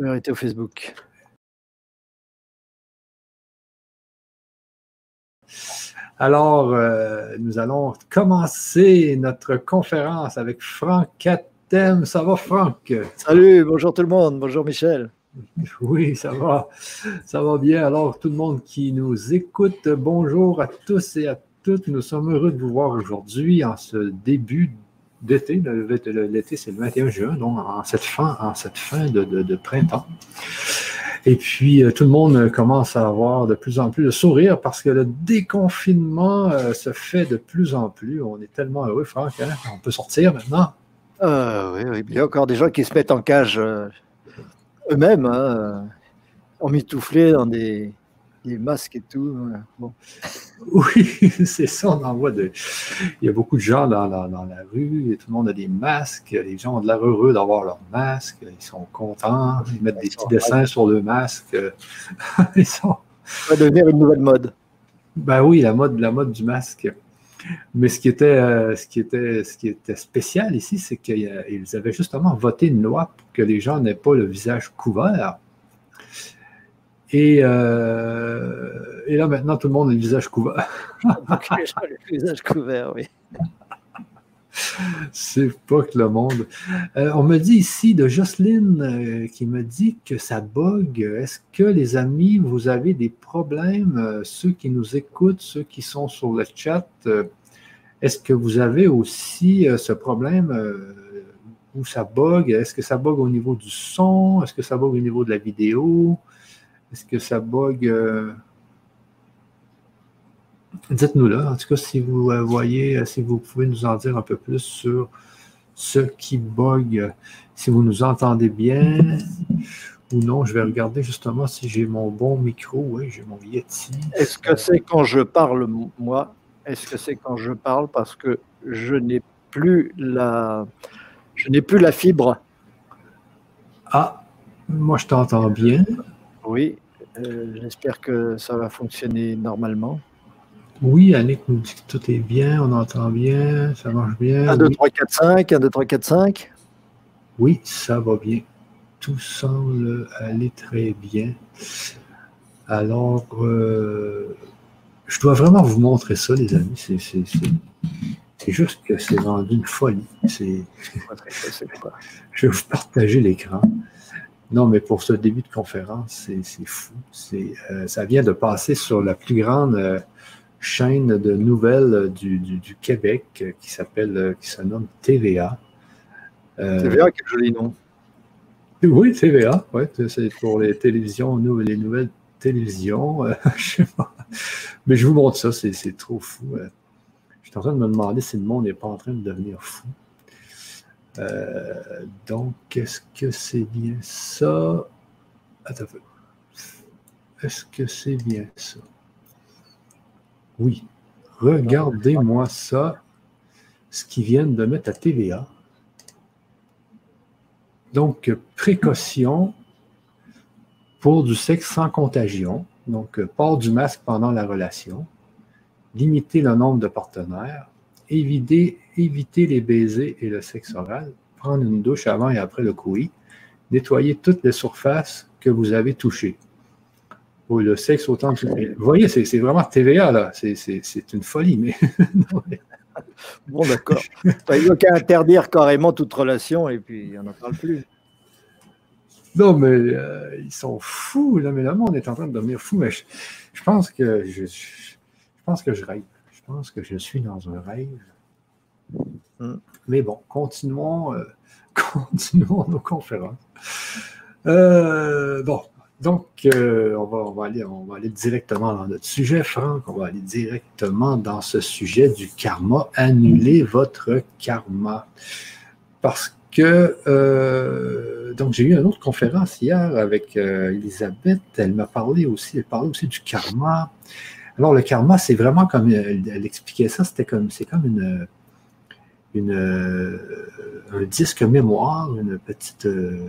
Au Facebook. Alors, euh, nous allons commencer notre conférence avec Franck Katem. Ça va, Franck? Salut, bonjour tout le monde. Bonjour, Michel. Oui, ça va. Ça va bien. Alors, tout le monde qui nous écoute, bonjour à tous et à toutes. Nous sommes heureux de vous voir aujourd'hui en ce début d'été. L'été, c'est le 21 juin, donc en cette fin, en cette fin de printemps. Et puis, euh, tout le monde commence à avoir de plus en plus de sourire parce que le déconfinement euh, se fait de plus en plus. On est tellement heureux, Franck. Hein? On peut sortir maintenant. Euh, oui, oui. Il y a encore des gens qui se mettent en cage eux-mêmes, hein, emmitouflés dans des, les masques et tout. Oui, c'est ça, on en voit de. Il y a beaucoup de gens dans, la rue, et tout le monde a des masques. Les gens ont de l'air heureux d'avoir leur masque, ils sont contents, ils mettent des petits dessins sur le masque. ils sont... Ça va devenir une nouvelle mode. Ben oui, la mode, la mode du masque. Mais ce qui était, euh, ce qui était, ce qui était spécial ici, c'est qu'ils avaient justement voté une loi pour que les gens n'aient pas le visage couvert. Et, euh, et, là, maintenant, tout le monde a le visage couvert. le visage couvert, oui. C'est pas que le monde. Euh, on me dit ici de Jocelyne euh, qui me dit que ça bug. Est-ce que les amis, vous avez des problèmes, ceux qui nous écoutent, ceux qui sont sur le chat, est-ce que vous avez aussi ce problème où ça bug? Est-ce que ça bug au niveau du son? Est-ce que ça bug au niveau de la vidéo? Est-ce que ça bug? Euh? Dites-nous là. En tout cas, si vous euh, voyez, euh, si vous pouvez nous en dire un peu plus sur ce qui bug, si vous nous entendez bien ou non. Je vais regarder justement si j'ai mon bon micro. Oui, j'ai mon Yeti. Est-ce que c'est quand je parle, moi? Est-ce que c'est quand je parle? Parce que je n'ai plus la, je n'ai plus la fibre? Ah, moi je t'entends bien. Oui, euh, j'espère que ça va fonctionner normalement. Oui, Annick nous dit que tout est bien, on entend bien, ça marche bien. 1, 2, 3, 4, 5, 1, 2, 3, 4, 5. Oui, ça va bien. Tout semble aller très bien. Alors, euh, je dois vraiment vous montrer ça, les amis. C'est juste que c'est rendu une folie. Je vais vous partager l'écran. Non, mais pour ce début de conférence, c'est fou. Euh, ça vient de passer sur la plus grande euh, chaîne de nouvelles du, Québec euh, qui s'appelle, qui se nomme TVA. TVA, quel joli nom. Oui, TVA, ouais, c'est pour les télévisions, nous, les nouvelles télévisions. je sais pas. Mais je vous montre ça, c'est trop fou. je suis en train de me demander si le monde n'est pas en train de devenir fou. Euh, donc, est-ce que c'est bien ça? Attends. Est-ce que c'est bien ça? Oui. Regardez-moi ça, ce qu'ils viennent de mettre à TVA. Donc, précaution pour du sexe sans contagion. Donc, port du masque pendant la relation. Limiter le nombre de partenaires éviter, éviter les baisers et le sexe oral, prendre une douche avant et après le couille, nettoyer toutes les surfaces que vous avez touchées. Ou le sexe autant que vous voyez, c'est vraiment TVA, là. C'est une folie, mais. bon, d'accord. Il n'y a qu'à interdire carrément toute relation et puis on n'en parle plus. Non, mais euh, ils sont fous, là, mais le monde est en train de devenir fou. Mais je, pense que je, je, pense que je rêve. Je pense que je suis dans un rêve. Hmm. Mais bon, continuons, euh, continuons nos conférences. Euh, bon, donc, euh, on, va, on, va aller, on va aller directement dans notre sujet, Franck. On va aller directement dans ce sujet du karma. Annulez votre karma. Parce que, donc, j'ai eu une autre conférence hier avec Elisabeth. Elle m'a parlé aussi, elle parlait aussi du karma. Alors, le karma, c'est vraiment comme elle, expliquait ça, c'était comme c'est comme une, euh, un disque mémoire, une petite euh,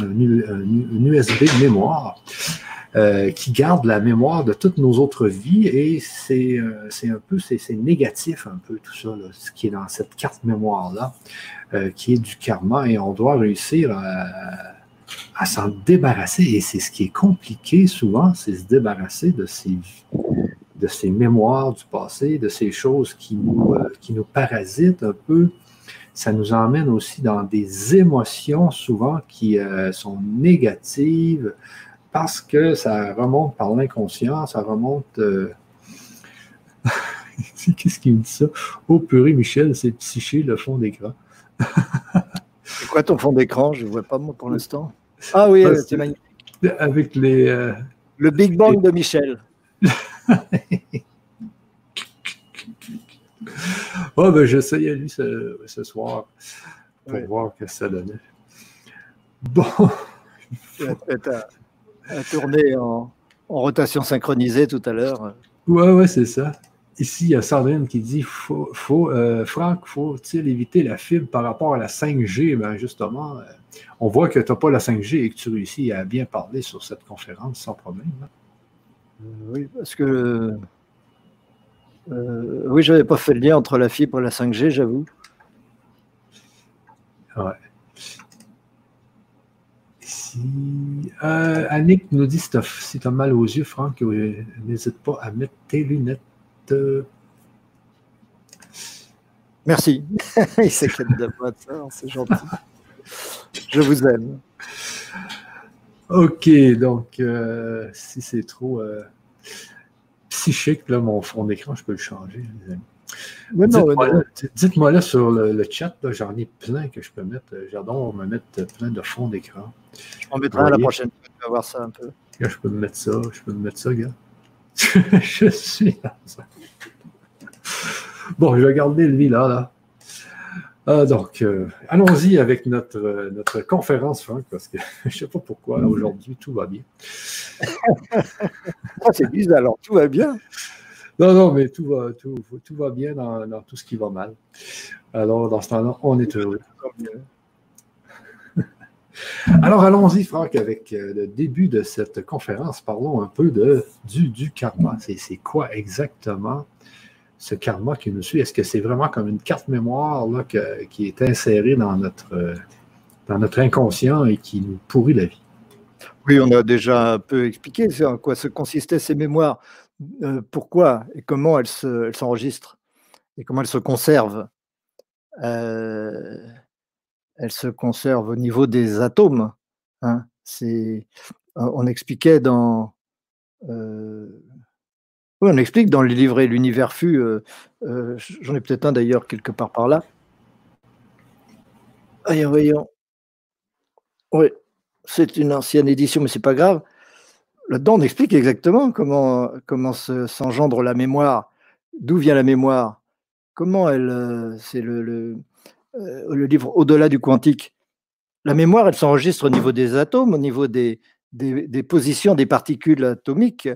un, USB mémoire euh, qui garde la mémoire de toutes nos autres vies et c'est un peu c'est négatif un peu tout ça, ce qui est dans cette carte mémoire là, qui est du karma et on doit réussir à s'en débarrasser. Et c'est ce qui est compliqué souvent, c'est se débarrasser de ces, de ces mémoires du passé, de ces choses qui nous, euh, qui nous parasitent un peu. Ça nous emmène aussi dans des émotions souvent qui euh, sont négatives parce que ça remonte par l'inconscient, ça remonte. Euh, qu'est-ce qu'il me dit ça? Oh purée, Michel, c'est psyché le fond d'écran. c'est quoi ton fond d'écran? Je ne vois pas moi pour l'instant. Ah oui, c'est magnifique. Avec les. Le Big Bang de Michel. oh, ben j'essayais lui ce, ce, soir pour voir ce que ça donnait. Bon. à, tourner en, en, rotation synchronisée tout à l'heure. Ouais, ouais, c'est ça. Ici, il y a Sandrine qui dit faut, faut, euh, Franck, faut-il éviter la fibre par rapport à la 5G ben Justement, euh, on voit que tu n'as pas la 5G et que tu réussis à bien parler sur cette conférence sans problème. Hein. Euh, oui, parce que. oui, je n'avais pas fait le lien entre la fibre et la 5G, j'avoue. Ouais. Ici, Annick nous dit si tu as, mal aux yeux, Franck, n'hésite pas à mettre tes lunettes. Merci. Il s'inquiète de moi, c'est gentil. Je vous aime. Ok, donc euh, si c'est trop euh, psychique, là, mon fond d'écran, je peux le changer, les amis. Dites-moi là, sur le, chat, j'en ai plein que je peux mettre. J'adore me mettre plein de fonds d'écran. Je m'en mettrai la prochaine fois, tu vas voir ça un peu. je peux me mettre ça, je peux me mettre ça, gars. je suis là. Bon, je vais garder le là, là. Ah, donc, euh, allons-y avec notre, euh, notre conférence, Franck, parce que je ne sais pas pourquoi, aujourd'hui, tout va bien. Ah, c'est bizarre, alors tout va bien? Non, non, mais tout va, tout, tout va bien dans, dans, tout ce qui va mal. Alors, dans ce temps-là, on est heureux. Alors, allons-y, Franck, avec euh, le début de cette conférence. Parlons un peu de, du, du karma. C'est quoi exactement? Ce karma qui nous suit? Est-ce que c'est vraiment comme une carte mémoire là, qui est insérée dans notre, dans notre inconscient et qui nous pourrit la vie? Oui, on a déjà un peu expliqué en quoi se consistaient ces mémoires, euh, pourquoi et comment elles s'enregistrent et comment elles se conservent? Euh, elles se conservent au niveau des atomes. Hein. on expliquait dans euh, oui, on explique dans les livrets L'univers fut, euh, euh, j'en ai peut-être un d'ailleurs quelque part par là. Voyons, voyons. Oui, c'est une ancienne édition, mais c'est pas grave. Là-dedans, on explique exactement comment, comment s'engendre la mémoire, d'où vient la mémoire, comment elle. Euh, c'est le, le, livre Au-delà du quantique? La mémoire, elle s'enregistre au niveau des atomes, au niveau des positions des particules atomiques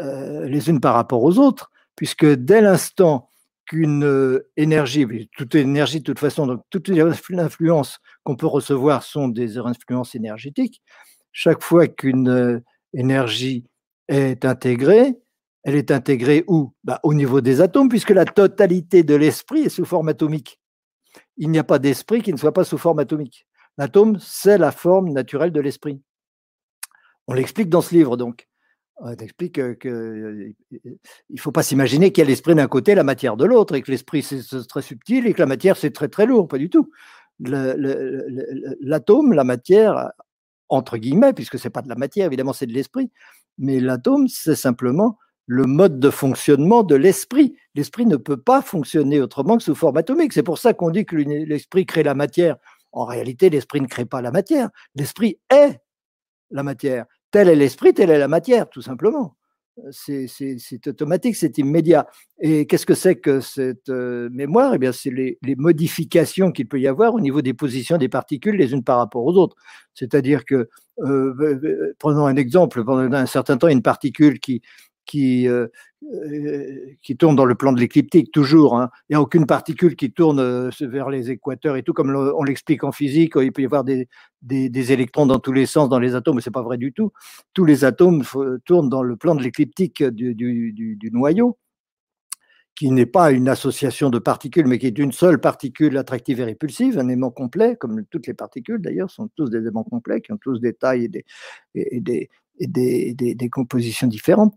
euh, les unes par rapport aux autres, puisque dès l'instant qu'une euh, énergie, toute énergie de toute façon, donc toutes les influences qu'on peut recevoir sont des influences énergétiques, chaque fois qu'une euh, énergie est intégrée, elle est intégrée où? Bah, Au niveau des atomes, puisque la totalité de l'esprit est sous forme atomique. Il n'y a pas d'esprit qui ne soit pas sous forme atomique. L'atome, c'est la forme naturelle de l'esprit. On l'explique dans ce livre, donc. On t'explique qu'il ne faut pas s'imaginer qu'il y a l'esprit d'un côté, la matière de l'autre, et que l'esprit c'est très subtil et que la matière c'est très très lourd, pas du tout. L'atome, la matière, entre guillemets, puisque c'est pas de la matière, évidemment c'est de l'esprit, mais l'atome c'est simplement le mode de fonctionnement de l'esprit. L'esprit ne peut pas fonctionner autrement que sous forme atomique. C'est pour ça qu'on dit que l'esprit crée la matière. En réalité, l'esprit ne crée pas la matière. L'esprit est la matière. Tel est l'esprit, telle est la matière, tout simplement. C'est automatique, c'est immédiat. Et qu'est-ce que c'est que cette euh, mémoire? Eh bien, c'est les, modifications qu'il peut y avoir au niveau des positions des particules les unes par rapport aux autres. C'est-à-dire que, euh, euh, prenons un exemple, pendant un certain temps, une particule qui, qui, euh, euh, qui tourne dans le plan de l'écliptique, toujours. Hein. Il n'y a aucune particule qui tourne euh, vers les équateurs et tout, comme on l'explique en physique. Il peut y avoir des, des, électrons dans tous les sens dans les atomes, mais ce n'est pas vrai du tout. Tous les atomes tournent dans le plan de l'écliptique du, du, noyau. qui n'est pas une association de particules, mais qui est une seule particule attractive et répulsive, un aimant complet, comme toutes les particules d'ailleurs, sont tous des aimants complets, qui ont tous des tailles et des, des, compositions différentes.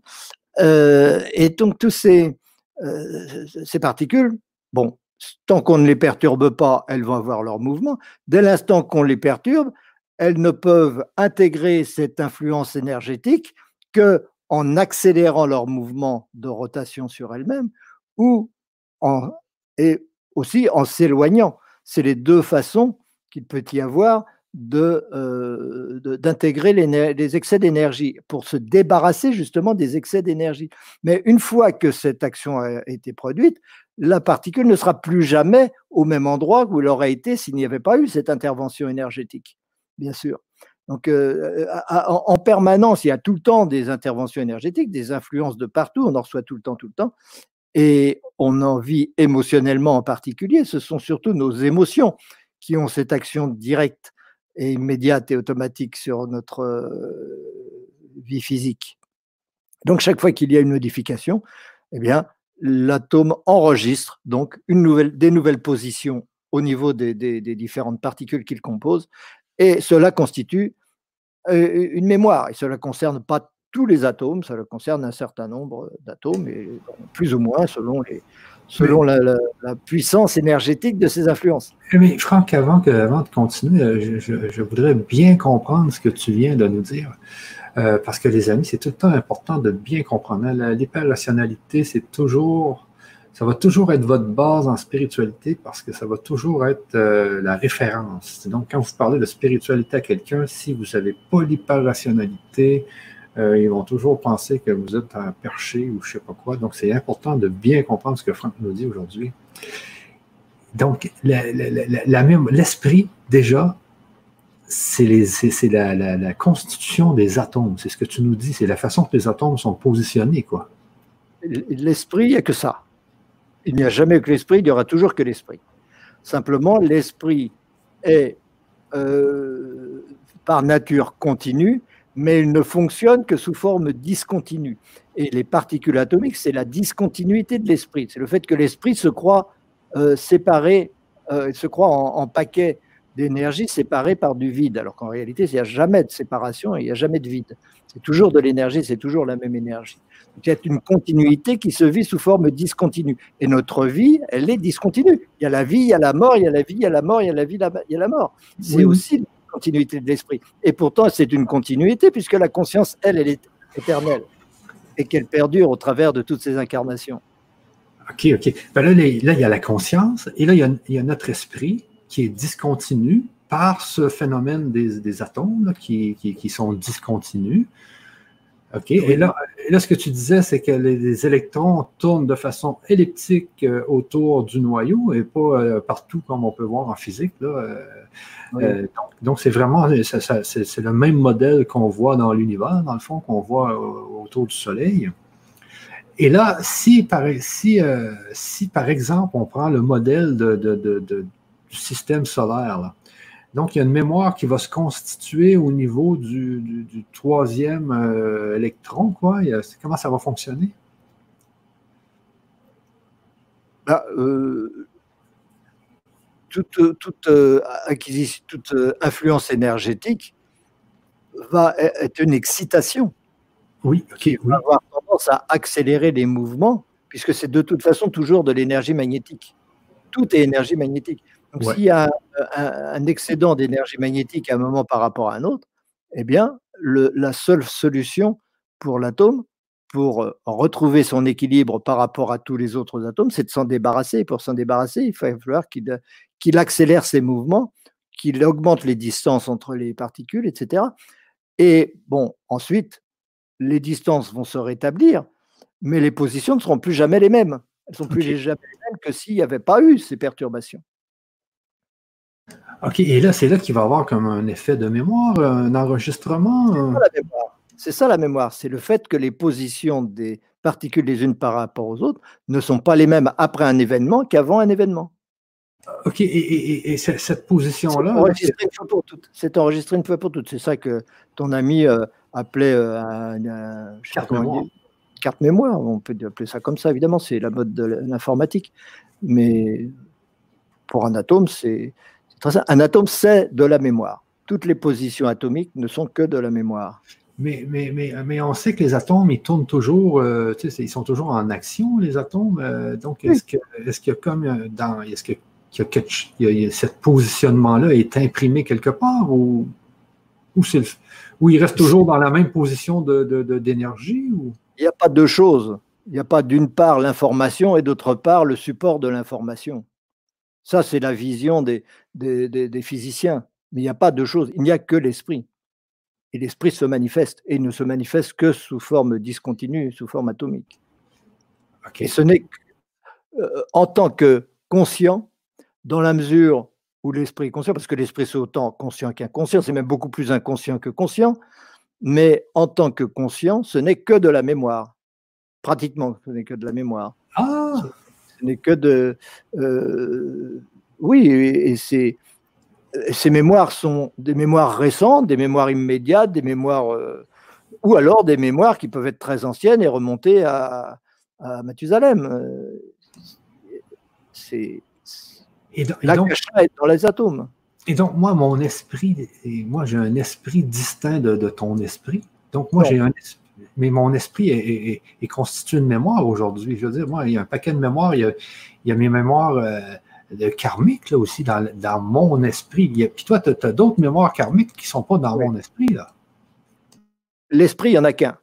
Euh, et donc, tous ces, euh, ces particules, bon, tant qu'on ne les perturbe pas, elles vont avoir leur mouvement. Dès l'instant qu'on les perturbe, elles ne peuvent intégrer cette influence énergétique que en accélérant leur mouvement de rotation sur elles-mêmes ou en, et aussi en s'éloignant. C'est les deux façons qu'il peut y avoir d'intégrer de, les, excès d'énergie pour se débarrasser justement des excès d'énergie. Mais une fois que cette action a été produite, la particule ne sera plus jamais au même endroit où elle aurait été s'il n'y avait pas eu cette intervention énergétique, bien sûr. Donc, euh, en, permanence, il y a tout le temps des interventions énergétiques, des influences de partout, on en reçoit tout le temps, tout le temps et on en vit émotionnellement en particulier, ce sont surtout nos émotions qui ont cette action directe et immédiate et automatique sur notre vie physique. Donc chaque fois qu'il y a une modification, eh bien l'atome enregistre donc une nouvelle, des nouvelles positions au niveau des, différentes particules qu'il compose, et cela constitue une mémoire. Et cela ne concerne pas tous les atomes, ça concerne un certain nombre d'atomes, plus ou moins selon, les, selon la, puissance énergétique de ces influences. Mais Franck, avant, que, avant de continuer, je, voudrais bien comprendre ce que tu viens de nous dire. Euh, parce que les amis, c'est tout le temps important de bien comprendre. Hein. L'hyperrationalité, c'est toujours ça va toujours être votre base en spiritualité parce que ça va toujours être euh, la référence. Donc, quand vous parlez de spiritualité à quelqu'un, si vous n'avez pas l'hyperrationalité, euh, ils vont toujours penser que vous êtes un perché ou je ne sais pas quoi. Donc, c'est important de bien comprendre ce que Franck nous dit aujourd'hui. Donc, l'esprit, déjà, c'est la, constitution des atomes. C'est ce que tu nous dis. C'est la façon que les atomes sont positionnés, quoi. L'esprit, il n'y a que ça. Il n'y a jamais que l'esprit, il y aura toujours que l'esprit. Simplement, l'esprit est euh, par nature continu, mais il ne fonctionne que sous forme discontinue. Et les particules atomiques, c'est la discontinuité de l'esprit. C'est le fait que l'esprit se croit euh, séparé, euh, se croit en, paquet d'énergie séparé par du vide, alors qu'en réalité, il n'y a jamais de séparation et il n'y a jamais de vide. C'est toujours de l'énergie, c'est toujours la même énergie. Donc, il y a une continuité qui se vit sous forme discontinue. Et notre vie, elle est discontinue. Il y a la vie, il y a la mort, il y a la vie, il y a la mort, il y a la vie, il y a la mort. C'est aussi continuité de l'esprit. Et pourtant, c'est une continuité puisque la conscience, elle, elle est éternelle et qu'elle perdure au travers de toutes ces incarnations. OK, OK. Ben là, là, il y a la conscience et là, il y a, notre esprit qui est discontinu par ce phénomène des, atomes qui, qui, sont discontinus. OK. Et là, là, ce que tu disais, c'est que les, électrons tournent de façon elliptique euh, autour du noyau et pas euh, partout comme on peut voir en physique. Euh, donc, c'est vraiment c'est le même modèle qu'on voit dans l'univers, dans le fond, qu'on voit autour du Soleil. Et là, si par, si, si par exemple on prend le modèle de, du système solaire, là, donc, il y a une mémoire qui va se constituer au niveau du, troisième euh, électron. Quoi. comment ça va fonctionner? Bah, euh, toute, toute, euh, acquisition, toute influence énergétique va e-, être une excitation. Oui, Qui va avoir tendance à accélérer les mouvements, puisque c'est de toute façon toujours de l'énergie magnétique. Tout est énergie magnétique. Donc, s'il y a un, excédent d'énergie magnétique à un moment par rapport à un autre, eh bien, la seule solution pour l'atome, pour euh, retrouver son équilibre par rapport à tous les autres atomes, c'est de s'en débarrasser. Et pour s'en débarrasser, il va falloir qu'il accélère ses mouvements, qu'il augmente les distances entre les particules, etc. Et bon, ensuite, les distances vont se rétablir, mais les positions ne seront plus jamais les mêmes. Elles sont plus jamais les mêmes que s'il n'y avait pas eu ces perturbations. OK, et là, c'est là qu'il va y avoir comme un effet de mémoire, un enregistrement. C'est ça la mémoire. C'est le fait que les positions des particules les unes par rapport aux autres ne sont pas les mêmes après un événement qu'avant un événement. OK, et, cette position-là. C'est enregistré une fois pour toutes. C'est ça que ton ami euh, appelait euh, un, carte mémoire, on peut appeler ça comme ça, évidemment, c'est la mode de l'informatique. Mais pour un atome, c'est. Un atome, c'est de la mémoire. Toutes les positions atomiques ne sont que de la mémoire. Mais, mais, mais, mais on sait que les atomes, ils tournent toujours, euh, ils sont toujours en action, les atomes. Euh, donc, est-ce qu'il est y a comme euh, dans. Est-ce que y a, ce positionnement-là est imprimé quelque part ou, ou, ou, il reste toujours dans la même position d'énergie? De, ou? Il n'y a pas deux choses. Il n'y a pas d'une part l'information et d'autre part le support de l'information. Ça, c'est la vision des, des, des, physiciens. Mais il n'y a pas deux choses. Il n'y a que l'esprit. Et l'esprit se manifeste. Et il ne se manifeste que sous forme discontinue, sous forme atomique. Et ce n'est euh, en tant que conscient, dans la mesure où l'esprit est conscient, parce que l'esprit c'est autant conscient qu'inconscient, c'est même beaucoup plus inconscient que conscient, mais en tant que conscient, ce n'est que de la mémoire. Pratiquement, ce n'est que de la mémoire. Ah Ce n'est que de. Euh, oui, et c'est. Ces mémoires sont des mémoires récentes, des mémoires immédiates, des mémoires. Euh, ou alors des mémoires qui peuvent être très anciennes et remonter à, à Mathusalem. Euh, c'est et la donc, est dans les atomes. Et donc, moi, mon esprit, moi, j'ai un esprit distinct de, ton esprit. Donc, moi, j'ai un esprit. Mais mon esprit est, constitué de mémoire aujourd'hui. Je veux dire, moi, il y a un paquet de mémoires. Il y a, mes mémoires euh, de karmiques là, aussi dans, mon esprit. puis toi, tu as, d'autres mémoires karmiques qui ne sont pas dans mon esprit. là. L'esprit, il n'y en a qu'un.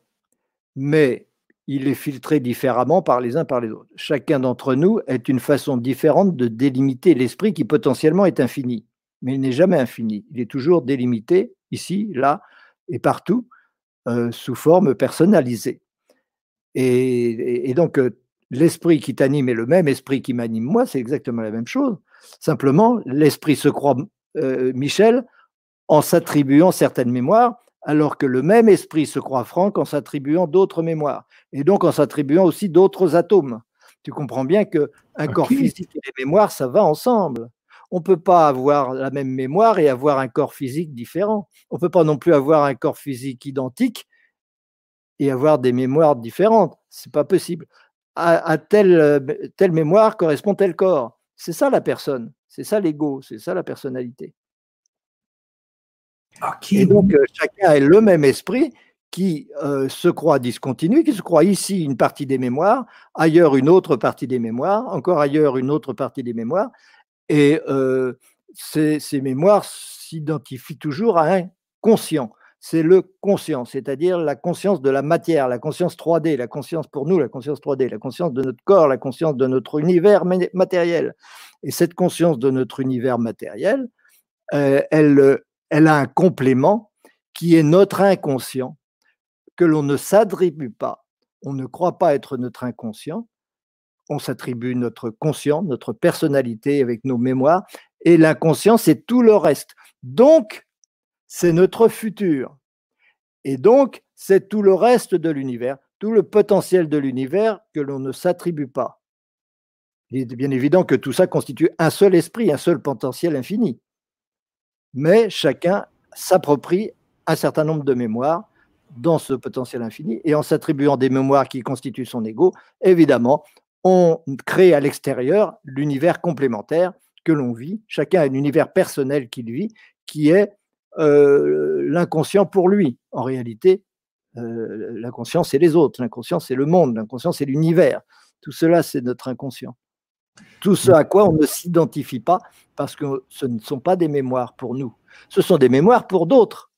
Mais il est filtré différemment par les uns par les autres. Chacun d'entre nous est une façon différente de délimiter l'esprit qui potentiellement est infini, mais il n'est jamais infini. Il est toujours délimité ici, là et partout euh, sous forme personnalisée. Et, donc euh, l'esprit qui t'anime est le même esprit qui m'anime moi, c'est exactement la même chose. Simplement, l'esprit se croit euh, Michel en s'attribuant certaines mémoires alors que le même esprit se croit Franck en s'attribuant d'autres mémoires, et donc en s'attribuant aussi d'autres atomes. Tu comprends bien que un corps physique et les mémoires, ça va ensemble. On ne peut pas avoir la même mémoire et avoir un corps physique différent. On ne peut pas non plus avoir un corps physique identique et avoir des mémoires différentes. C'est pas possible. À, telle, telle mémoire correspond tel corps. C'est ça la personne. C'est ça l'ego. C'est ça la personnalité. Et donc, euh, chacun a le même esprit qui euh, se croit discontinu, qui se croit ici une partie des mémoires, ailleurs une autre partie des mémoires, encore ailleurs une autre partie des mémoires. Et ces, mémoires s'identifient toujours à un conscient. C'est le conscient, c'est-à-dire la conscience de la matière, la conscience 3D, la conscience pour nous, la conscience 3D, la conscience de notre corps, la conscience de notre univers matériel. Et cette conscience de notre univers matériel, elle, elle a un complément qui est notre inconscient, que l'on ne s'attribue pas. On ne croit pas être notre inconscient, on s'attribue notre conscient, notre personnalité avec nos mémoires, et l'inconscient, c'est tout le reste. Donc, c'est notre futur. Et donc, c'est tout le reste de l'univers, tout le potentiel de l'univers que l'on ne s'attribue pas. Il est bien évident que tout ça constitue un seul esprit, un seul potentiel infini mais chacun s'approprie un certain nombre de mémoires dans ce potentiel infini, et en s'attribuant des mémoires qui constituent son ego, évidemment, on crée à l'extérieur l'univers complémentaire que l'on vit. Chacun a un univers personnel qu'il vit, qui est euh, l'inconscient pour lui. En réalité, euh, l'inconscient, c'est les autres, l'inconscient, c'est le monde, l'inconscient, c'est l'univers. Tout cela, c'est notre inconscient. Tout ce à quoi on ne s'identifie pas parce que ce ne sont pas des mémoires pour nous, ce sont des mémoires pour d'autres.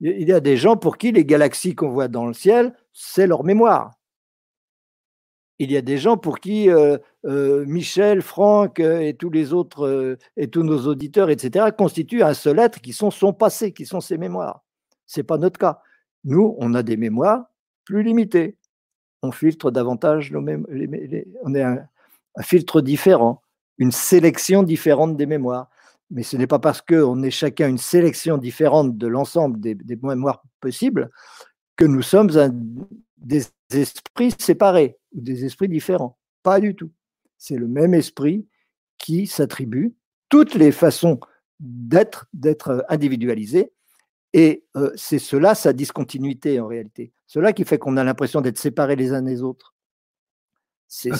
Il y a des gens pour qui les galaxies qu'on voit dans le ciel, c'est leur mémoire. Il y a des gens pour qui euh, euh, Michel, Franck euh, et tous les autres, et tous nos auditeurs, etc., constituent un seul être qui sont son passé, qui sont ses mémoires. Ce n'est pas notre cas. Nous, on a des mémoires plus limitées. On filtre davantage nos mémoires. On est un, un filtre différent, une sélection différente des mémoires. Mais ce n'est pas parce qu'on est chacun une sélection différente de l'ensemble des, mémoires possibles que nous sommes des esprits séparés ou des esprits différents. Pas du tout. C'est le même esprit qui s'attribue toutes les façons d'être, d'être individualisé Et euh, c'est cela sa discontinuité en réalité. Cela qui fait qu'on a l'impression d'être séparés les uns des autres. C'est,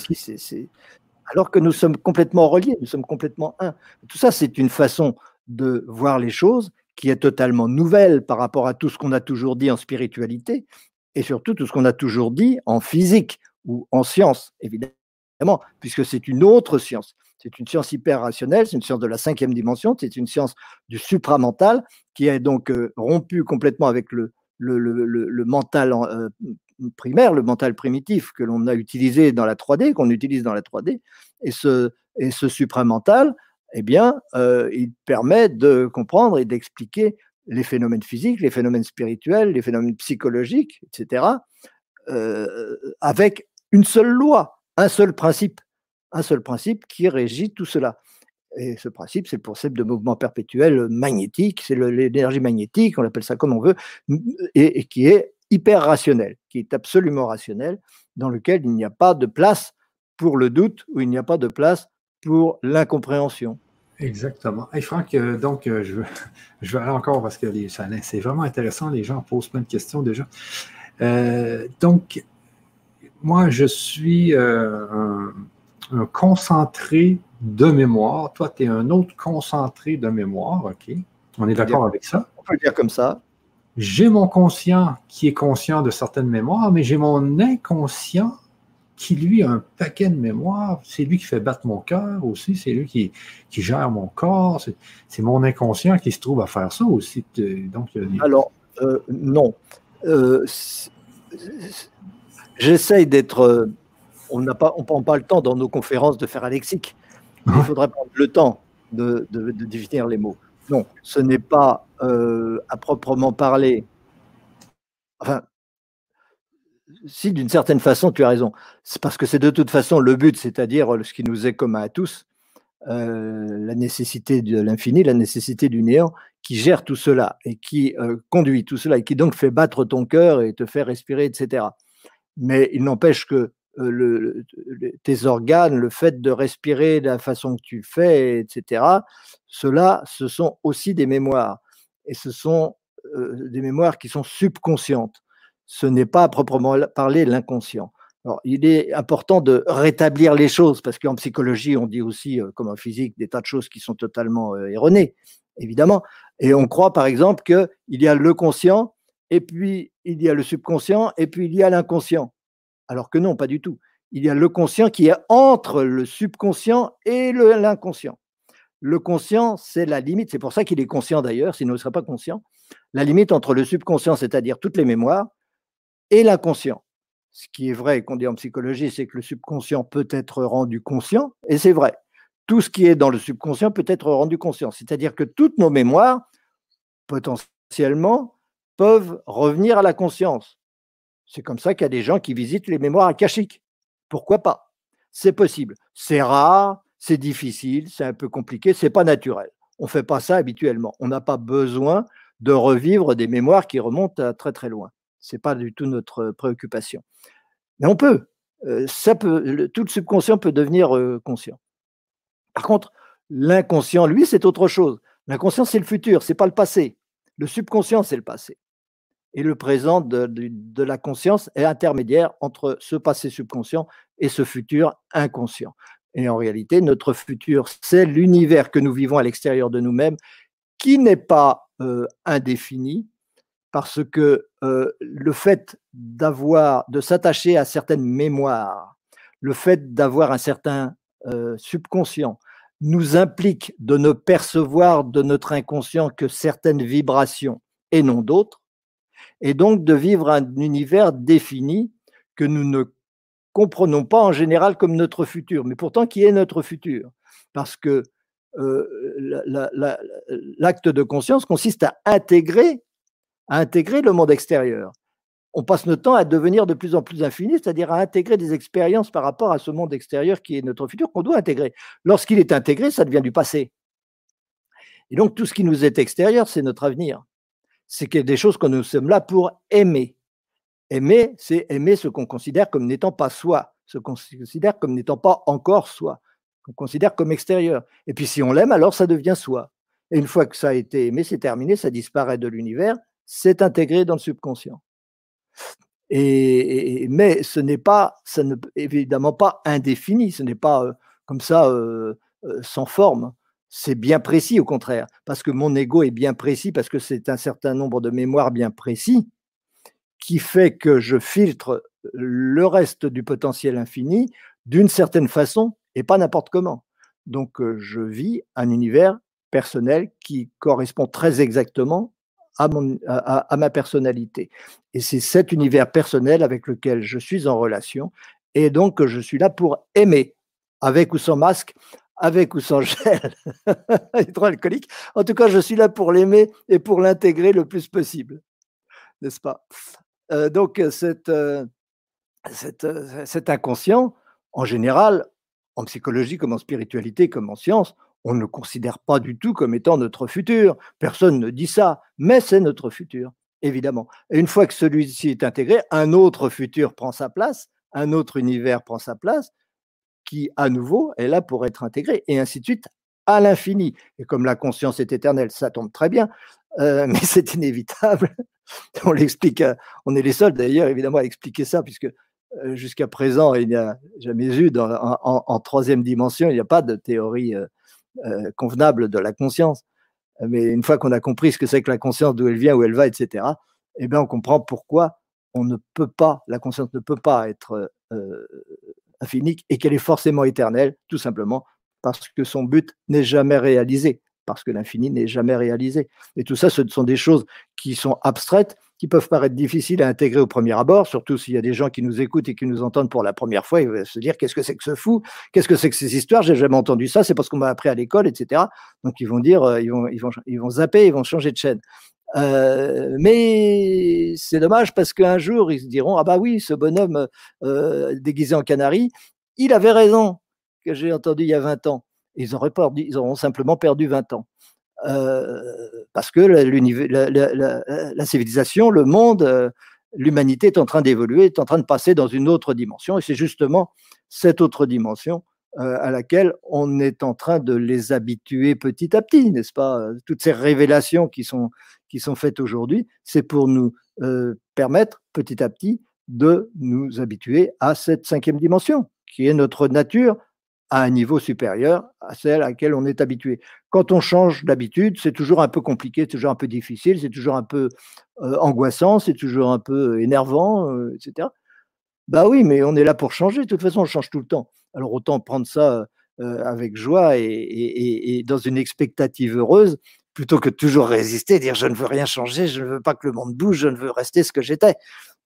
Alors que nous sommes complètement reliés, nous sommes complètement un. Tout ça, c'est une façon de voir les choses qui est totalement nouvelle par rapport à tout ce qu'on a toujours dit en spiritualité et surtout tout ce qu'on a toujours dit en physique ou en science, évidemment, puisque c'est une autre science. C'est une science hyper rationnelle, c'est une science de la cinquième dimension, c'est une science du supramental qui est donc euh, rompue complètement avec le, mental euh, primaire, le mental primitif que l'on a utilisé dans la 3D, qu'on utilise dans la 3D. Et ce, et ce supramental, eh bien, euh, il permet de comprendre et d'expliquer les phénomènes physiques, les phénomènes spirituels, les phénomènes psychologiques, etc., avec une seule loi, un seul principe un seul principe qui régit tout cela. Et ce principe, c'est le principe de mouvement perpétuel magnétique, c'est l'énergie magnétique, on l'appelle ça comme on veut, et, qui est hyper rationnel, qui est absolument rationnel, dans lequel il n'y a pas de place pour le doute ou il n'y a pas de place pour l'incompréhension. Exactement. Et Franck, euh, donc, euh, je, veux, je vais aller encore parce que c'est vraiment intéressant, les gens posent plein de questions déjà. Euh, donc, moi, je suis un, un concentré de mémoire. Toi, tu es un autre concentré de mémoire, OK? On est d'accord avec ça? On peut le dire comme ça. J'ai mon conscient qui est conscient de certaines mémoires, mais j'ai mon inconscient qui, lui, a un paquet de mémoires. C'est lui qui fait battre mon cœur aussi, c'est lui qui, qui, gère mon corps. C'est mon inconscient qui se trouve à faire ça aussi. Donc, Alors, euh, non. Euh, j'essaye d'être euh, on n'a pas, on prend pas le temps dans nos conférences de faire un lexique. Il faudrait prendre le temps de, définir les mots. Non, ce n'est pas euh, à proprement parler. Enfin, si d'une certaine façon tu as raison, c'est parce que c'est de toute façon le but, c'est-à-dire ce qui nous est commun à tous, euh, la nécessité de l'infini, la nécessité du néant, qui gère tout cela et qui euh, conduit tout cela et qui donc fait battre ton cœur et te fait respirer, etc. Mais il n'empêche que euh, tes organes, le fait de respirer de la façon que tu fais, etc., cela, ce sont aussi des mémoires. Et ce sont euh, des mémoires qui sont subconscientes. Ce n'est pas à proprement parler l'inconscient. Il est important de rétablir les choses, parce qu'en psychologie, on dit aussi, euh, comme en physique, des tas de choses qui sont totalement erronées, évidemment. Et on croit, par exemple, qu'il y a le conscient, et puis il y a le subconscient, et puis il y a l'inconscient. Alors que non, pas du tout. Il y a le conscient qui est entre le subconscient et l'inconscient. Le conscient, c'est la limite, c'est pour ça qu'il est conscient d'ailleurs, sinon il ne serait pas conscient. La limite entre le subconscient, c'est-à-dire toutes les mémoires, et l'inconscient. Ce qui est vrai qu'on dit en psychologie, c'est que le subconscient peut être rendu conscient, et c'est vrai. Tout ce qui est dans le subconscient peut être rendu conscient. C'est-à-dire que toutes nos mémoires, potentiellement, peuvent revenir à la conscience. C'est comme ça qu'il y a des gens qui visitent les mémoires akashiques. Pourquoi pas? C'est possible. C'est rare, c'est difficile, c'est un peu compliqué, c'est pas naturel. On ne fait pas ça habituellement. On n'a pas besoin de revivre des mémoires qui remontent très très loin. Ce n'est pas du tout notre préoccupation. Mais on peut. Ça peut tout le subconscient peut devenir conscient. Par contre, l'inconscient, lui, c'est autre chose. L'inconscient, c'est le futur, c'est pas le passé. Le subconscient, c'est le passé et le présent de, la conscience est intermédiaire entre ce passé subconscient et ce futur inconscient. Et en réalité, notre futur, c'est l'univers que nous vivons à l'extérieur de nous-mêmes, qui n'est pas indéfini, parce que euh, le fait d'avoir, de s'attacher à certaines mémoires, le fait d'avoir un certain euh, subconscient, nous implique de ne percevoir de notre inconscient que certaines vibrations et non d'autres, et donc de vivre un univers défini que nous ne comprenons pas en général comme notre futur, mais pourtant qui est notre futur. Parce que euh, l'acte de conscience consiste à intégrer, à intégrer le monde extérieur. On passe notre temps à devenir de plus en plus infini, c'est-à-dire à intégrer des expériences par rapport à ce monde extérieur qui est notre futur, qu'on doit intégrer. Lorsqu'il est intégré, ça devient du passé. Et donc tout ce qui nous est extérieur, c'est notre avenir c'est des choses que nous sommes là pour aimer. Aimer, c'est aimer ce qu'on considère comme n'étant pas soi, ce qu'on considère comme n'étant pas encore soi, qu'on considère comme extérieur. Et puis si on l'aime, alors ça devient soi. Et une fois que ça a été aimé, c'est terminé, ça disparaît de l'univers, c'est intégré dans le subconscient. Et, mais ce n'est pas, ça ne, évidemment pas indéfini, ce n'est pas euh, comme ça euh, euh, sans forme. C'est bien précis au contraire, parce que mon ego est bien précis, parce que c'est un certain nombre de mémoires bien précis qui fait que je filtre le reste du potentiel infini d'une certaine façon et pas n'importe comment. Donc je vis un univers personnel qui correspond très exactement à, mon, à, ma personnalité. Et c'est cet univers personnel avec lequel je suis en relation. Et donc, je suis là pour aimer, avec ou sans masque, avec ou sans gel, hydroalcoolique. En tout cas, je suis là pour l'aimer et pour l'intégrer le plus possible. N'est-ce pas? Euh, Donc, cette, euh, cette, euh, cet inconscient, en général, en psychologie comme en spiritualité, comme en science, on ne le considère pas du tout comme étant notre futur. Personne ne dit ça, mais c'est notre futur, évidemment. Et une fois que celui-ci est intégré, un autre futur prend sa place, un autre univers prend sa place, qui à nouveau est là pour être intégré, et ainsi de suite à l'infini. Et comme la conscience est éternelle, ça tombe très bien, euh, mais c'est inévitable. on l'explique, on est les seuls d'ailleurs évidemment à expliquer ça, puisque euh, jusqu'à présent, il n'y a jamais eu en, troisième dimension, il n'y a pas de théorie euh, euh, convenable de la conscience. Mais une fois qu'on a compris ce que c'est que la conscience, d'où elle vient, où elle va, etc., eh bien, on comprend pourquoi on ne peut pas, la conscience ne peut pas être euh, infinique et qu'elle est forcément éternelle, tout simplement parce que son but n'est jamais réalisé, parce que l'infini n'est jamais réalisé. Et tout ça, ce sont des choses qui sont abstraites, qui peuvent paraître difficiles à intégrer au premier abord, surtout s'il y a des gens qui nous écoutent et qui nous entendent pour la première fois, ils vont se dire qu'est-ce que c'est que ce fou, qu'est-ce que c'est que ces histoires, j'ai jamais entendu ça, c'est parce qu'on m'a appris à l'école, etc. Donc ils vont dire, euh, ils vont, zapper, ils vont changer de chaîne. Euh, mais c'est dommage parce qu'un jour ils se diront ah bah oui ce bonhomme euh, déguisé en canari il avait raison que j'ai entendu il y a 20 ans ils auraient perdu, ils auront simplement perdu 20 ans parce que la, civilisation, le monde, euh, l'humanité est en train d'évoluer, est en train de passer dans une autre dimension, et c'est justement cette autre dimension euh, à laquelle on est en train de les habituer petit à petit, n'est-ce pas? Toutes ces révélations qui sont, qui sont faites aujourd'hui, c'est pour nous permettre petit à petit de nous habituer à cette cinquième dimension, qui est notre nature à un niveau supérieur à celle à laquelle on est habitué. Quand on change d'habitude, c'est toujours un peu compliqué, c'est toujours un peu difficile, c'est toujours un peu euh, angoissant, c'est toujours un peu énervant, euh, etc. Bah oui, mais on est là pour changer. De toute façon, on change tout le temps. Alors autant prendre ça euh, avec joie et, dans une expectative heureuse, plutôt que toujours résister, dire je ne veux rien changer, je ne veux pas que le monde bouge, je ne veux rester ce que j'étais.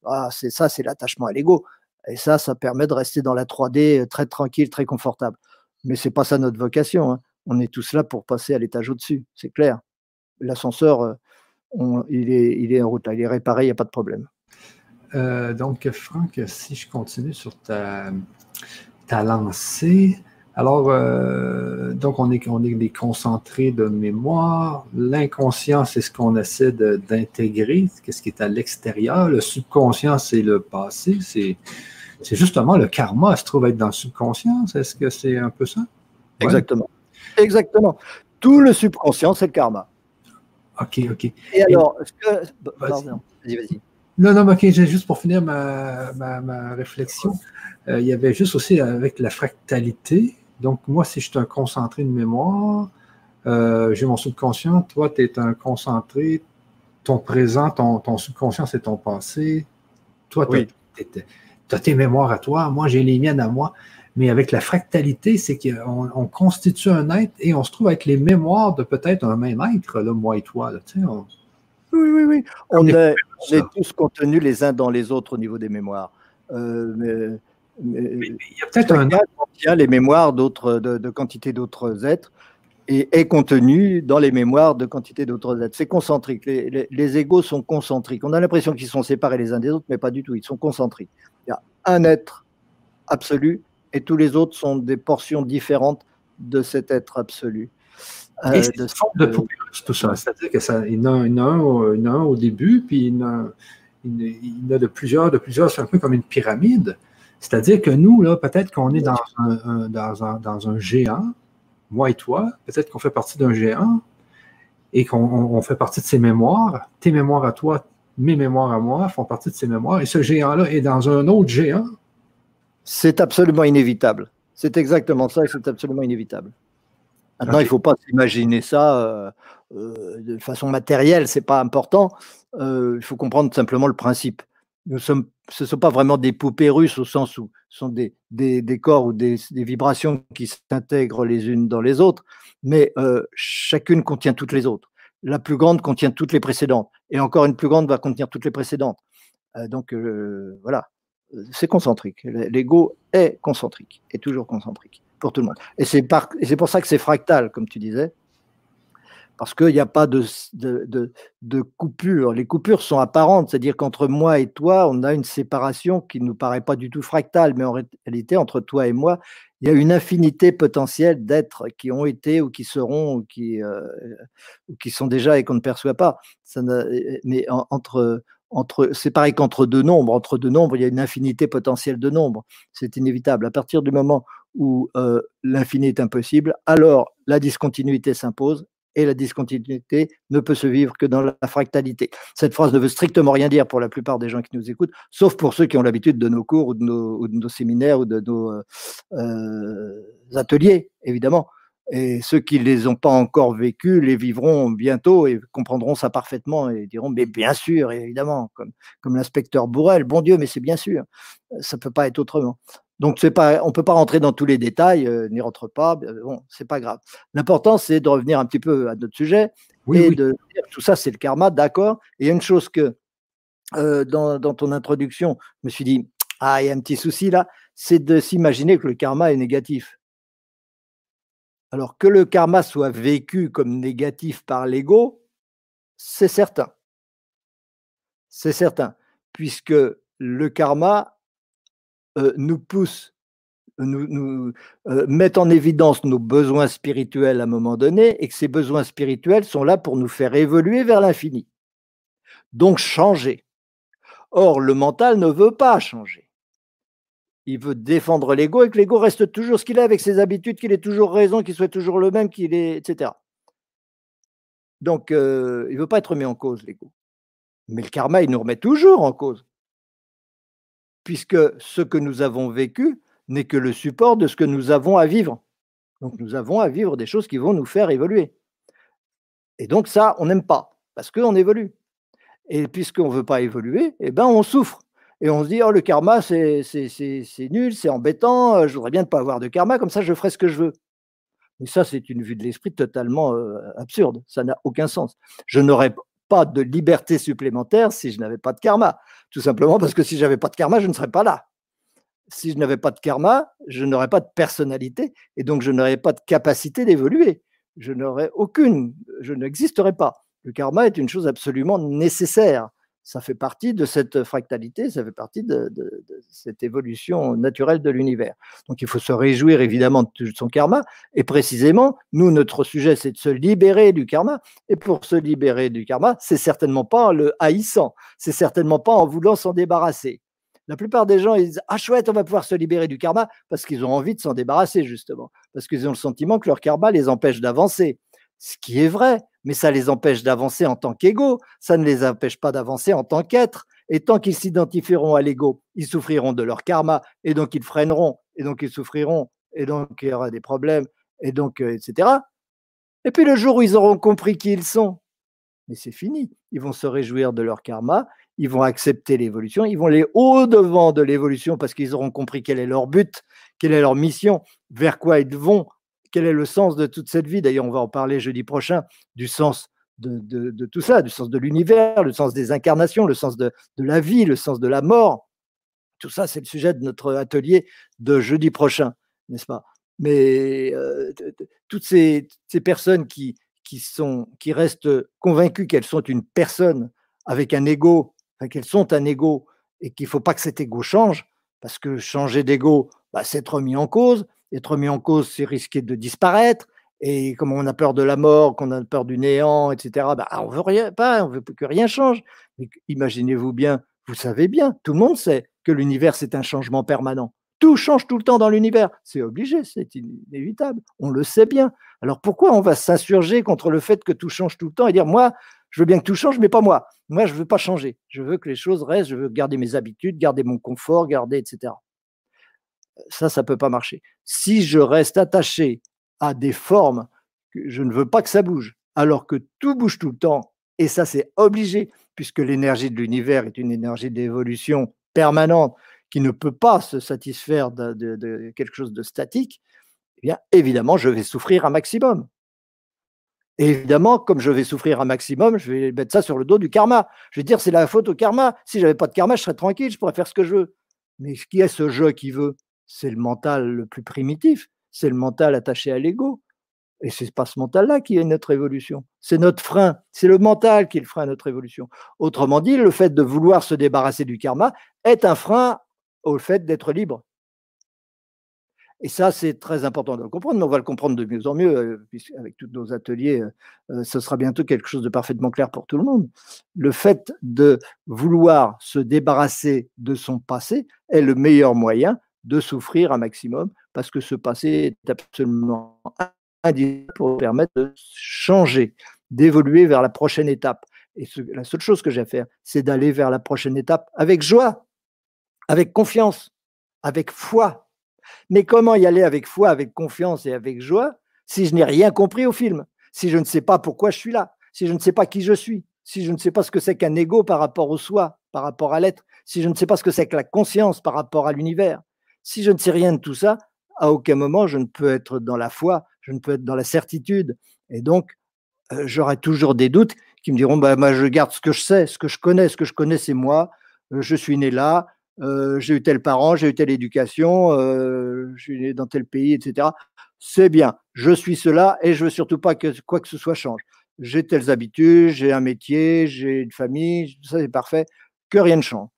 Ah, c'est ça, c'est l'attachement à l'ego. Et ça, ça permet de rester dans la 3D très tranquille, très confortable. Mais c'est pas ça notre vocation. Hein. On est tous là pour passer à l'étage au-dessus, c'est clair. L'ascenseur, euh, il, est, en route, il est réparé, il n'y a pas de problème. Euh, donc, Franck, si je continue sur ta, ta lancée, alors, euh, donc on est, on est des concentrés de mémoire. L'inconscient, c'est ce qu'on essaie d'intégrer, qu'est-ce qui est à l'extérieur. Le subconscient, c'est le passé, c'est c'est justement le karma se trouve être dans le subconscient. Est-ce que c'est un peu ça? Exactement. Exactement. Tout le subconscient, c'est le karma. OK, OK. Et alors, est-ce que. Vas-y, vas-y. Non, non, ok, juste pour finir ma, ma, réflexion, euh, il y avait juste aussi avec la fractalité. Donc, moi, si je suis un concentré de mémoire, euh, j'ai mon subconscient, toi, tu es un concentré, ton présent, ton, ton subconscient, c'est ton passé. Toi, tu tu as tes mémoires à toi, moi j'ai les miennes à moi. Mais avec la fractalité, c'est qu'on constitue un être et on se trouve avec les mémoires de peut-être un même être, là, moi et toi. Oui, oui, oui. On, est, tous contenus les uns dans les autres au niveau des mémoires. Euh, il y a peut-être un a les mémoires d'autres, de, de, quantité d'autres êtres et est contenu dans les mémoires de quantité d'autres êtres. C'est concentrique. Les, les, les, égaux sont concentriques. On a l'impression qu'ils sont séparés les uns des autres, mais pas du tout. Ils sont concentriques il y a un être absolu et tous les autres sont des portions différentes de cet être absolu. Euh, et de, de tout ça. C'est-à-dire qu'il y en a, un, au début, puis il y en a, de plusieurs, de plusieurs, c'est un peu comme une pyramide. C'est-à-dire que nous, là, peut-être qu'on est dans un, dans, un, dans un géant, moi et toi, peut-être qu'on fait partie d'un géant, et qu'on fait partie de ses mémoires, tes mémoires à toi, mes mémoires à moi font partie de ces mémoires, et ce géant-là est dans un autre géant. C'est absolument inévitable. C'est exactement ça, et c'est absolument inévitable. Maintenant, il ne faut pas s'imaginer ça euh, euh, de façon matérielle, c'est pas important. Euh, il faut comprendre simplement le principe. Ce ne sont pas vraiment des poupées russes au sens où ce sont des, corps ou des, vibrations qui s'intègrent les unes dans les autres, mais chacune contient toutes les autres. La plus grande contient toutes les précédentes, et encore une plus grande va contenir toutes les précédentes. donc voilà, c'est concentrique. L'ego est concentrique, est toujours concentrique pour tout le monde. Et c'est pour ça que c'est fractal, comme tu disais, parce qu'il n'y a pas de, coupure. Les coupures sont apparentes, c'est-à-dire qu'entre moi et toi, on a une séparation qui ne nous paraît pas du tout fractale, mais en réalité, entre toi et moi, il y a une infinité potentielle d'êtres qui ont été ou qui seront ou qui, euh, sont déjà et qu'on ne perçoit pas. Mais entre, c'est pareil qu'entre deux nombres. Entre deux nombres, il y a une infinité potentielle de nombres. C'est inévitable. À partir du moment où euh, l'infini est impossible, alors la discontinuité s'impose et la discontinuité ne peut se vivre que dans la fractalité. Cette phrase ne veut strictement rien dire pour la plupart des gens qui nous écoutent, sauf pour ceux qui ont l'habitude de nos cours ou de nos, séminaires ou de nos euh, euh, ateliers, évidemment. Et ceux qui ne les ont pas encore vécus les vivront bientôt et comprendront ça parfaitement et diront, mais bien sûr, évidemment, comme, comme l'inspecteur Bourrel, bon Dieu, mais c'est bien sûr, ça ne peut pas être autrement. Donc, pas, on ne peut pas rentrer dans tous les détails, euh, n'y rentre pas, bon, c'est pas grave. L'important, c'est de revenir un petit peu à notre sujet et de dire tout ça, c'est le karma, d'accord. Et il y a une chose que, euh, dans, dans, ton introduction, je me suis dit, ah, il y a un petit souci là, c'est de s'imaginer que le karma est négatif. Alors, que le karma soit vécu comme négatif par l'ego, c'est certain. C'est certain, puisque le karma euh, nous pousse, nous, nous euh, met en évidence nos besoins spirituels à un moment donné, et que ces besoins spirituels sont là pour nous faire évoluer vers l'infini. Donc changer. Or, le mental ne veut pas changer. Il veut défendre l'ego et que l'ego reste toujours ce qu'il est avec ses habitudes, qu'il ait toujours raison, qu'il soit toujours le même, qu'il est, etc. Donc, euh, il ne veut pas être mis en cause, l'ego. Mais le karma, il nous remet toujours en cause puisque ce que nous avons vécu n'est que le support de ce que nous avons à vivre. Donc nous avons à vivre des choses qui vont nous faire évoluer. Et donc ça, on n'aime pas, parce qu'on évolue. Et puisqu'on ne veut pas évoluer, eh ben on souffre. Et on se dit, oh, le karma, c'est nul, c'est embêtant, euh, je voudrais bien ne pas avoir de karma, comme ça je ferai ce que je veux. Mais ça, c'est une vue de l'esprit totalement euh, absurde. Ça n'a aucun sens. Je n'aurais pas de liberté supplémentaire si je n'avais pas de karma. Tout simplement parce que si j'avais pas de karma, je ne serais pas là. Si je n'avais pas de karma, je n'aurais pas de personnalité et donc je n'aurais pas de capacité d'évoluer. Je n'aurais aucune, je n'existerais pas. Le karma est une chose absolument nécessaire ça fait partie de cette fractalité, ça fait partie de, cette évolution naturelle de l'univers. Donc il faut se réjouir évidemment de son karma, et précisément, nous, notre sujet, c'est de se libérer du karma, et pour se libérer du karma, c'est certainement pas en le haïssant, c'est certainement pas en voulant s'en débarrasser. La plupart des gens, ils disent Ah, chouette, on va pouvoir se libérer du karma parce qu'ils ont envie de s'en débarrasser, justement, parce qu'ils ont le sentiment que leur karma les empêche d'avancer. Ce qui est vrai, mais ça les empêche d'avancer en tant qu'ego, ça ne les empêche pas d'avancer en tant qu'être. Et tant qu'ils s'identifieront à l'ego, ils souffriront de leur karma, et donc ils freineront, et donc ils souffriront, et donc il y aura des problèmes, et donc, euh, etc. Et puis le jour où ils auront compris qui ils sont, mais c'est fini. Ils vont se réjouir de leur karma, ils vont accepter l'évolution, ils vont aller au-devant de l'évolution parce qu'ils auront compris quel est leur but, quelle est leur mission, vers quoi ils vont, quel est le sens de toute cette vie? D'ailleurs, on va en parler jeudi prochain, du sens de, tout ça, du sens de l'univers, le sens des incarnations, le sens de, la vie, le sens de la mort. Tout ça, c'est le sujet de notre atelier de jeudi prochain, n'est-ce pas? Mais euh, toutes ces, personnes qui, qui, sont, qui restent convaincues qu'elles sont une personne avec un ego, qu'elles sont un ego, et qu'il ne faut pas que cet ego change, parce que changer d'ego, bah, c'est être mis en cause, être mis en cause, c'est risquer de disparaître. Et comme on a peur de la mort, qu'on a peur du néant, etc., bah, on veut rien, pas, on veut que rien change. Imaginez-vous bien, vous savez bien, tout le monde sait que l'univers c'est un changement permanent. Tout change tout le temps dans l'univers. C'est obligé, c'est inévitable. On le sait bien. Alors pourquoi on va s'insurger contre le fait que tout change tout le temps et dire moi, je veux bien que tout change, mais pas moi. Moi, je veux pas changer. Je veux que les choses restent, je veux garder mes habitudes, garder mon confort, garder, etc. Ça, ça peut pas marcher. Si je reste attaché à des formes, je ne veux pas que ça bouge, alors que tout bouge tout le temps, et ça, c'est obligé, puisque l'énergie de l'univers est une énergie d'évolution permanente qui ne peut pas se satisfaire de, quelque chose de statique, eh bien, évidemment, je vais souffrir un maximum. évidemment, comme je vais souffrir un maximum, je vais mettre ça sur le dos du karma. Je vais dire, c'est la faute au karma. Si j'avais pas de karma, je serais tranquille, je pourrais faire ce que je veux. Mais qui est ce jeu qui veut C'est le mental le plus primitif. C'est le mental attaché à l'ego. Et c'est pas ce mental-là qui est notre évolution. C'est notre frein. C'est le mental qui est le frein à notre évolution. Autrement dit, le fait de vouloir se débarrasser du karma est un frein au fait d'être libre. Et ça, c'est très important de le comprendre, mais on va le comprendre de mieux en mieux, euh, avec tous nos ateliers, euh, euh, ce sera bientôt quelque chose de parfaitement clair pour tout le monde. Le fait de vouloir se débarrasser de son passé est le meilleur moyen de souffrir un maximum, parce que ce passé est absolument indispensable pour permettre de changer, d'évoluer vers la prochaine étape. Et la seule chose que j'ai à faire, c'est d'aller vers la prochaine étape avec joie, avec confiance, avec foi. Mais comment y aller avec foi, avec confiance et avec joie si je n'ai rien compris au film, si je ne sais pas pourquoi je suis là, si je ne sais pas qui je suis, si je ne sais pas ce que c'est qu'un ego par rapport au soi, par rapport à l'être, si je ne sais pas ce que c'est que la conscience par rapport à l'univers, si je ne sais rien de tout ça, à aucun moment je ne peux être dans la foi, je ne peux être dans la certitude. Et donc, j'aurai toujours des doutes qui me diront, bah, moi je garde ce que je sais, ce que je connais, ce que je connais c'est moi, je suis né là, j'ai eu tel parent, j'ai eu telle éducation, je suis né dans tel pays, etc. C'est bien, je suis cela et je veux surtout pas que quoi que ce soit change. J'ai telles habitudes, j'ai un métier, j'ai une famille, ça c'est parfait, que rien ne change.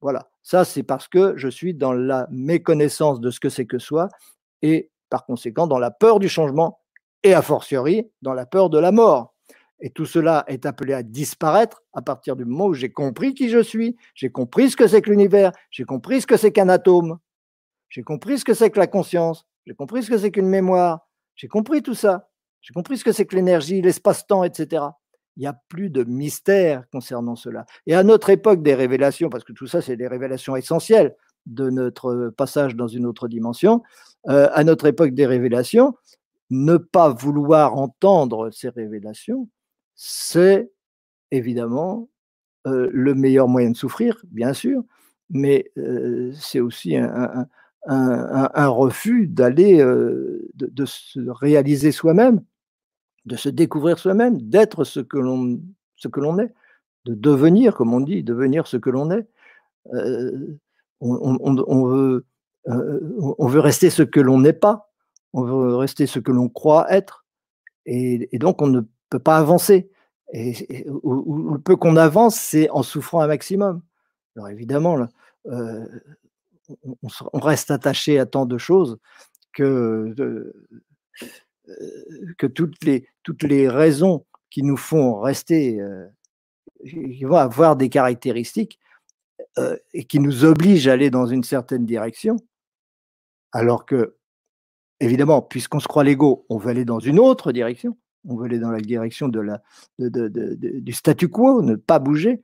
Voilà. Ça, c'est parce que je suis dans la méconnaissance de ce que c'est que soi et par conséquent dans la peur du changement et a fortiori dans la peur de la mort. Et tout cela est appelé à disparaître à partir du moment où j'ai compris qui je suis, j'ai compris ce que c'est que l'univers, j'ai compris ce que c'est qu'un atome, j'ai compris ce que c'est que la conscience, j'ai compris ce que c'est qu'une mémoire, j'ai compris tout ça, j'ai compris ce que c'est que l'énergie, l'espace-temps, etc. Il n'y a plus de mystère concernant cela. Et à notre époque des révélations, parce que tout ça, c'est des révélations essentielles de notre passage dans une autre dimension, euh, à notre époque des révélations, ne pas vouloir entendre ces révélations, c'est évidemment le meilleur moyen de souffrir, bien sûr, mais c'est aussi un, refus d'aller, de, se réaliser soi-même, de se découvrir soi-même, d'être ce que l'on ce que l'on est, de devenir, comme on dit, devenir ce que l'on est. On, veut, on veut rester ce que l'on n'est pas, on veut rester ce que l'on croit être, et, donc on ne peut pas avancer. Et, le peu qu'on avance, c'est en souffrant un maximum. Alors évidemment, euh, on, reste attaché à tant de choses que, euh, que toutes, les, toutes les raisons qui nous font rester, euh, qui vont avoir des caractéristiques et qui nous obligent à aller dans une certaine direction, alors que, évidemment, puisqu'on se croit l'ego, on veut aller dans une autre direction. On veut aller dans la direction de la, du statu quo, ne pas bouger,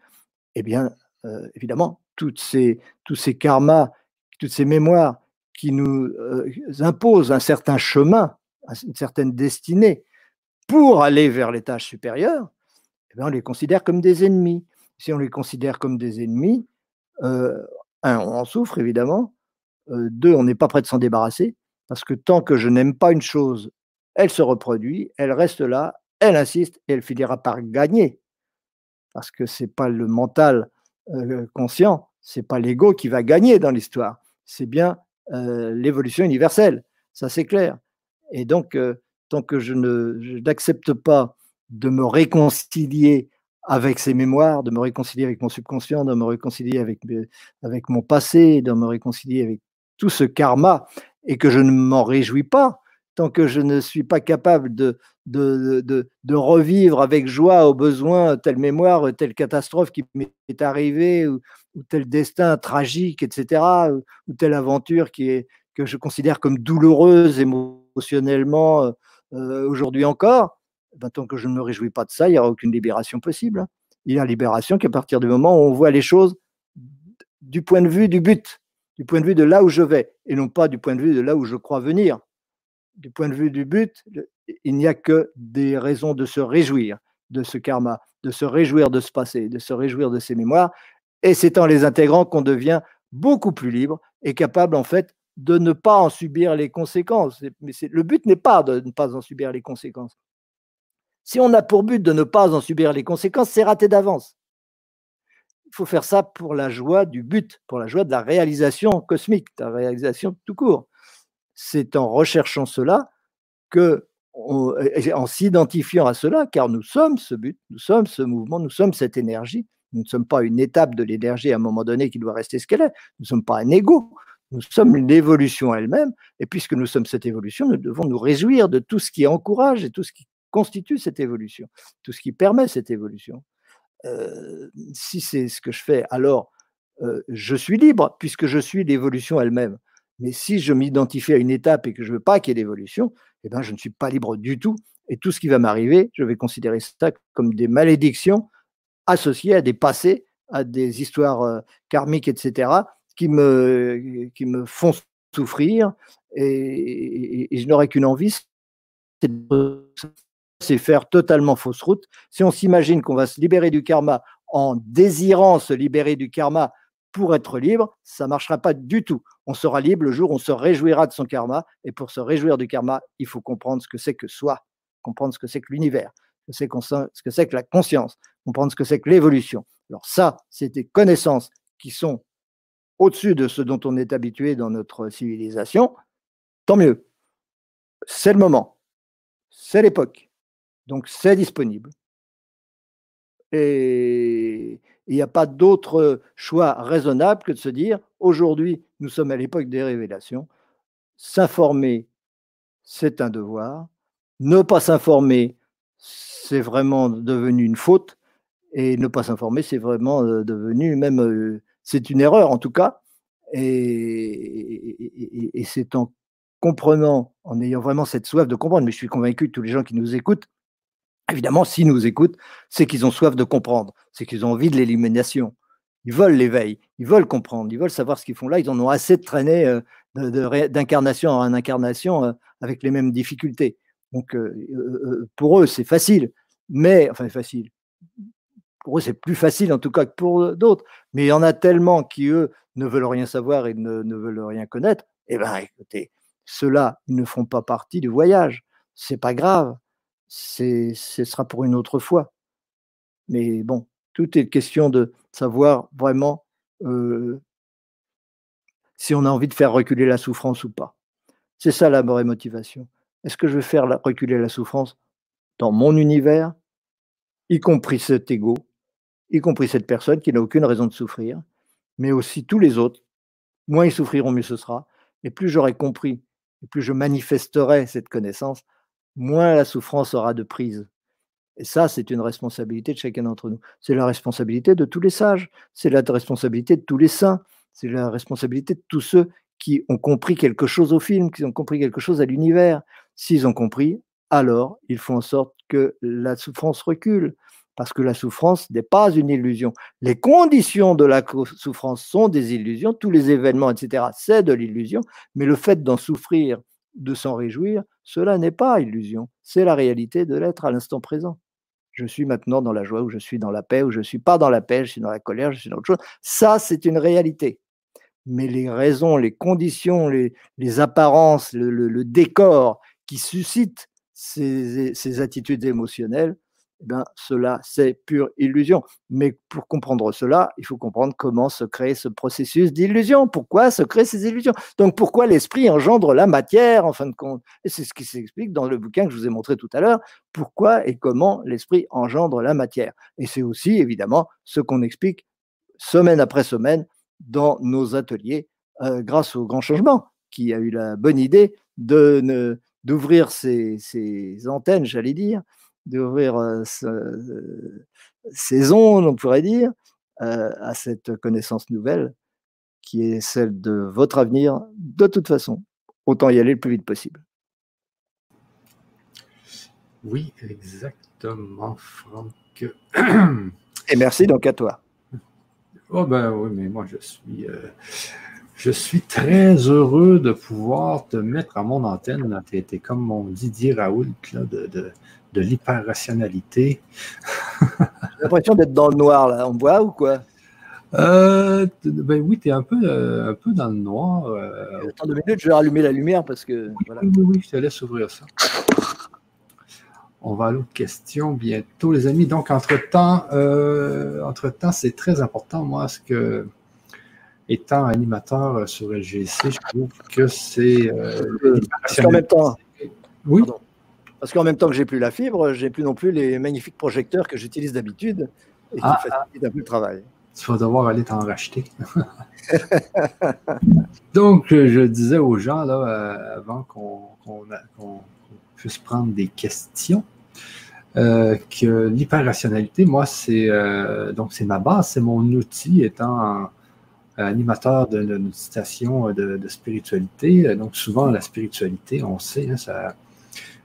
eh bien, euh, évidemment, toutes ces, tous ces karmas, toutes ces mémoires qui nous euh, imposent un certain chemin, une certaine destinée pour aller vers les tâches supérieures, eh bien, on les considère comme des ennemis. Si on les considère comme des ennemis, euh, un, on en souffre évidemment, deux, on n'est pas prêt de s'en débarrasser, parce que tant que je n'aime pas une chose elle se reproduit, elle reste là, elle insiste et elle finira par gagner. Parce que ce n'est pas le mental euh, conscient, ce n'est pas l'ego qui va gagner dans l'histoire, c'est bien euh, l'évolution universelle, ça c'est clair. Et donc, euh, tant que je n'accepte pas de me réconcilier avec ces mémoires, de me réconcilier avec mon subconscient, de me réconcilier avec, avec mon passé, de me réconcilier avec tout ce karma, et que je ne m'en réjouis pas, tant que je ne suis pas capable de, de, de, revivre avec joie au besoin telle mémoire, telle catastrophe qui m'est arrivée, ou, tel destin tragique, etc., ou, telle aventure qui est, que je considère comme douloureuse émotionnellement, euh, aujourd'hui encore, ben, tant que je ne me réjouis pas de ça, il n'y aura aucune libération possible. Hein. Il y a libération qu'à partir du moment où on voit les choses du point de vue du but, du point de vue de là où je vais, et non pas du point de vue de là où je crois venir. Du point de vue du but, il n'y a que des raisons de se réjouir de ce karma, de se réjouir de ce passé, de se réjouir de ces mémoires. Et c'est en les intégrant qu'on devient beaucoup plus libre et capable, en fait, de ne pas en subir les conséquences. Mais le but n'est pas de ne pas en subir les conséquences. Si on a pour but de ne pas en subir les conséquences, c'est raté d'avance. Il faut faire ça pour la joie du but, pour la joie de la réalisation cosmique, de la réalisation tout court. C'est en recherchant cela que en s'identifiant à cela, car nous sommes ce but, nous sommes ce mouvement, nous sommes cette énergie. Nous ne sommes pas une étape de l'énergie à un moment donné qui doit rester ce qu'elle est. Nous ne sommes pas un ego. Nous sommes l'évolution elle-même. Et puisque nous sommes cette évolution, nous devons nous réjouir de tout ce qui encourage et tout ce qui constitue cette évolution, tout ce qui permet cette évolution. Euh, si c'est ce que je fais, alors euh, je suis libre puisque je suis l'évolution elle-même. Mais si je m'identifie à une étape et que je ne veux pas qu'il y ait d'évolution, eh ben, je ne suis pas libre du tout. Et tout ce qui va m'arriver, je vais considérer ça comme des malédictions associées à des passés, à des histoires euh, karmiques, etc., qui me, qui me font souffrir. Et, je n'aurai qu'une envie, c'est faire totalement fausse route. Si on s'imagine qu'on va se libérer du karma en désirant se libérer du karma pour être libre, ça ne marchera pas du tout. On sera libre le jour où on se réjouira de son karma. Et pour se réjouir du karma, il faut comprendre ce que c'est que soi, comprendre ce que c'est que l'univers, ce que c'est que la conscience, comprendre ce que c'est que l'évolution. Alors ça, c'est des connaissances qui sont au-dessus de ce dont on est habitué dans notre civilisation. Tant mieux. C'est le moment. C'est l'époque. Donc c'est disponible. Et il n'y a pas d'autre choix raisonnable que de se dire, aujourd'hui, nous sommes à l'époque des révélations. S'informer, c'est un devoir. Ne pas s'informer, c'est vraiment devenu une faute. Et ne pas s'informer, c'est vraiment devenu même, c'est une erreur en tout cas. Et, c'est en comprenant, en ayant vraiment cette soif de comprendre, mais je suis convaincu que tous les gens qui nous écoutent Évidemment, s'ils nous écoutent, c'est qu'ils ont soif de comprendre, c'est qu'ils ont envie de l'élimination. Ils veulent l'éveil, ils veulent comprendre, ils veulent savoir ce qu'ils font là. Ils en ont assez de traîner euh, d'incarnation en incarnation euh, avec les mêmes difficultés. Donc, euh, pour eux, c'est facile, mais, enfin, facile. Pour eux, c'est plus facile en tout cas que pour d'autres. Mais il y en a tellement qui, eux, ne veulent rien savoir et ne, veulent rien connaître. Eh bien, écoutez, ceux-là, ils ne font pas partie du voyage. C'est pas grave ce sera pour une autre fois. Mais bon, tout est question de savoir vraiment euh, si on a envie de faire reculer la souffrance ou pas. C'est ça la vraie motivation. Est-ce que je vais faire reculer la souffrance dans mon univers, y compris cet ego, y compris cette personne qui n'a aucune raison de souffrir, mais aussi tous les autres Moins ils souffriront, mieux ce sera. Et plus j'aurai compris, et plus je manifesterai cette connaissance, moins la souffrance aura de prise. Et ça, c'est une responsabilité de chacun d'entre nous. C'est la responsabilité de tous les sages, c'est la responsabilité de tous les saints, c'est la responsabilité de tous ceux qui ont compris quelque chose au film, qui ont compris quelque chose à l'univers. S'ils ont compris, alors ils font en sorte que la souffrance recule, parce que la souffrance n'est pas une illusion. Les conditions de la souffrance sont des illusions, tous les événements, etc., c'est de l'illusion, mais le fait d'en souffrir de s'en réjouir, cela n'est pas illusion, c'est la réalité de l'être à l'instant présent. Je suis maintenant dans la joie, ou je suis dans la paix, ou je ne suis pas dans la paix, je suis dans la colère, je suis dans autre chose. Ça, c'est une réalité. Mais les raisons, les conditions, les, apparences, le, décor qui suscitent ces attitudes émotionnelles, eh ben, cela, c'est pure illusion. Mais pour comprendre cela, il faut comprendre comment se crée ce processus d'illusion. Pourquoi se créent ces illusions? Donc, pourquoi l'esprit engendre la matière, en fin de compte? Et c'est ce qui s'explique dans le bouquin que je vous ai montré tout à l'heure. Pourquoi et comment l'esprit engendre la matière? Et c'est aussi, évidemment, ce qu'on explique semaine après semaine dans nos ateliers euh, grâce au grand changement qui a eu la bonne idée d'ouvrir ces antennes, j'allais dire, d'ouvrir ces ondes, on pourrait dire, à cette connaissance nouvelle qui est celle de votre avenir de toute façon. Autant y aller le plus vite possible. Oui, exactement, Franck. Et merci donc à toi. Oh ben oui, mais moi je suis, euh, je suis très heureux de pouvoir te mettre à mon antenne. Tu es, comme mon Didier Raoult là, de, de, de l'hyper-rationalité. J'ai l'impression d'être dans le noir là. On me voit ou quoi? Euh, ben oui, tu es un peu, euh, un peu dans le noir. Euh, Attends deux minutes, je vais rallumer la lumière parce que. Oui, oui, oui, je te laisse ouvrir ça. On va à l'autre question bientôt, les amis. Donc, entre-temps, entre-temps, c'est très important, moi, ce que, étant animateur sur LGC, je trouve que c'est. qu'en même temps. Oui. Parce qu'en même temps que j'ai plus la fibre, j'ai plus non plus les magnifiques projecteurs que j'utilise d'habitude et qui ah, facilitent un peu le travail tu vas devoir aller t'en racheter. Donc, euh, je disais aux gens, là, euh, avant qu'on puisse prendre des questions, euh, que l'hyper-rationalité, moi, c'est donc c'est ma base, c'est mon outil étant animateur d'une station de, spiritualité. Donc, souvent, la spiritualité, on sait, hein, ça,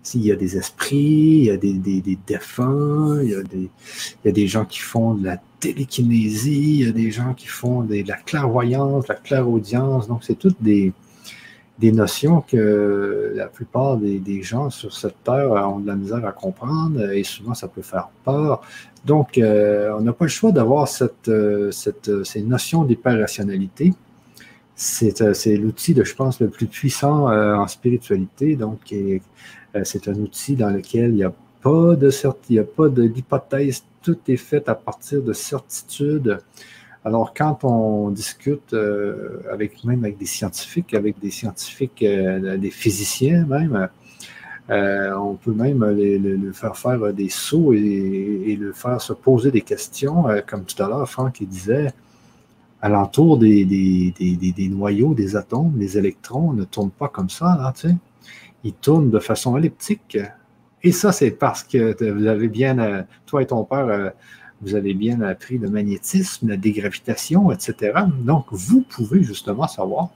s'il y a des esprits, il y a des, défunts, il y a des, il y a des gens qui font de la télékinésie, il y a des gens qui font de la clairvoyance, de la clairaudience. Donc, c'est toutes des, des notions que la plupart des, gens sur cette terre ont de la misère à comprendre et souvent ça peut faire peur. Donc, euh, on n'a pas le choix d'avoir cette, euh, cette, ces notions d'hyper-rationalité. C'est, l'outil, je pense, le plus puissant euh, en spiritualité. Donc, c'est un outil dans lequel il n'y a pas de il n'y a pas d'hypothèse tout est fait à partir de certitudes. Alors, quand on discute euh, avec même avec des scientifiques, avec des scientifiques, euh, des physiciens même, euh, on peut même le faire faire des sauts et, le faire se poser des questions, comme tout à l'heure, Franck disait, alentour des, des, des, noyaux, des atomes, les électrons ne tournent pas comme ça, là, tu sais. Ils tournent de façon elliptique. Et ça, c'est parce que vous avez bien, euh, toi et ton père, euh, vous avez bien appris le magnétisme, la dégravitation, etc. Donc, vous pouvez justement savoir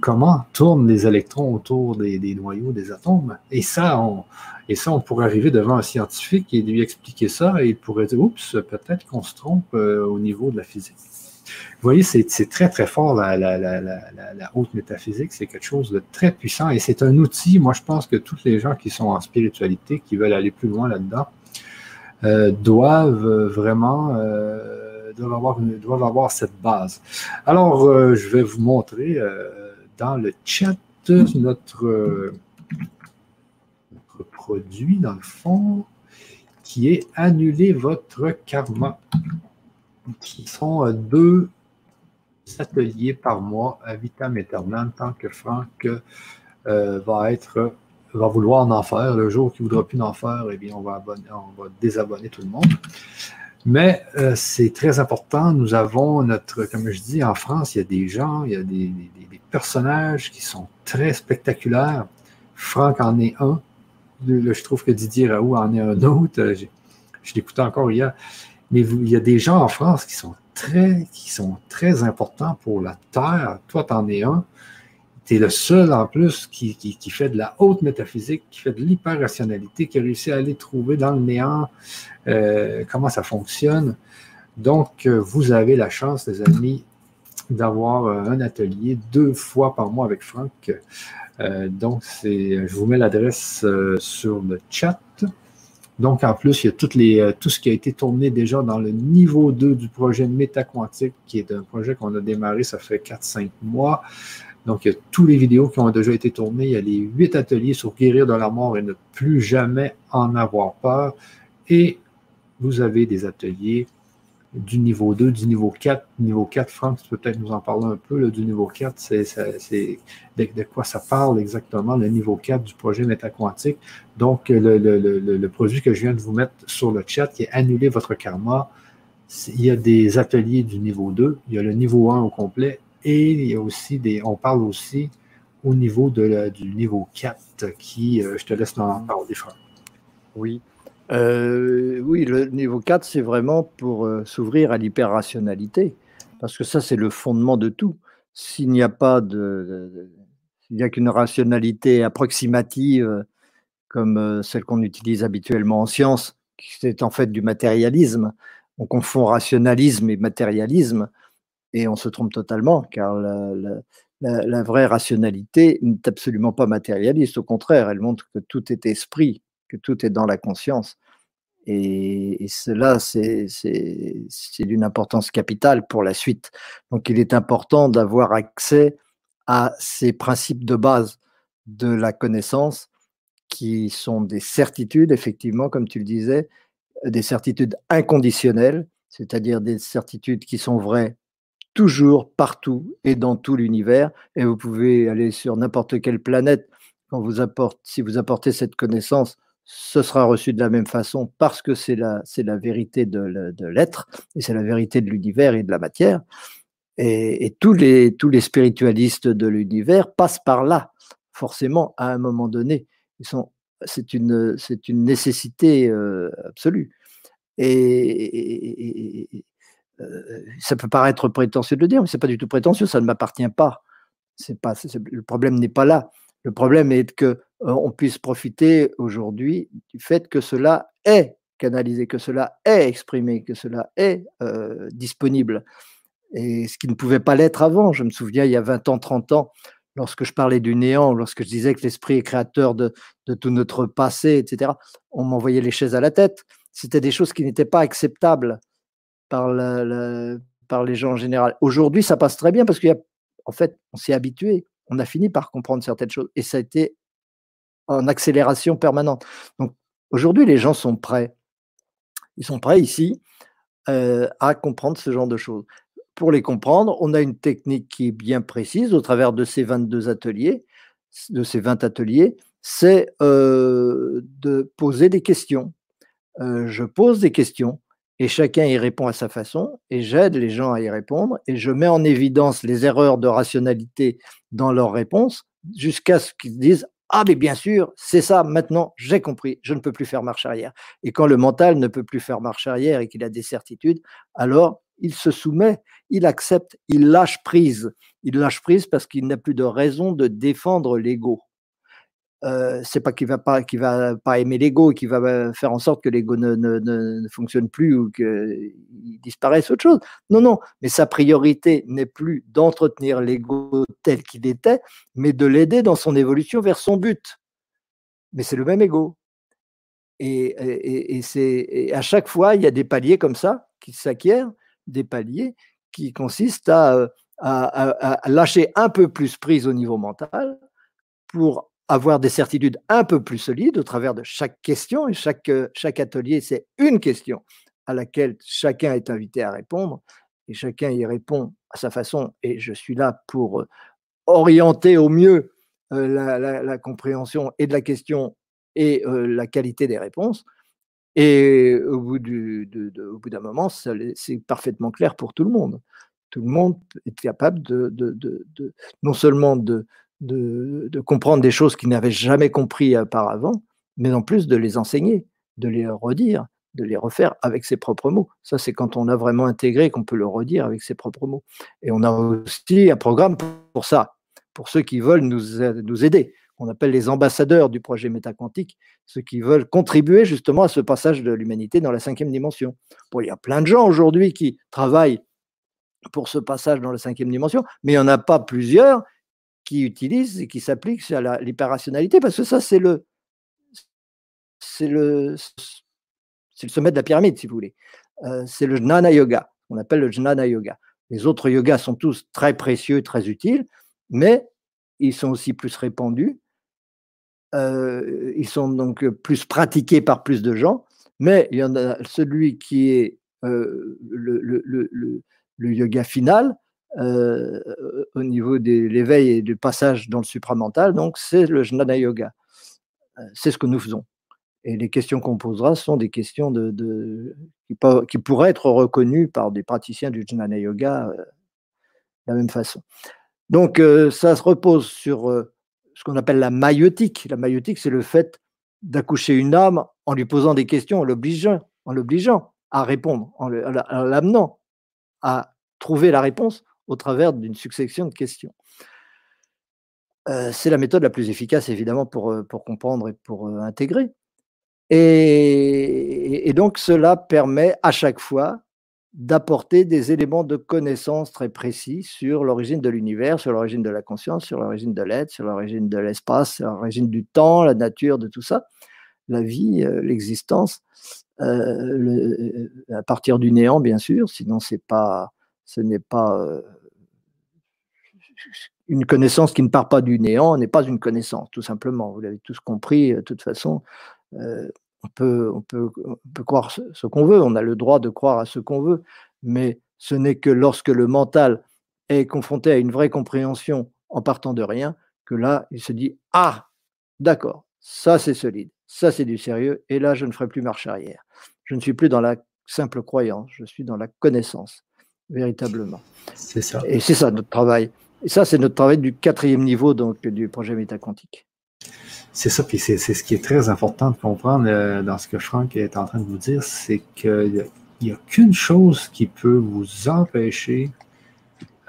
comment tournent les électrons autour des, noyaux des atomes. Et ça, on, et ça, on pourrait arriver devant un scientifique et lui expliquer ça, et il pourrait dire, oups, peut-être qu'on se trompe euh, au niveau de la physique. Vous voyez, c'est très, très fort, la, haute métaphysique. C'est quelque chose de très puissant et c'est un outil. Moi, je pense que tous les gens qui sont en spiritualité, qui veulent aller plus loin là-dedans, euh, doivent vraiment euh, avoir cette base. Alors, euh, je vais vous montrer dans le chat notre produit, dans le fond, qui est Annuler votre karma qui sont euh, deux ateliers par mois à vitam aeternam, tant que Franck euh, va être va vouloir en faire. Le jour qu'il ne voudra plus en faire, eh bien, on va, on va désabonner tout le monde. Mais euh, c'est très important. Nous avons notre, comme je dis, en France, il y a des gens, il y a des, personnages qui sont très spectaculaires. Franck en est un. je trouve que Didier Raoult en est un autre. Je, je l'écoutais encore hier. Mais il y a des gens en France qui sont très, qui sont très importants pour la Terre. Toi, tu en es un. Tu es le seul en plus qui, qui, fait de la haute métaphysique, qui fait de l'hyper-rationalité, qui a réussi à aller trouver dans le néant euh, comment ça fonctionne. Donc, euh, vous avez la chance, les amis, d'avoir euh, un atelier deux fois par mois avec Franck. donc, je vous mets l'adresse sur le chat. Donc, en plus, il y a euh, tout ce qui a été tourné déjà dans le niveau 2 du projet Métaquantique, qui est un projet qu'on a démarré, ça fait 4-5 mois. Donc, il y a tous les vidéos qui ont déjà été tournées. Il y a les 8 ateliers sur guérir de la mort et ne plus jamais en avoir peur. Et vous avez des ateliers du niveau 2, du niveau 4. Niveau 4, Franck, tu peux peut-être nous en parler un peu du niveau 4. C'est, de, quoi ça parle exactement, le niveau 4 du projet métaquantique. Donc, le, produit que je viens de vous mettre sur le chat, qui est Annuler votre karma, il y a des ateliers du niveau 2, il y a le niveau 1 au complet, et il y a aussi des. On parle aussi au niveau de du niveau 4, qui, euh, je te laisse en parler, Franck. Oui. Euh, oui, le niveau 4, c'est vraiment pour euh, s'ouvrir à l'hyper-rationalité, parce que ça, c'est le fondement de tout. S'il n'y a pas de, n'y a qu'une rationalité approximative, comme celle qu'on utilise habituellement en science, qui c'est en fait du matérialisme. On confond rationalisme et matérialisme et on se trompe totalement, car la, vraie rationalité n'est absolument pas matérialiste. Au contraire, elle montre que tout est esprit, que tout est dans la conscience. Et, cela, c'est d'une importance capitale pour la suite. Donc, il est important d'avoir accès à ces principes de base de la connaissance qui sont des certitudes, effectivement, comme tu le disais, des certitudes inconditionnelles, c'est-à-dire des certitudes qui sont vraies toujours, partout et dans tout l'univers. Et vous pouvez aller sur n'importe quelle planète. Si vous apportez cette connaissance, ce sera reçu de la même façon parce que c'est la, c'est la vérité de, l'être et c'est la vérité de l'univers et de la matière. Et, tous, les, tous les spiritualistes de l'univers passent par là, forcément, à un moment donné. Ils sont, c'est, une, c'est une nécessité euh, absolue. Et, ça peut paraître prétentieux de le dire, mais c'est pas du tout prétentieux, ça ne m'appartient pas. C'est pas, le problème n'est pas là. Le problème est que on puisse profiter aujourd'hui du fait que cela est canalisé, que cela est exprimé, que cela est disponible. Et ce qui ne pouvait pas l'être avant. Je me souviens, il y a 20 ans, 30 ans, lorsque je parlais du néant, lorsque je disais que l'esprit est créateur de, tout notre passé, etc., on m'envoyait les chaises à la tête. C'était des choses qui n'étaient pas acceptables par, par les gens en général. Aujourd'hui, ça passe très bien parce qu'en fait, on s'est habitué, on a fini par comprendre certaines choses et ça a été en accélération permanente. Donc aujourd'hui, les gens sont prêts. Ils sont prêts ici euh, à comprendre ce genre de choses. Pour les comprendre, on a une technique qui est bien précise au travers de ces 22 ateliers, de ces 20 ateliers, c'est euh, de poser des questions. Euh, je pose des questions et chacun y répond à sa façon, et j'aide les gens à y répondre, et je mets en évidence les erreurs de rationalité dans leurs réponses, jusqu'à ce qu'ils disent Ah, mais bien sûr, c'est ça, maintenant, j'ai compris, je ne peux plus faire marche arrière. Et quand le mental ne peut plus faire marche arrière et qu'il a des certitudes, alors il se soumet, il accepte, il lâche prise. Il lâche prise parce qu'il n'a plus de raison de défendre l'ego. Euh, c'est pas qu'il va pas qu'il va pas aimer l'ego qu'il va euh, faire en sorte que l'ego ne, ne, ne, fonctionne plus ou qu'il disparaisse autre chose. Non, non, mais sa priorité n'est plus d'entretenir l'ego tel qu'il était, mais de l'aider dans son évolution vers son but. Mais c'est le même ego. Et, et, c'est à chaque fois, il y a des paliers comme ça qui s'acquièrent, des paliers qui consistent à, à, à lâcher un peu plus prise au niveau mental pour avoir des certitudes un peu plus solides au travers de chaque question. Et chaque, euh, chaque atelier, c'est une question à laquelle chacun est invité à répondre. Et chacun y répond à sa façon. Et je suis là pour euh, orienter au mieux euh, la, compréhension et de la question et la qualité des réponses. Et au bout, du, au bout d'un moment, c'est parfaitement clair pour tout le monde. Tout le monde est capable de, de non seulement de, de, comprendre des choses qu'ils n'avaient jamais compris auparavant, mais en plus de les enseigner, de les redire, de les refaire avec ses propres mots. Ça, c'est quand on a vraiment intégré qu'on peut le redire avec ses propres mots. Et on a aussi un programme pour ça, pour ceux qui veulent nous, aider. On appelle les ambassadeurs du projet métaquantique, ceux qui veulent contribuer justement à ce passage de l'humanité dans la cinquième dimension. Il y a plein de gens aujourd'hui qui travaillent pour ce passage dans la cinquième dimension, mais il n'y en a pas plusieurs qui utilise et qui s'applique à l'hyperrationalité, parce que ça, c'est le, c'est le, le sommet de la pyramide, si vous voulez. Euh, c'est le jnana yoga, on appelle le jnana yoga. Les autres yogas sont tous très précieux, très utiles, mais ils sont aussi plus répandus. Euh, ils sont donc plus pratiqués par plus de gens, mais il y en a celui qui est euh, le, le, le, le, yoga final, euh, au niveau de l'éveil et du passage dans le supramental, donc c'est le Jnana Yoga. Euh, c'est ce que nous faisons. Et les questions qu'on posera sont des questions de, qui, pourraient être reconnues par des praticiens du Jnana Yoga euh, de la même façon. Donc, ça se repose sur ce qu'on appelle la maïotique. La maïotique, c'est le fait d'accoucher une âme en lui posant des questions, en l'obligeant à répondre, en l'amenant à trouver la réponse au travers d'une succession de questions. c'est la méthode la plus efficace, évidemment, pour, pour comprendre et pour intégrer. Et, donc, cela permet à chaque fois d'apporter des éléments de connaissance très précis sur l'origine de l'univers, sur l'origine de la conscience, sur l'origine de l'être, sur l'origine de l'espace, sur l'origine du temps, la nature, de tout ça, la vie, l'existence, à partir du néant, bien sûr, sinon c'est pas, ce n'est pas une connaissance qui ne part pas du néant n'est pas une connaissance, tout simplement. Vous l'avez tous compris, de toute façon. Euh, on, peut, on, peut, croire ce, qu'on veut, on a le droit de croire à ce qu'on veut, mais ce n'est que lorsque le mental est confronté à une vraie compréhension en partant de rien, que là, il se dit Ah, d'accord, ça c'est solide, ça c'est du sérieux, et là, je ne ferai plus marche arrière. Je ne suis plus dans la simple croyance, je suis dans la connaissance, véritablement. C'est ça. Et c'est ça notre travail. Et ça, c'est notre travail du quatrième niveau donc, du projet métaquantique. C'est ça, puis c'est ce qui est très important de comprendre euh, dans ce que Franck est en train de vous dire, c'est qu'il n'y a, qu'une chose qui peut vous empêcher,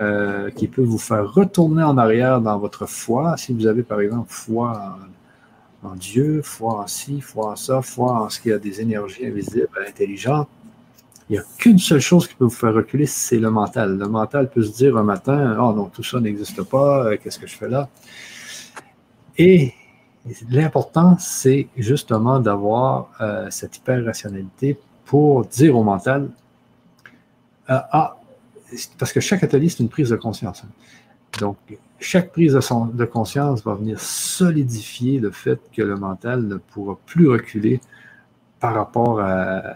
euh, qui peut vous faire retourner en arrière dans votre foi. Si vous avez, par exemple, foi en, Dieu, foi en ci, foi en ça, foi en ce qu'il y a des énergies invisibles, intelligentes, il n'y a qu'une seule chose qui peut vous faire reculer, c'est le mental. Le mental peut se dire un matin, oh non, tout ça n'existe pas, euh, qu'est-ce que je fais là? Et l'important, c'est justement d'avoir euh, cette hyper-rationalité pour dire au mental, euh, ah, parce que chaque atelier, c'est une prise de conscience. Hein. Donc, chaque prise de, de, conscience va venir solidifier le fait que le mental ne pourra plus reculer par rapport à,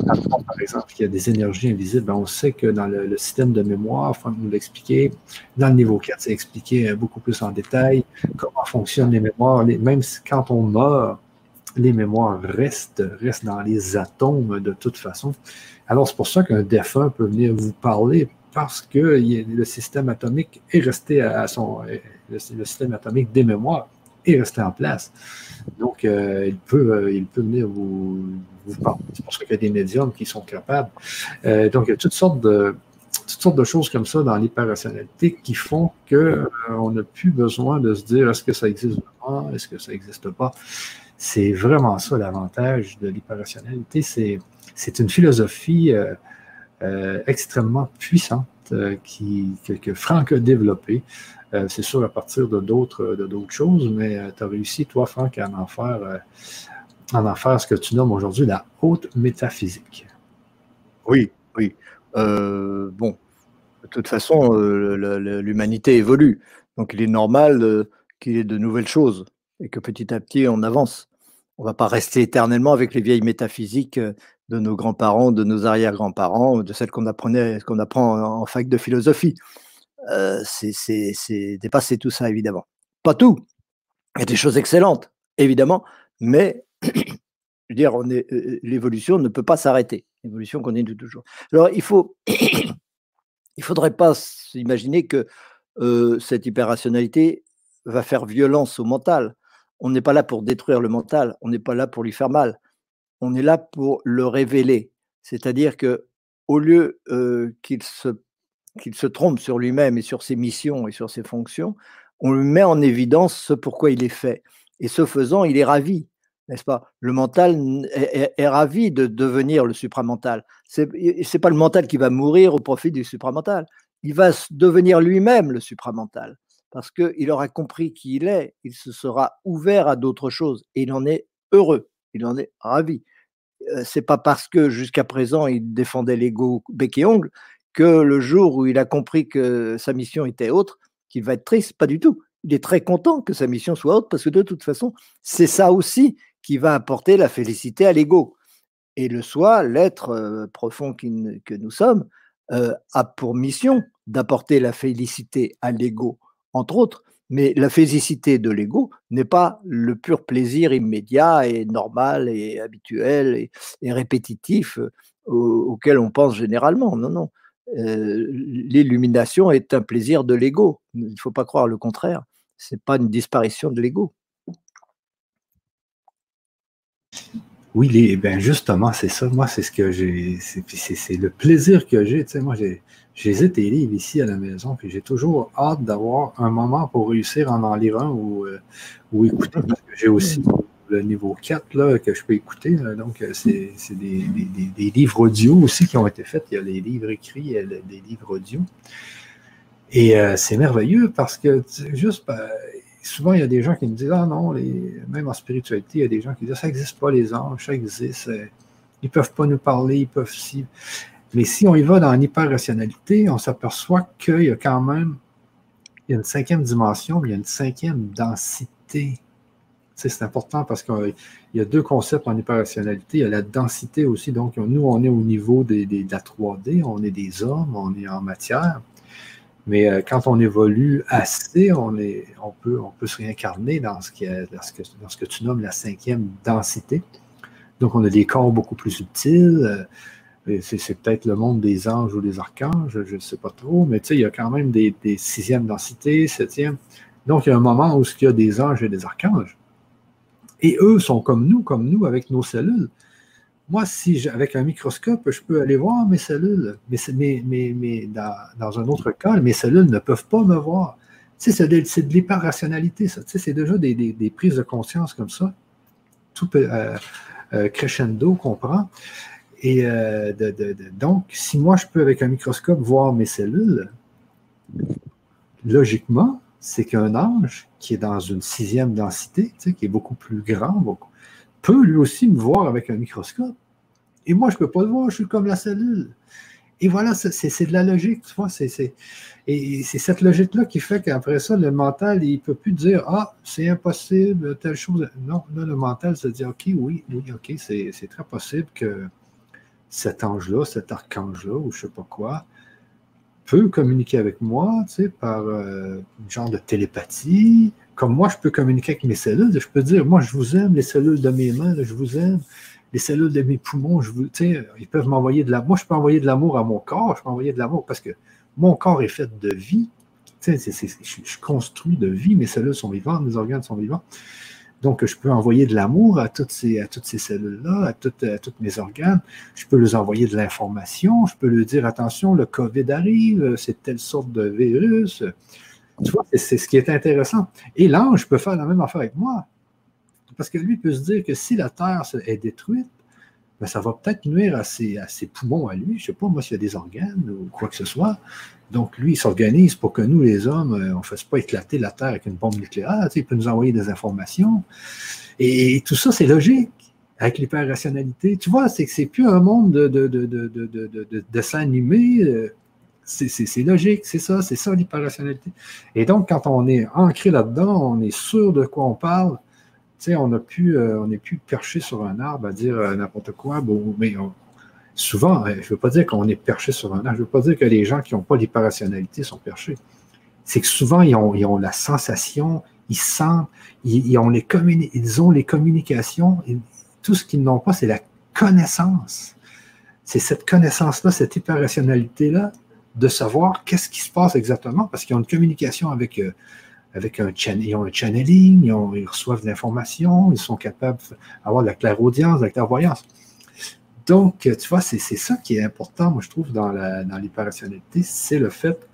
par exemple, qu'il y a des énergies invisibles, ben, on sait que dans le, système de mémoire, Franck nous l'expliquer, dans le niveau 4, c'est expliqué euh, beaucoup plus en détail comment fonctionnent les mémoires. même quand on meurt, les mémoires restent, restent dans les atomes de toute façon. Alors, c'est pour ça qu'un défunt peut venir vous parler parce que le système atomique est resté à son. le système atomique des mémoires est resté en place. Donc, euh, il, peut, euh, il peut venir vous, parler. C'est pour ça qu'il y a des médiums qui sont capables. Euh, donc, il y a toutes sortes de, toutes sortes de choses comme ça dans l'hyperrationalité qui font qu'on n'a plus besoin de se dire est-ce que ça existe vraiment, est-ce que ça n'existe pas? C'est vraiment ça l'avantage de l'hyperrationalité. C'est une philosophie extrêmement puissante qui, que, que Franck a développée. Euh, c'est sûr à partir de d'autres, de d'autres choses, mais euh, tu as réussi, toi, Franck, à en faire, euh, en faire ce que tu nommes aujourd'hui la haute métaphysique. Oui, oui. bon, de toute façon, l'humanité évolue. Donc il est normal qu'il y ait de nouvelles choses et que petit à petit on avance. On ne va pas rester éternellement avec les vieilles métaphysiques de nos grands-parents, de nos arrière-grands-parents, de celles qu'on apprenait, qu'on apprend en fac de philosophie. Euh, c'est dépasser tout ça, évidemment. Pas tout. Il y a des choses excellentes, évidemment, mais je veux dire, euh, euh, l'évolution ne peut pas s'arrêter. L'évolution continue toujours. Alors, il faut, il faudrait pas s'imaginer que cette hyperrationalité va faire violence au mental. On n'est pas là pour détruire le mental, on n'est pas là pour lui faire mal. On est là pour le révéler. C'est-à-dire que au lieu qu'il se trompe sur lui-même et sur ses missions et sur ses fonctions, on lui met en évidence ce pourquoi il est fait. Et ce faisant, il est ravi, n'est-ce pas? Le mental est, ravi de devenir le supramental. Ce n'est pas le mental qui va mourir au profit du supramental. Il va devenir lui-même le supramental parce qu'il aura compris qui il est, il se sera ouvert à d'autres choses et il en est heureux, il en est ravi. Euh, c'est pas parce que jusqu'à présent il défendait l'ego bec et ongle que le jour où il a compris que sa mission était autre, qu'il va être triste, pas du tout. Il est très content que sa mission soit autre parce que de toute façon, c'est ça aussi qui va apporter la félicité à l'ego. Et le soi, l'être euh, profond que nous sommes, euh, a pour mission d'apporter la félicité à l'ego, entre autres. Mais la félicité de l'ego n'est pas le pur plaisir immédiat et normal et habituel et, répétitif euh, auquel on pense généralement. Non, non. Euh, l'illumination est un plaisir de l'ego. Il ne faut pas croire le contraire. Ce n'est pas une disparition de l'ego. Oui, ben justement, c'est ça. Moi, c'est ce que j'ai. C'est le plaisir que j'ai. Moi, j'ai J'ai tes livres ici à la maison, puis j'ai toujours hâte d'avoir un moment pour réussir à en lire un ou, euh, ou écouter. j'ai aussi le niveau 4 là, que je peux écouter. Donc, euh, c'est des, des, livres audio aussi qui ont été faits. Il y a les livres écrits, il y a des livres audio. Et euh, c'est merveilleux parce que juste, ben, souvent, il y a des gens qui me disent Ah non, les, même en spiritualité, il y a des gens qui disent Ça n'existe pas, les anges, ça existe. Ils ne peuvent pas nous parler, ils peuvent si. Mais si on y va dans l'hyper-rationalité, on s'aperçoit qu'il y a quand même une cinquième dimension, mais il y a une cinquième densité. C'est important parce qu'il y a deux concepts en hyper-rationalité. Il y a la densité aussi. Donc, nous, on est au niveau de la 3D, on est des hommes, on est en matière. Mais euh, quand on évolue assez, on, est, on, peut, on peut se réincarner dans ce, qui est, dans, ce que, dans ce que tu nommes la cinquième densité. Donc, on a des corps beaucoup plus subtils. C'est peut-être le monde des anges ou des archanges, je ne sais pas trop, mais tu sais, il y a quand même des, sixièmes densités, septièmes. Donc, il y a un moment où il y a des anges et des archanges. Et eux sont comme nous, comme nous, avec nos cellules. Moi, si avec un microscope, je peux aller voir mes cellules, mais, mais, mais, dans, un autre cas, mes cellules ne peuvent pas me voir. Tu sais, c'est de, de l'hyper-rationalité, ça. Tu sais, c'est déjà des, prises de conscience comme ça. Tout euh, euh, crescendo qu'on prend. Et euh, donc, si moi, je peux, avec un microscope, voir mes cellules, logiquement, c'est qu'un ange qui est dans une sixième densité, qui est beaucoup plus grand, peut lui aussi me voir avec un microscope. Et moi, je ne peux pas le voir, je suis comme la cellule. Et voilà, c'est de la logique, tu vois. et c'est cette logique-là qui fait qu'après ça, le mental, il ne peut plus dire Ah, c'est impossible, telle chose. Non, là, le mental se dit OK, oui, oui, OK, c'est très possible que cet ange-là, cet archange-là, ou je ne sais pas quoi, peut communiquer avec moi, tu sais, par euh, une genre de télépathie. Comme moi, je peux communiquer avec mes cellules. Je peux dire, moi, je vous aime, les cellules de mes mains, je vous aime. Les cellules de mes poumons, je vous, tu ils peuvent m'envoyer de l'amour. Moi, je peux envoyer de l'amour à mon corps. Je peux envoyer de l'amour parce que mon corps est fait de vie. Tu sais, je suis construit de vie. Mes cellules sont vivantes, mes organes sont vivants. Donc, je peux envoyer de l'amour à toutes ces, cellules-là, à, toutes, tous mes organes. Je peux leur envoyer de l'information. Je peux leur dire, attention, le COVID arrive, c'est telle sorte de virus. Tu vois, c'est ce qui est intéressant. Et l'ange peut faire la même affaire avec moi. Parce que lui peut se dire que si la Terre est détruite, ben, ça va peut-être nuire à ses, à ses, poumons à lui. Je ne sais pas, moi, s'il y a des organes ou quoi que ce soit. Donc, lui, il s'organise pour que nous, les hommes, euh, on ne fasse pas éclater la Terre avec une bombe nucléaire. il peut nous envoyer des informations. Et, tout ça, c'est logique avec l'hyper-rationalité. Tu vois, c'est que c'est plus un monde de, de, de, de dessin animé. Euh, c'est logique, c'est ça, c'est ça l'hyper-rationalité. Et donc, quand on est ancré là-dedans, on est sûr de quoi on parle. On n'est plus, euh, on plus perché sur un arbre à dire n'importe quoi. Bon, mais souvent, euh, je ne veux pas dire qu'on est perché sur un arbre, je ne veux pas dire que les gens qui n'ont pas d'hyperrationalité sont perchés. C'est que souvent, ils ont, la sensation, ils sentent, ils, ont, les ils ont les communications, et tout ce qu'ils n'ont pas, c'est la connaissance. C'est cette connaissance-là, cette hyperrationalité-là, de savoir qu'est-ce qui se passe exactement, parce qu'ils ont une communication avec, euh, avec un, ils ont un channeling, ils, reçoivent de l'information, ils sont capables d'avoir de la clairaudience, de la clairvoyance. Donc, tu vois, c'est ça qui est important, moi, je trouve, dans l'hyperrationalité, c'est le fait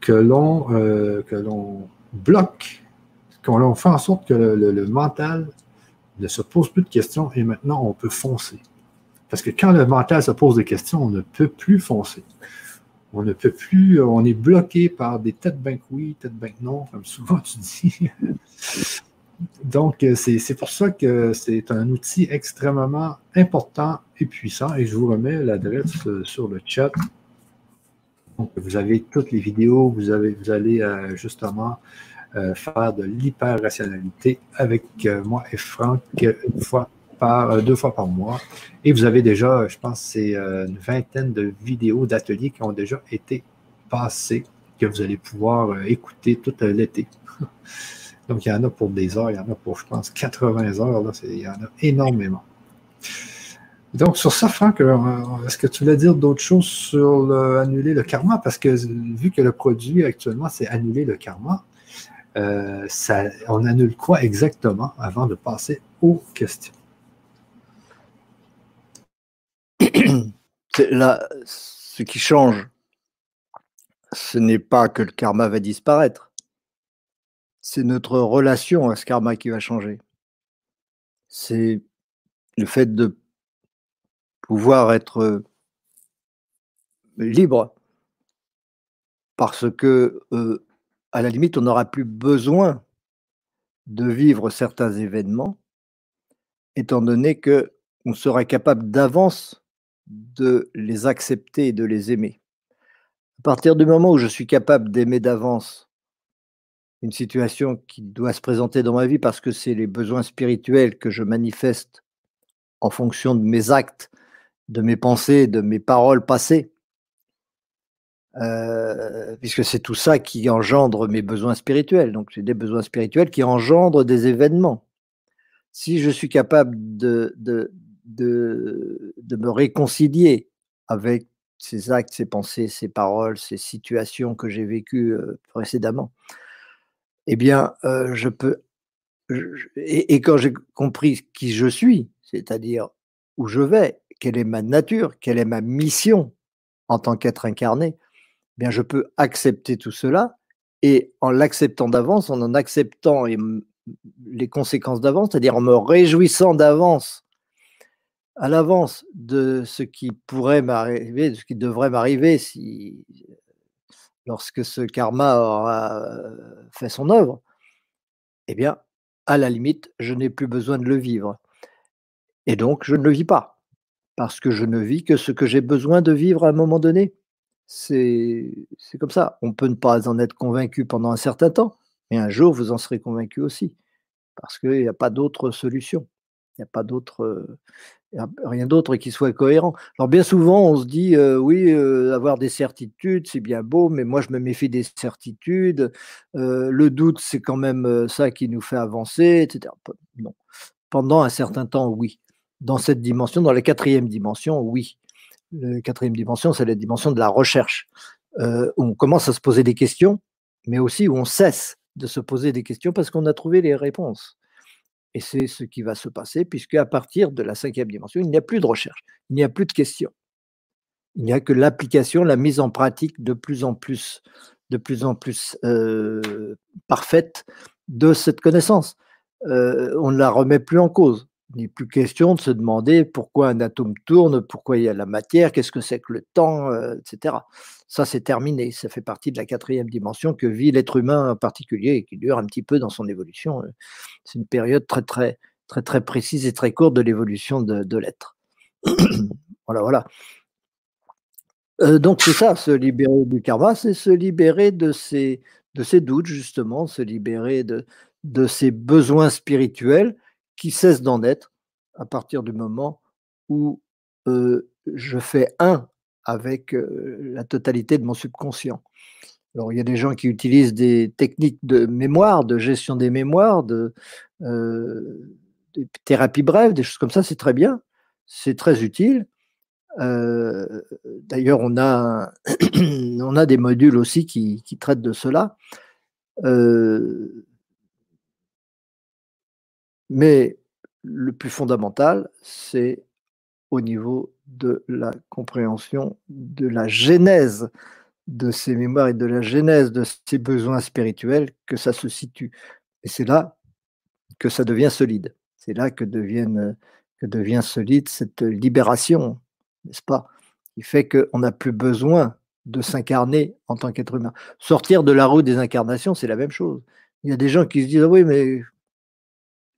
que l'on euh, bloque, qu'on fait en sorte que le, mental ne se pose plus de questions et maintenant on peut foncer. Parce que quand le mental se pose des questions, on ne peut plus foncer. On ne peut plus, on est bloqué par des têtes ben oui, têtes ben non, comme souvent tu dis. Donc, euh, c'est pour ça que c'est un outil extrêmement important et puissant. Et je vous remets l'adresse euh, sur le chat. Donc, vous avez toutes les vidéos, vous, avez, vous allez euh, justement faire de l'hyper-rationalité avec moi et Franck une fois par, deux fois par mois. Et vous avez déjà, je pense, c'est une vingtaine de vidéos d'ateliers qui ont déjà été passées, que vous allez pouvoir écouter tout l'été. Donc, il y en a pour des heures, il y en a pour, je pense, 80 heures. Là, il y en a énormément. Donc, sur ça, Franck, euh, est-ce que tu voulais dire d'autres choses sur annuler le karma? Parce que vu que le produit actuellement, c'est annuler le karma, euh, ça, on annule quoi exactement avant de passer aux questions? Là, ce qui change Ce n'est pas que le karma va disparaître. C'est notre relation à ce karma qui va changer. C'est le fait de pouvoir être libre parce que, à la limite, on n'aura plus besoin de vivre certains événements, étant donné que on sera capable d'avance de les accepter et de les aimer. À partir du moment où je suis capable d'aimer d'avance une situation qui doit se présenter dans ma vie parce que c'est les besoins spirituels que je manifeste en fonction de mes actes, de mes pensées, de mes paroles passées, euh, puisque c'est tout ça qui engendre mes besoins spirituels. Donc, c'est des besoins spirituels qui engendrent des événements. Si je suis capable de, de, de me réconcilier avec ces actes, ces pensées, ces paroles, ces situations que j'ai vécues euh, précédemment, eh bien, euh, je peux. et, quand j'ai compris qui je suis, c'est-à-dire où je vais, quelle est ma nature, quelle est ma mission en tant qu'être incarné, eh bien, je peux accepter tout cela et en l'acceptant d'avance, en en acceptant les conséquences d'avance, c'est-à-dire en me réjouissant d'avance, à l'avance de ce qui pourrait m'arriver, de ce qui devrait m'arriver si lorsque ce karma aura euh, fait son œuvre, eh bien, à la limite, je n'ai plus besoin de le vivre. Et donc, je ne le vis pas, parce que je ne vis que ce que j'ai besoin de vivre à un moment donné. C'est comme ça. On peut ne pas en être convaincu pendant un certain temps, mais un jour, vous en serez convaincu aussi, parce qu'il n'y a pas d'autre solution. Il n'y a pas d'autre rien d'autre qui soit cohérent. Alors bien souvent, on se dit, oui, avoir des certitudes, c'est bien beau, mais moi, je me méfie des certitudes. le doute, c'est quand même ça qui nous fait avancer, etc. Non. Pendant un certain temps, oui. Dans cette dimension, dans la quatrième dimension, oui. La quatrième dimension, c'est la dimension de la recherche. on commence à se poser des questions, mais aussi où on cesse de se poser des questions parce qu'on a trouvé les réponses. Et c'est ce qui va se passer, puisque à partir de la cinquième dimension, il n'y a plus de recherche, il n'y a plus de questions. Il n'y a que l'application, la mise en pratique de plus en plus, de plus en plus euh, parfaite de cette connaissance. Euh, on ne la remet plus en cause. Il n'est plus question de se demander pourquoi un atome tourne, pourquoi il y a la matière, qu'est-ce que c'est que le temps, euh, etc. Ça, c'est terminé. Ça fait partie de la quatrième dimension que vit l'être humain en particulier et qui dure un petit peu dans son évolution. Euh. C'est une période très, très, très, très précise et très courte de l'évolution de, l'être. voilà, voilà. Euh, donc, c'est ça, se libérer du karma, c'est se libérer de ces, de ces doutes, justement, se libérer de, de ces besoins spirituels qui cesse d'en être à partir du moment où je fais un avec la totalité de mon subconscient. Alors, il y a des gens qui utilisent des techniques de mémoire, de gestion des mémoires, de, thérapie brève, des choses comme ça, c'est très bien, c'est très utile. D'ailleurs, on a, a des modules aussi qui traitent de cela. Mais le plus fondamental, c'est au niveau de la compréhension de la genèse de ces mémoires et de la genèse de ces besoins spirituels que ça se situe. Et c'est là que ça devient solide. C'est là que, devient solide cette libération, n'est-ce pas Qui fait qu'on n'a plus besoin de s'incarner en tant qu'être humain. Sortir de la roue des incarnations, c'est la même chose. Il y a des gens qui se disent ah oui, mais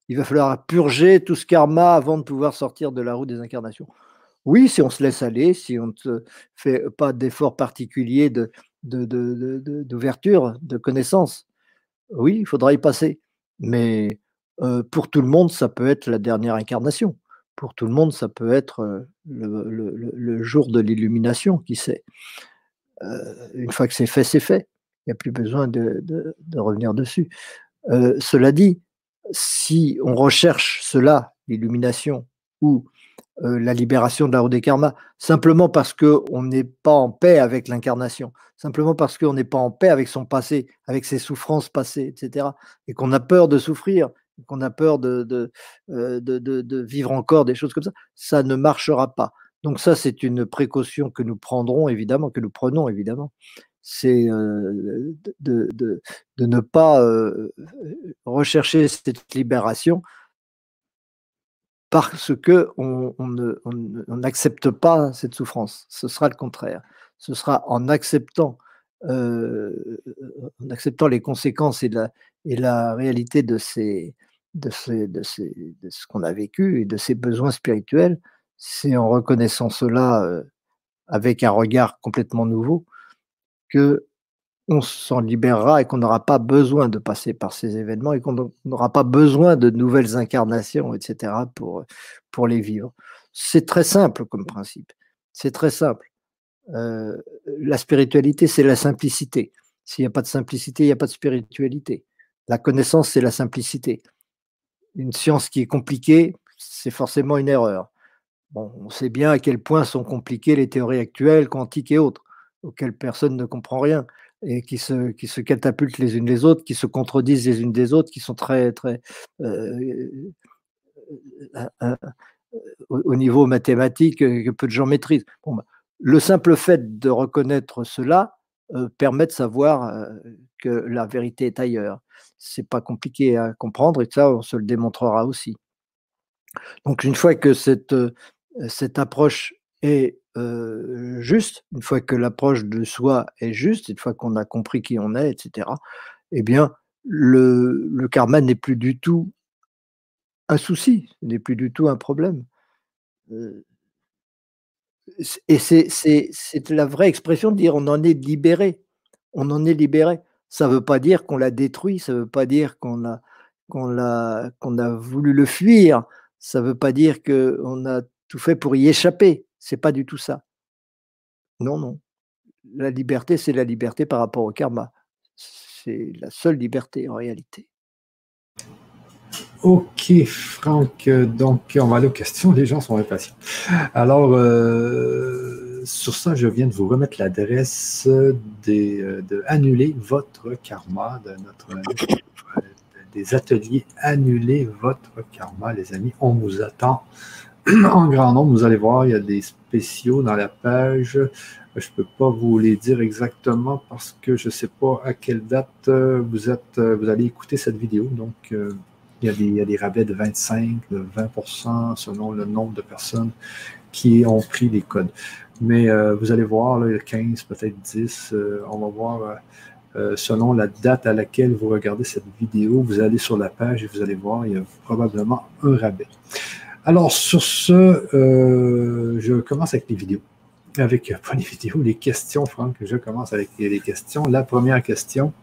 il va falloir purger tout ce karma avant de pouvoir sortir de la roue des incarnations. Oui, si on se laisse aller, si on ne fait pas d'effort particulier d'ouverture, de, de, connaissance, oui, il faudra y passer. Mais euh, pour tout le monde, ça peut être la dernière incarnation. Pour tout le monde, ça peut être euh, le, jour de l'illumination, qui sait. Euh, une fois que c'est fait, c'est fait. Il n'y a plus besoin de, revenir dessus. cela dit, si on recherche cela, l'illumination ou euh, la libération de la roue des karmas, simplement parce qu'on n'est pas en paix avec l'incarnation, simplement parce qu'on n'est pas en paix avec son passé, avec ses souffrances passées, etc., et qu'on a peur de souffrir, qu'on a peur euh, de, vivre encore des choses comme ça, ça ne marchera pas. Donc ça, c'est une précaution que nous prendrons, évidemment, que nous prenons, évidemment. C'est de, de, ne pas rechercher cette libération parce que on n'accepte pas cette souffrance. Ce sera le contraire. Ce sera en acceptant, en acceptant les conséquences et la, et la réalité de, ces, de, ces, de, ces, de ce qu'on a vécu et de ses besoins spirituels, c'est en reconnaissant cela avec un regard complètement nouveau que on s'en libérera et qu'on n'aura pas besoin de passer par ces événements et qu'on n'aura pas besoin de nouvelles incarnations, etc., pour, pour les vivre. C'est très simple comme principe. C'est très simple. Euh, la spiritualité, c'est la simplicité. S'il n'y a pas de simplicité, il n'y a pas de spiritualité. La connaissance, c'est la simplicité. Une science qui est compliquée, c'est forcément une erreur. Bon, on sait bien à quel point sont compliquées les théories actuelles, quantiques et autres, auxquelles personne ne comprend rien et qui se, qui se catapultent les unes les autres, qui se contredisent les unes des autres, qui sont très, très euh, euh, euh, au niveau mathématique que peu de gens maîtrisent. Bon, bah, le simple fait de reconnaître cela permet de savoir que la vérité est ailleurs. C'est pas compliqué à comprendre et ça, on se le démontrera aussi. Donc, une fois que cette, cette approche est juste, une fois que l'approche de soi est juste, une fois qu'on a compris qui on est, etc., eh bien, le, karma n'est plus du tout un souci, n'est plus du tout un problème. et c'est la vraie expression de dire on en est libéré. On en est libéré. Ça ne veut pas dire qu'on l'a détruit, ça ne veut pas dire qu'on a, qu'on a voulu le fuir, ça ne veut pas dire qu'on a tout fait pour y échapper. C'est pas du tout ça. Non, non. La liberté, c'est la liberté par rapport au karma. C'est la seule liberté en réalité. Ok, Franck. Donc, on va aller aux questions. Les gens sont impatients. Alors, euh, sur ça, je viens de vous remettre l'adresse euh, de annuler votre karma de notre des ateliers annuler votre karma, les amis. On vous attend en grand nombre. Vous allez voir, il y a des spéciaux dans la page. Je ne peux pas vous les dire exactement parce que je ne sais pas à quelle date euh, vous, êtes, euh, vous allez écouter cette vidéo. Donc, euh, il y, a des, rabais de 25, de 20% selon le nombre de personnes qui ont pris les codes. Mais vous allez voir, là, 15, peut-être 10. on va voir selon la date à laquelle vous regardez cette vidéo. Vous allez sur la page et vous allez voir, il y a probablement un rabais. Alors, sur ce, euh, je commence avec les vidéos. Avec, pas les vidéos, les questions, Franck. Je commence avec les questions. La première question.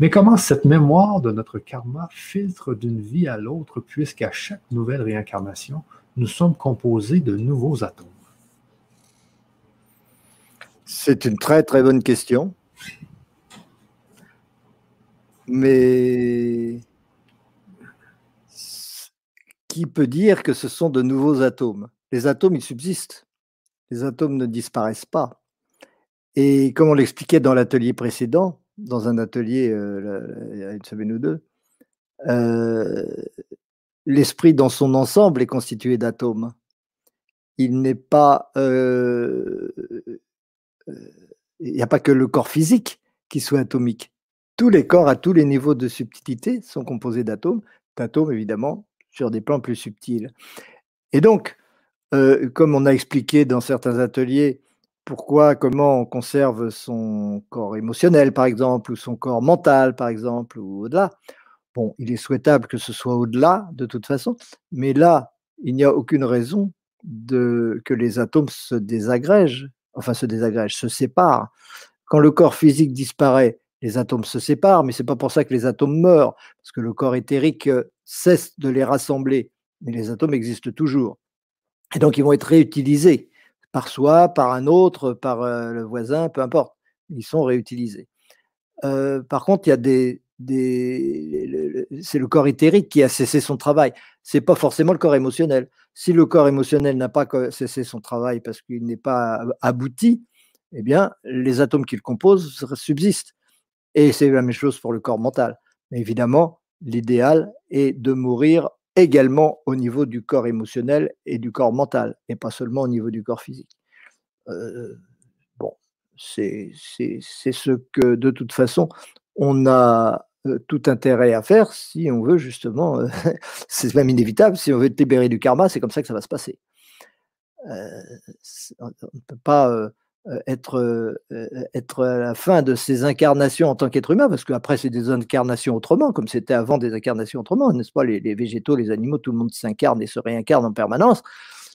Mais comment cette mémoire de notre karma filtre d'une vie à l'autre, puisqu'à chaque nouvelle réincarnation, nous sommes composés de nouveaux atomes? C'est une très très bonne question. Mais qui peut dire que ce sont de nouveaux atomes Les atomes, ils subsistent. Les atomes ne disparaissent pas. Et comme on l'expliquait dans l'atelier précédent, dans un atelier euh, il y a une semaine ou deux, euh, l'esprit dans son ensemble est constitué d'atomes. Il n'est pas. Euh, il n'y a pas que le corps physique qui soit atomique. Tous les corps à tous les niveaux de subtilité sont composés d'atomes, d'atomes évidemment sur des plans plus subtils. Et donc, euh, comme on a expliqué dans certains ateliers, pourquoi, comment on conserve son corps émotionnel, par exemple, ou son corps mental, par exemple, ou au-delà. Bon, il est souhaitable que ce soit au-delà, de toute façon, mais là, il n'y a aucune raison que les atomes se désagrègent, enfin se désagrègent, se séparent. Quand le corps physique disparaît, les atomes se séparent, mais ce n'est pas pour ça que les atomes meurent, parce que le corps éthérique euh, cesse de les rassembler, mais les atomes existent toujours. Et donc ils vont être réutilisés par soi, par un autre, par euh, le voisin, peu importe. Ils sont réutilisés. Euh, par contre, il y a des, c'est le corps éthérique qui a cessé son travail. C'est pas forcément le corps émotionnel. Si le corps émotionnel n'a pas cessé son travail parce qu'il n'est pas abouti, eh bien, les atomes qu'il compose subsistent. Et c'est la même chose pour le corps mental. Évidemment, l'idéal est de mourir également au niveau du corps émotionnel et du corps mental, et pas seulement au niveau du corps physique. Euh, bon, c'est ce que, de toute façon, on a tout intérêt à faire si on veut justement, c'est même inévitable, si on veut être libéré du karma, c'est comme ça que ça va se passer. on ne peut pas être, être à la fin de ces incarnations en tant qu'être humain, parce qu'après c'est des incarnations autrement, comme c'était avant des incarnations autrement, n'est-ce pas? Les, végétaux, les animaux, tout le monde s'incarne et se réincarne en permanence.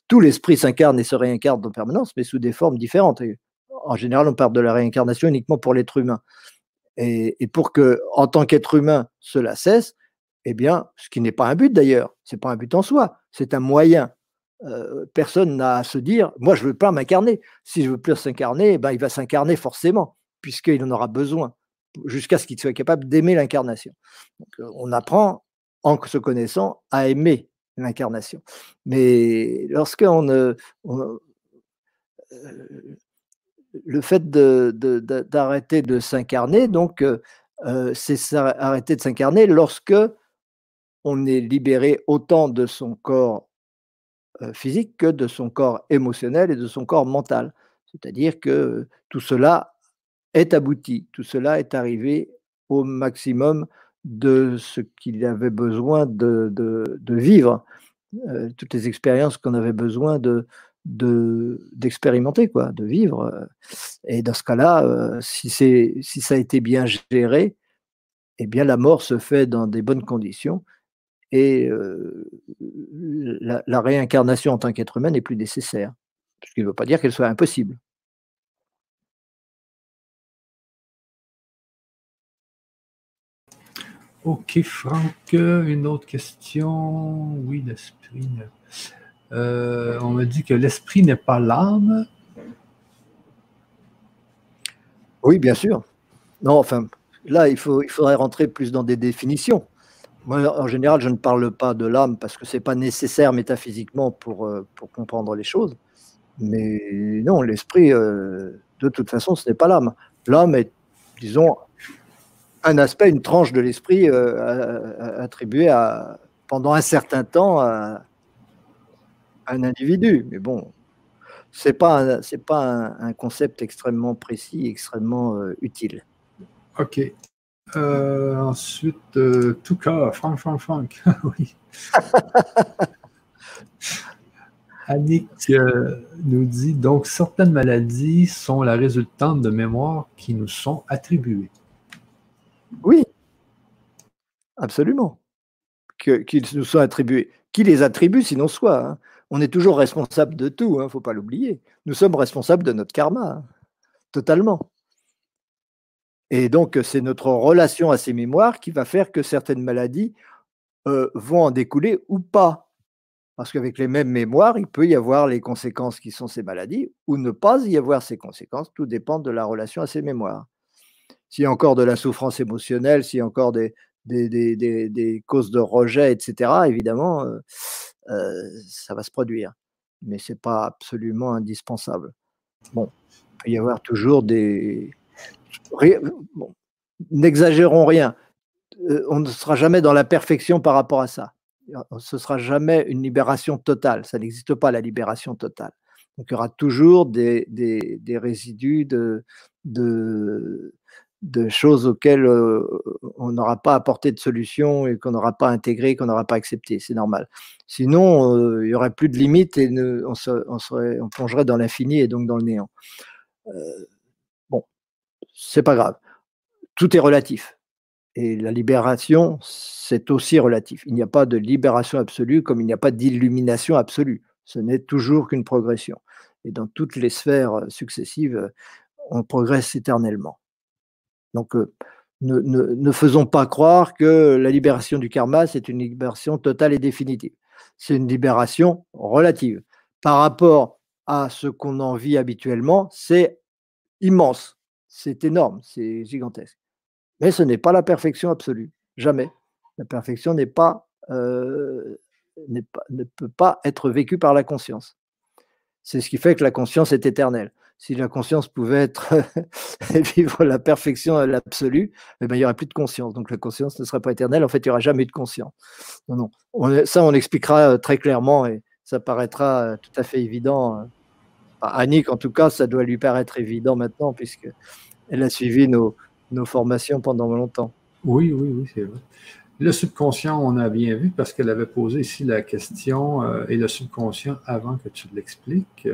Tout l'esprit s'incarne et se réincarne en permanence, mais sous des formes différentes. Et en général, on parle de la réincarnation uniquement pour l'être humain. Et, pour que, en tant qu'être humain, cela cesse, eh bien, ce qui n'est pas un but d'ailleurs, c'est pas un but en soi, c'est un moyen. Euh, personne n'a à se dire, moi je veux pas m'incarner. Si je veux plus s'incarner, ben, il va s'incarner forcément, puisqu'il en aura besoin, jusqu'à ce qu'il soit capable d'aimer l'incarnation. Euh, on apprend, en se connaissant, à aimer l'incarnation. Mais lorsqu'on euh, on, le fait d'arrêter de, s'incarner, donc, c'est arrêter de s'incarner lorsque on est libéré autant de son corps physique que de son corps émotionnel et de son corps mental. C'est-à-dire que tout cela est abouti, tout cela est arrivé au maximum de ce qu'il avait besoin de, vivre, toutes les expériences qu'on avait besoin de, d'expérimenter, quoi, de vivre. Et dans ce cas-là, euh, si, si ça a été bien géré, eh bien la mort se fait dans des bonnes conditions et euh, la, réincarnation en tant qu'être humain n'est plus nécessaire. Ce qui ne veut pas dire qu'elle soit impossible. Ok, Franck, une autre question. Oui, l'esprit. Euh, on me dit que l'esprit n'est pas l'âme. Oui, bien sûr. Non, enfin, là, il, faut, il faudrait rentrer plus dans des définitions. Moi, en général, je ne parle pas de l'âme parce que ce n'est pas nécessaire métaphysiquement pour, euh, pour comprendre les choses. Mais non, l'esprit, euh, de toute façon, ce n'est pas l'âme. L'âme est, disons, un aspect, une tranche de l'esprit attribuée à, pendant un certain temps à, un individu. Mais bon, c'est pas c'est pas un, concept extrêmement précis, extrêmement euh, utile. Ok. Euh, ensuite, euh, tout cas, Franck, Franck, Franck. oui. Annick nous dit donc certaines maladies sont la résultante de mémoires qui nous sont attribuées. Oui, absolument. Qu'ils nous sont attribués. Qui les attribue sinon soi hein on est toujours responsable de tout, il hein, ne faut pas l'oublier. Nous sommes responsables de notre karma, hein, totalement. Et donc, c'est notre relation à ces mémoires qui va faire que certaines maladies euh, vont en découler ou pas. Parce qu'avec les mêmes mémoires, il peut y avoir les conséquences qui sont ces maladies ou ne pas y avoir ces conséquences. Tout dépend de la relation à ces mémoires. S'il y a encore de la souffrance émotionnelle, s'il y a encore des, des, causes de rejet, etc., évidemment, euh, euh, ça va se produire. Mais ce n'est pas absolument indispensable. Bon, il peut y avoir toujours des. N'exagérons rien. Euh, on ne sera jamais dans la perfection par rapport à ça. Ce sera jamais une libération totale. Ça n'existe pas la libération totale. Donc il y aura toujours des, résidus de, choses auxquelles on n'aura pas apporté de solution et qu'on n'aura pas intégré, qu'on n'aura pas accepté. C'est normal. Sinon, il n'y aurait plus de limites et on, on, plongerait dans l'infini et donc dans le néant. C'est pas grave. Tout est relatif. Et la libération, c'est aussi relatif. Il n'y a pas de libération absolue comme il n'y a pas d'illumination absolue. Ce n'est toujours qu'une progression. Et dans toutes les sphères successives, on progresse éternellement. Donc, euh, ne, faisons pas croire que la libération du karma, c'est une libération totale et définitive. C'est une libération relative. Par rapport à ce qu'on en vit habituellement, c'est immense, c'est énorme, c'est gigantesque. Mais ce n'est pas la perfection absolue, jamais. La perfection n'est pas, euh, pas, ne peut pas être vécue par la conscience. C'est ce qui fait que la conscience est éternelle si la conscience pouvait être vivre la perfection à l'absolu, eh ben, il n'y aurait plus de conscience. Donc la conscience ne serait pas éternelle. En fait, il n'y aura jamais de conscience. Non, non. ça, on l'expliquera euh, très clairement et ça paraîtra euh, tout à fait évident euh, Annick, en tout cas, ça doit lui paraître évident maintenant, puisqu'elle a suivi nos, nos formations pendant longtemps. Oui, oui, oui, c'est vrai. Le subconscient, on a bien vu parce qu'elle avait posé ici la question euh, et le subconscient avant que tu l'expliques.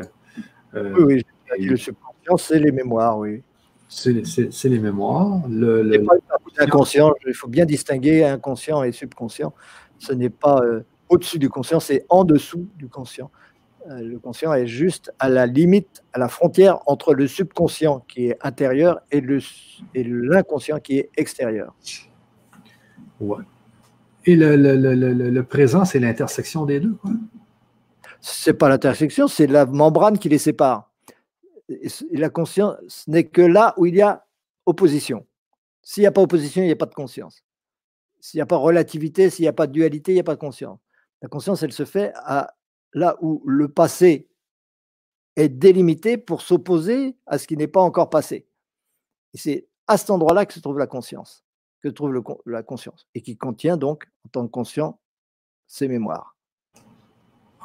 Euh, oui, oui, le subconscient, c'est les mémoires, oui. C'est les mémoires. Le, le... Inconscient, il faut bien distinguer inconscient et subconscient. Ce n'est pas euh, au-dessus du conscient, c'est en dessous du conscient. Le conscient est juste à la limite, à la frontière entre le subconscient qui est intérieur et l'inconscient qui est extérieur. Ouais. Et le, présent, c'est l'intersection des deux. C'est pas l'intersection, c'est la membrane qui les sépare. Et la conscience n'est que là où il y a opposition. S'il n'y a pas opposition, il n'y a pas de conscience. S'il n'y a pas relativité, s'il n'y a pas de dualité, il n'y a pas de conscience. La conscience, elle se fait à là où le passé est délimité pour s'opposer à ce qui n'est pas encore passé. Et c'est à cet endroit-là que se trouve la conscience que trouve la conscience et qui contient donc, en tant que conscient, ses mémoires.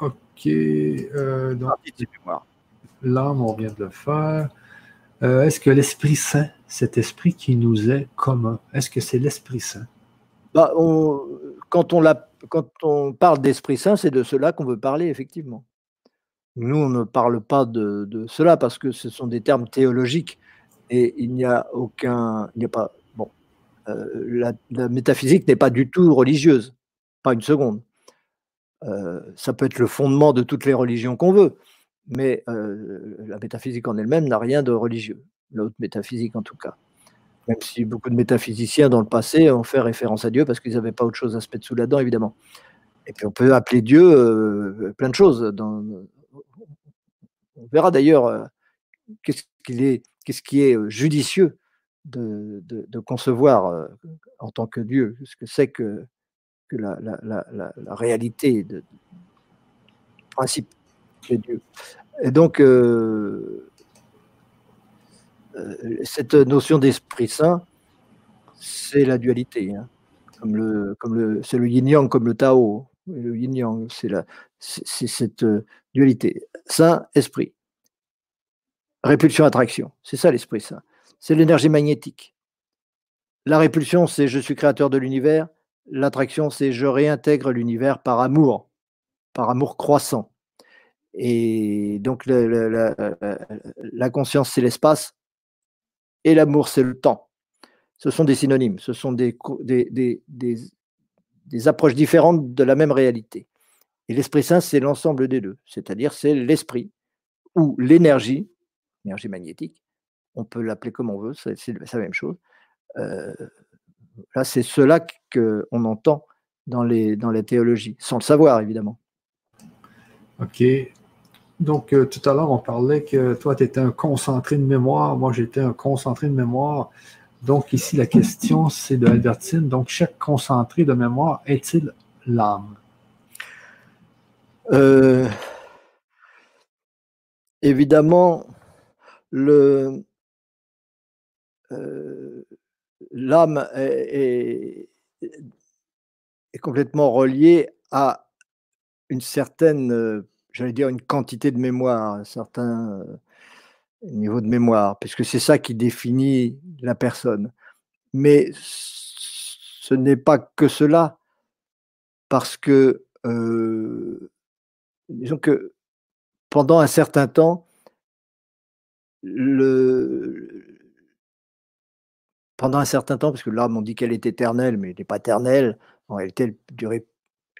Ok. Euh, donc, l'âme, on vient de le faire. Euh, est-ce que l'Esprit Saint, cet esprit qui nous est commun, est-ce que c'est l'Esprit Saint? Bah, quand, on quand on parle d'Esprit Saint, c'est de cela qu'on veut parler, effectivement. Nous, on ne parle pas de, cela parce que ce sont des termes théologiques et il n'y a aucun, il n'y a pas euh, la, métaphysique n'est pas du tout religieuse, pas une seconde. Euh, ça peut être le fondement de toutes les religions qu'on veut, mais euh, la métaphysique en elle-même n'a rien de religieux, la haute métaphysique en tout cas. Même si beaucoup de métaphysiciens dans le passé ont fait référence à Dieu parce qu'ils n'avaient pas autre chose à se mettre sous la dent, évidemment. Et puis on peut appeler Dieu plein de choses. On verra d'ailleurs est, qu'est-ce qui est judicieux de, concevoir euh, en tant que Dieu ce que c'est que, la, réalité de, principe de Dieu. Et donc, euh, euh, cette notion d'Esprit Saint, c'est la dualité, hein. c'est le yin-yang, comme le Tao. Le yin-yang, c'est, la, c'est cette dualité. Saint-Esprit. Répulsion-attraction, c'est ça l'Esprit Saint c'est l'énergie magnétique. La répulsion, c'est je suis créateur de l'univers. L'attraction, c'est je réintègre l'univers par amour, par amour croissant. Et donc la, conscience, c'est l'espace et l'amour, c'est le temps. Ce sont des synonymes, ce sont des, approches différentes de la même réalité. Et l'Esprit Saint, c'est l'ensemble des deux, c'est-à-dire c'est l'esprit ou l'énergie, énergie magnétique, on peut l'appeler comme on veut, c'est la même chose. Euh, là, c'est cela qu'on entend dans, les, dans la théologie, sans le savoir, évidemment. OK. Donc, euh, tout à l'heure, on parlait que toi, tu étais un concentré de mémoire, moi, j'étais un concentré de mémoire. Donc, ici, la question, c'est de Albertine. Donc, chaque concentré de mémoire est-il l'âme? Euh, évidemment, le, euh, l'âme est, complètement reliée à une certaine, j'allais dire, une quantité de mémoire, un certain euh, niveau de mémoire, puisque c'est ça qui définit la personne. Mais ce n'est pas que cela, parce que, disons que pendant un certain temps, le, pendant un certain temps, parce que l'âme, on dit qu'elle est éternelle, mais elle n'est pas éternelle. En réalité, elle dure,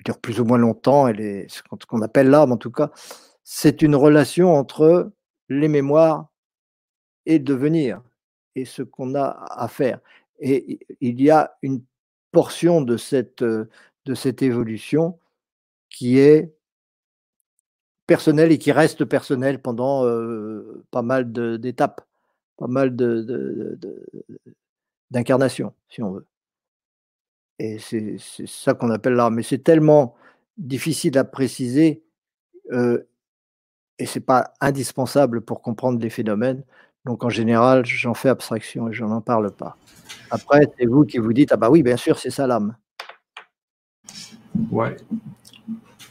dure plus ou moins longtemps. Elle est ce qu'on appelle l'âme, en tout cas. C'est une relation entre les mémoires et le devenir, et ce qu'on a à faire. Et il y a une portion de cette, de cette évolution qui est personnelle et qui reste personnelle pendant euh, pas mal d'étapes, pas mal de, d'incarnation, si on veut. Et c'est ça qu'on appelle l'art. Mais c'est tellement difficile à préciser euh, et c'est pas indispensable pour comprendre les phénomènes. Donc en général, j'en fais abstraction et je n'en parle pas. Après, c'est vous qui vous dites ah bah oui, bien sûr, c'est ça l'âme. Ouais.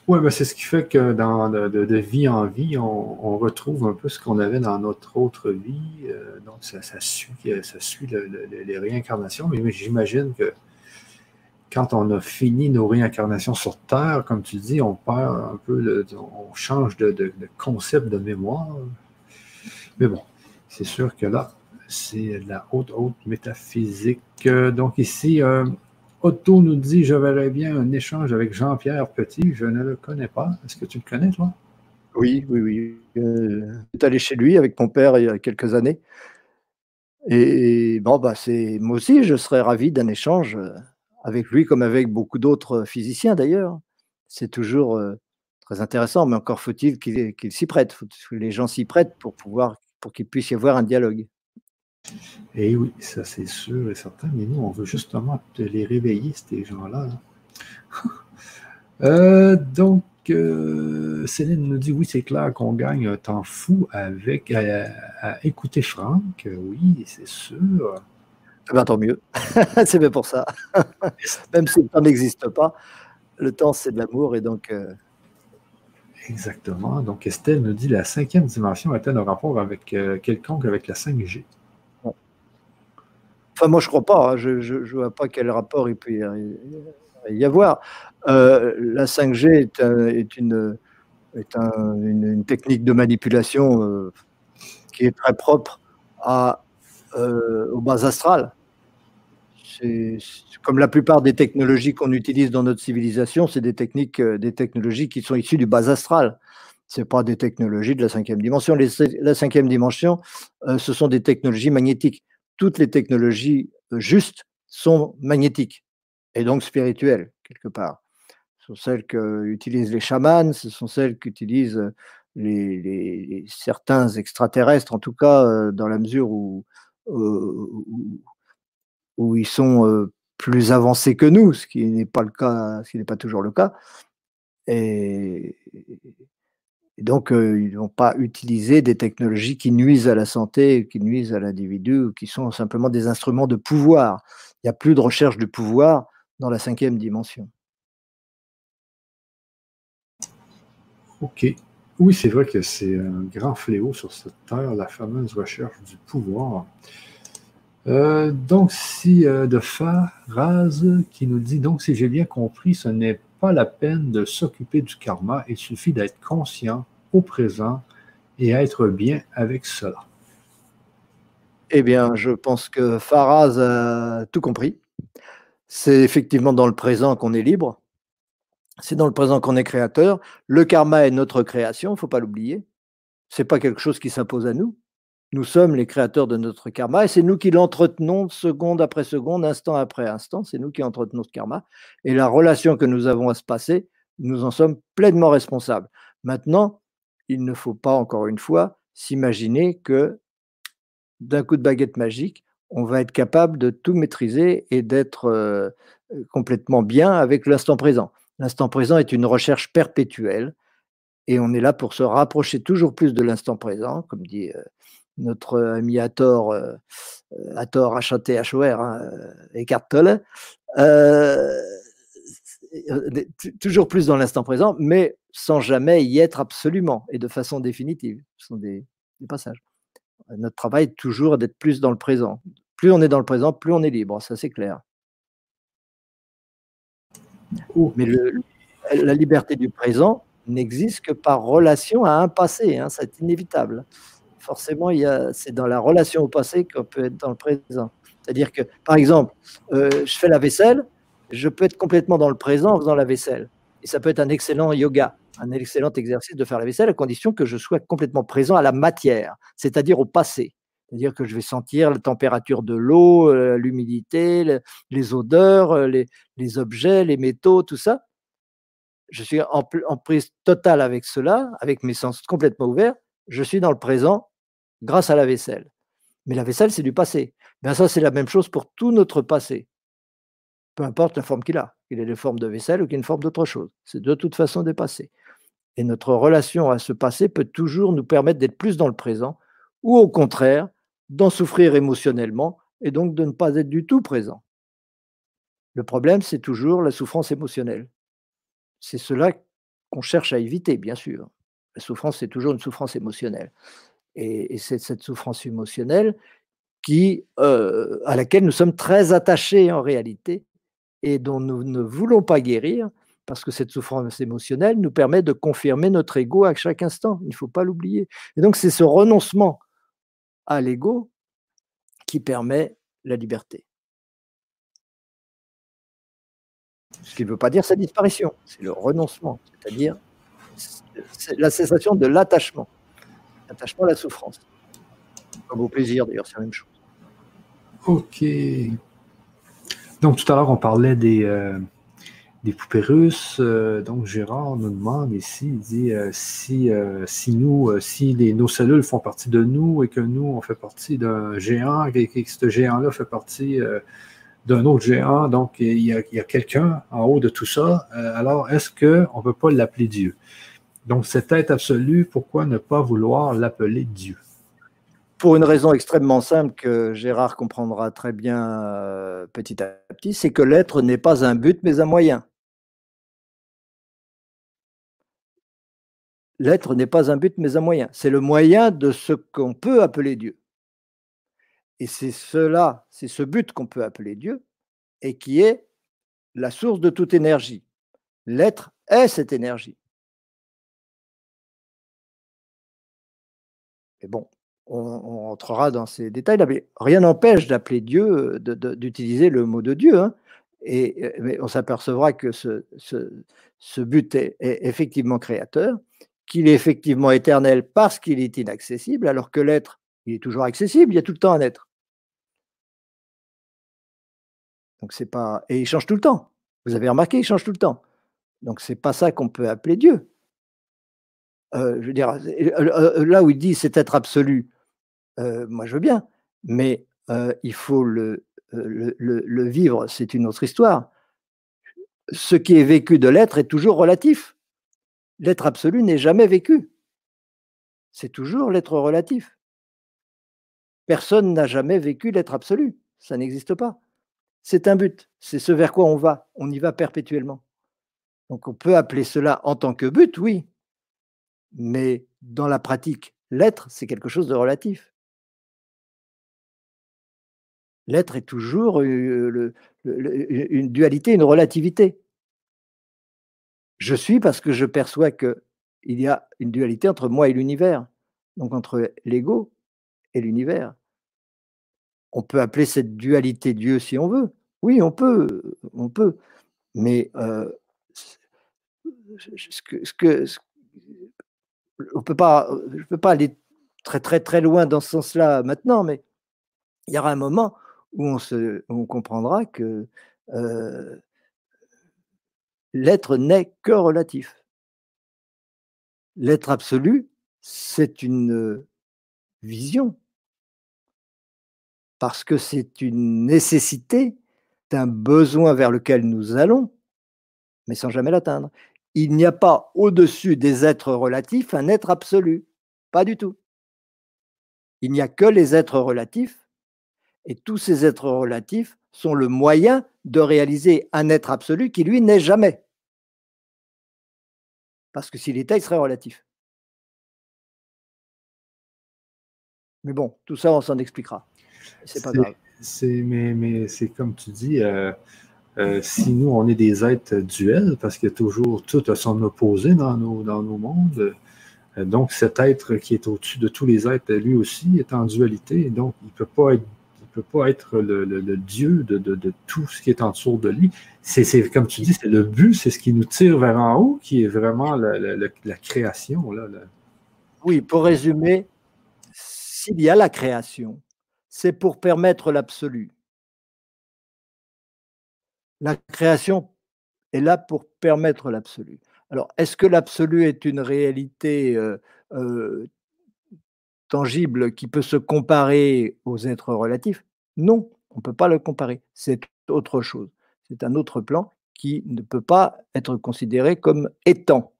Oui, ben c'est ce qui fait que dans, de, vie en vie, on, retrouve un peu ce qu'on avait dans notre autre vie. Euh, donc, ça, suit, ça suit les réincarnations. Mais j'imagine que quand on a fini nos réincarnations sur Terre, comme tu dis, on perd un peu, on change de, concept de mémoire. Mais bon, c'est sûr que là, c'est la haute, haute métaphysique. Donc ici, euh, Otto nous dit Je verrais bien un échange avec Jean-Pierre Petit. Je ne le connais pas. Est-ce que tu le connais, toi? Oui, oui, oui. Euh, je suis allé chez lui avec mon père il y a quelques années. Et bon, bah, c'est moi aussi, je serais ravi d'un échange euh, avec lui, comme avec beaucoup d'autres physiciens d'ailleurs. C'est toujours très intéressant, mais encore faut-il qu'il s'y prête, que les gens s'y prêtent pour pouvoir, pour qu'il puisse y avoir un dialogue. Et eh oui, ça c'est sûr et certain, mais nous, on veut justement les réveiller, ces gens-là. Euh, donc, euh, Céline nous dit oui, c'est clair qu'on gagne un temps fou avec à, écouter Franck. Oui, c'est sûr. Eh ben, tant mieux. c'est bien pour ça. Même si le temps n'existe pas, le temps c'est de l'amour et donc. Euh, Exactement. Donc Estelle nous dit la cinquième dimension a-t-elle un rapport avec quelconque avec la 5G Enfin, moi, je ne crois pas. Hein. Je ne vois pas quel rapport il peut y avoir. Euh, la 5G est, une, une, technique de manipulation euh, qui est très propre à, euh, aux bases astrales. Comme la plupart des technologies qu'on utilise dans notre civilisation, c'est des techniques, des technologies qui sont issues du bas astral. Ce pas des technologies de la cinquième dimension. la cinquième dimension, ce sont des technologies magnétiques toutes les technologies euh, justes sont magnétiques et donc spirituelles, quelque part. Ce sont celles qu'utilisent les chamans, ce sont celles qu'utilisent euh, certains extraterrestres, en tout cas euh, dans la mesure où, ils sont plus avancés que nous, ce qui n'est pas le cas, ce qui n'est pas toujours le cas. Et, donc, euh, ils n'ont pas utilisé des technologies qui nuisent à la santé, qui nuisent à l'individu, qui sont simplement des instruments de pouvoir. Il n'y a plus de recherche de pouvoir dans la cinquième dimension. OK. Oui, c'est vrai que c'est un grand fléau sur cette terre, la fameuse recherche du pouvoir. Euh, donc, si de Faraz qui nous dit donc, si j'ai bien compris, ce n'est pas la peine de s'occuper du karma, il suffit d'être conscient au présent et être bien avec cela. Eh bien, je pense que Faraz a tout compris. C'est effectivement dans le présent qu'on est libre. C'est dans le présent qu'on est créateur. Le karma est notre création, il ne faut pas l'oublier. Ce n'est pas quelque chose qui s'impose à nous. Nous sommes les créateurs de notre karma et c'est nous qui l'entretenons seconde après seconde, instant après instant. C'est nous qui entretenons ce karma. Et la relation que nous avons à se passer, nous en sommes pleinement responsables. Maintenant, il ne faut pas, encore une fois, s'imaginer que d'un coup de baguette magique, on va être capable de tout maîtriser et d'être euh, complètement bien avec l'instant présent. L'instant présent est une recherche perpétuelle et on est là pour se rapprocher toujours plus de l'instant présent, comme dit euh, notre ami Hathor, euh, Hathor H-A-T-H-O-R, hein, Eckhart Tolle, euh, toujours plus dans l'instant présent, mais sans jamais y être absolument et de façon définitive. Ce sont des, passages. Notre travail est toujours d'être plus dans le présent. Plus on est dans le présent, plus on est libre, ça c'est clair. Mais la liberté du présent n'existe que par relation à un passé, hein, c'est inévitable forcément, c'est dans la relation au passé qu'on peut être dans le présent. C'est-à-dire que, par exemple, euh, je fais la vaisselle, je peux être complètement dans le présent en faisant la vaisselle. Et ça peut être un excellent yoga, un excellent exercice de faire la vaisselle à condition que je sois complètement présent à la matière, c'est-à-dire au passé. C'est-à-dire que je vais sentir la température de l'eau, euh, l'humidité, les odeurs, euh, les, objets, les métaux, tout ça. Je suis en, en prise totale avec cela, avec mes sens complètement ouverts. Je suis dans le présent grâce à la vaisselle. Mais la vaisselle, c'est du passé. Ben ça, c'est la même chose pour tout notre passé. Peu importe la forme qu'il a, qu'il ait une forme de vaisselle ou qu'il ait une forme d'autre chose. C'est de toute façon des passés. Et notre relation à ce passé peut toujours nous permettre d'être plus dans le présent ou au contraire d'en souffrir émotionnellement et donc de ne pas être du tout présent. Le problème, c'est toujours la souffrance émotionnelle. C'est cela qu'on cherche à éviter, bien sûr. La souffrance, c'est toujours une souffrance émotionnelle. Et, c'est cette souffrance émotionnelle euh, à laquelle nous sommes très attachés en réalité et dont nous ne voulons pas guérir parce que cette souffrance émotionnelle nous permet de confirmer notre ego à chaque instant. Il ne faut pas l'oublier. Et donc, c'est ce renoncement à l'ego qui permet la liberté. Ce qui ne veut pas dire sa disparition, c'est le renoncement, c'est-à-dire la cessation de l'attachement. L'attachement à la souffrance. Comme au plaisir, d'ailleurs, c'est la même chose. Ok. Donc, tout à l'heure, on parlait des, euh, poupées russes. Euh, donc, Gérard nous demande ici, il dit euh, si, nous, si nos cellules font partie de nous et que nous, on fait partie d'un géant et que ce géant-là fait partie d'un autre géant. Donc, il y a, quelqu'un en haut de tout ça. Alors, est-ce qu'on ne peut pas l'appeler Dieu? Donc, cet être absolu, pourquoi ne pas vouloir l'appeler Dieu? Pour une raison extrêmement simple que Gérard comprendra très bien euh, petit à petit, c'est que l'être n'est pas un but, mais un moyen. L'être n'est pas un but, mais un moyen. C'est le moyen de ce qu'on peut appeler Dieu. Et c'est cela, c'est ce but qu'on peut appeler Dieu et qui est la source de toute énergie. L'être est cette énergie. Mais bon, on, entrera dans ces détails mais rien n'empêche d'appeler Dieu, d'utiliser le mot de Dieu. Hein. et, mais on s'apercevra que ce, but est, est, effectivement créateur, qu'il est effectivement éternel parce qu'il est inaccessible, alors que l'être, il est toujours accessible, il y a tout le temps un être. Donc c'est pas et il change tout le temps. Vous avez remarqué, il change tout le temps. Donc c'est pas ça qu'on peut appeler Dieu. Euh, euh, euh, là où il dit c'est être absolu, moi je veux bien, mais il faut le vivre, c'est une autre histoire. Ce qui est vécu de l'être est toujours relatif. L'être absolu n'est jamais vécu. C'est toujours l'être relatif. Personne n'a jamais vécu l'être absolu. Ça n'existe pas c'est un but, c'est ce vers quoi on va, on y va perpétuellement. Donc on peut appeler cela en tant que but, oui, mais dans la pratique, l'être, c'est quelque chose de relatif. L'être est toujours une dualité, une relativité. Je suis parce que je perçois qu'il y a une dualité entre moi et l'univers, donc entre l'ego et l'univers. On peut appeler cette dualité Dieu si on veut. Oui, on peut, on peut. Mais euh, ce que, ce que, on peut pas, je ne peux pas aller très très loin dans ce sens-là maintenant, mais il y aura un moment où on, comprendra que euh, l'être n'est que relatif. L'être absolu, c'est une vision, parce que c'est une nécessité d'un besoin vers lequel nous allons, mais sans jamais l'atteindre. Il n'y a pas au-dessus des êtres relatifs un être absolu. Pas du tout. Il n'y a que les êtres relatifs, et tous ces êtres relatifs sont le moyen de réaliser un être absolu qui, lui, n'est jamais. Parce que s'il était, il serait relatif. Mais bon, tout ça, on s'en expliquera. C'est pas grave mais, mais c'est comme tu dis, euh, euh, si nous, on est des êtres duels, parce a toujours tout à son opposé dans nos, dans mondes, euh, donc cet être qui est au-dessus de tous les êtres, lui aussi, est en dualité, donc il ne peut pas être le, Dieu de, tout ce qui est en dessous de lui. C'est comme tu dis, c'est le but, c'est ce qui nous tire vers en haut, qui est vraiment la, création. Oui, pour résumer, s'il y a la création, c'est pour permettre l'absolu. La création est là pour permettre l'absolu. Alors, est-ce que l'absolu est une réalité euh, euh, tangible qui peut se comparer aux êtres relatifs? Non, on ne peut pas le comparer. C'est autre chose. C'est un autre plan qui ne peut pas être considéré comme étant.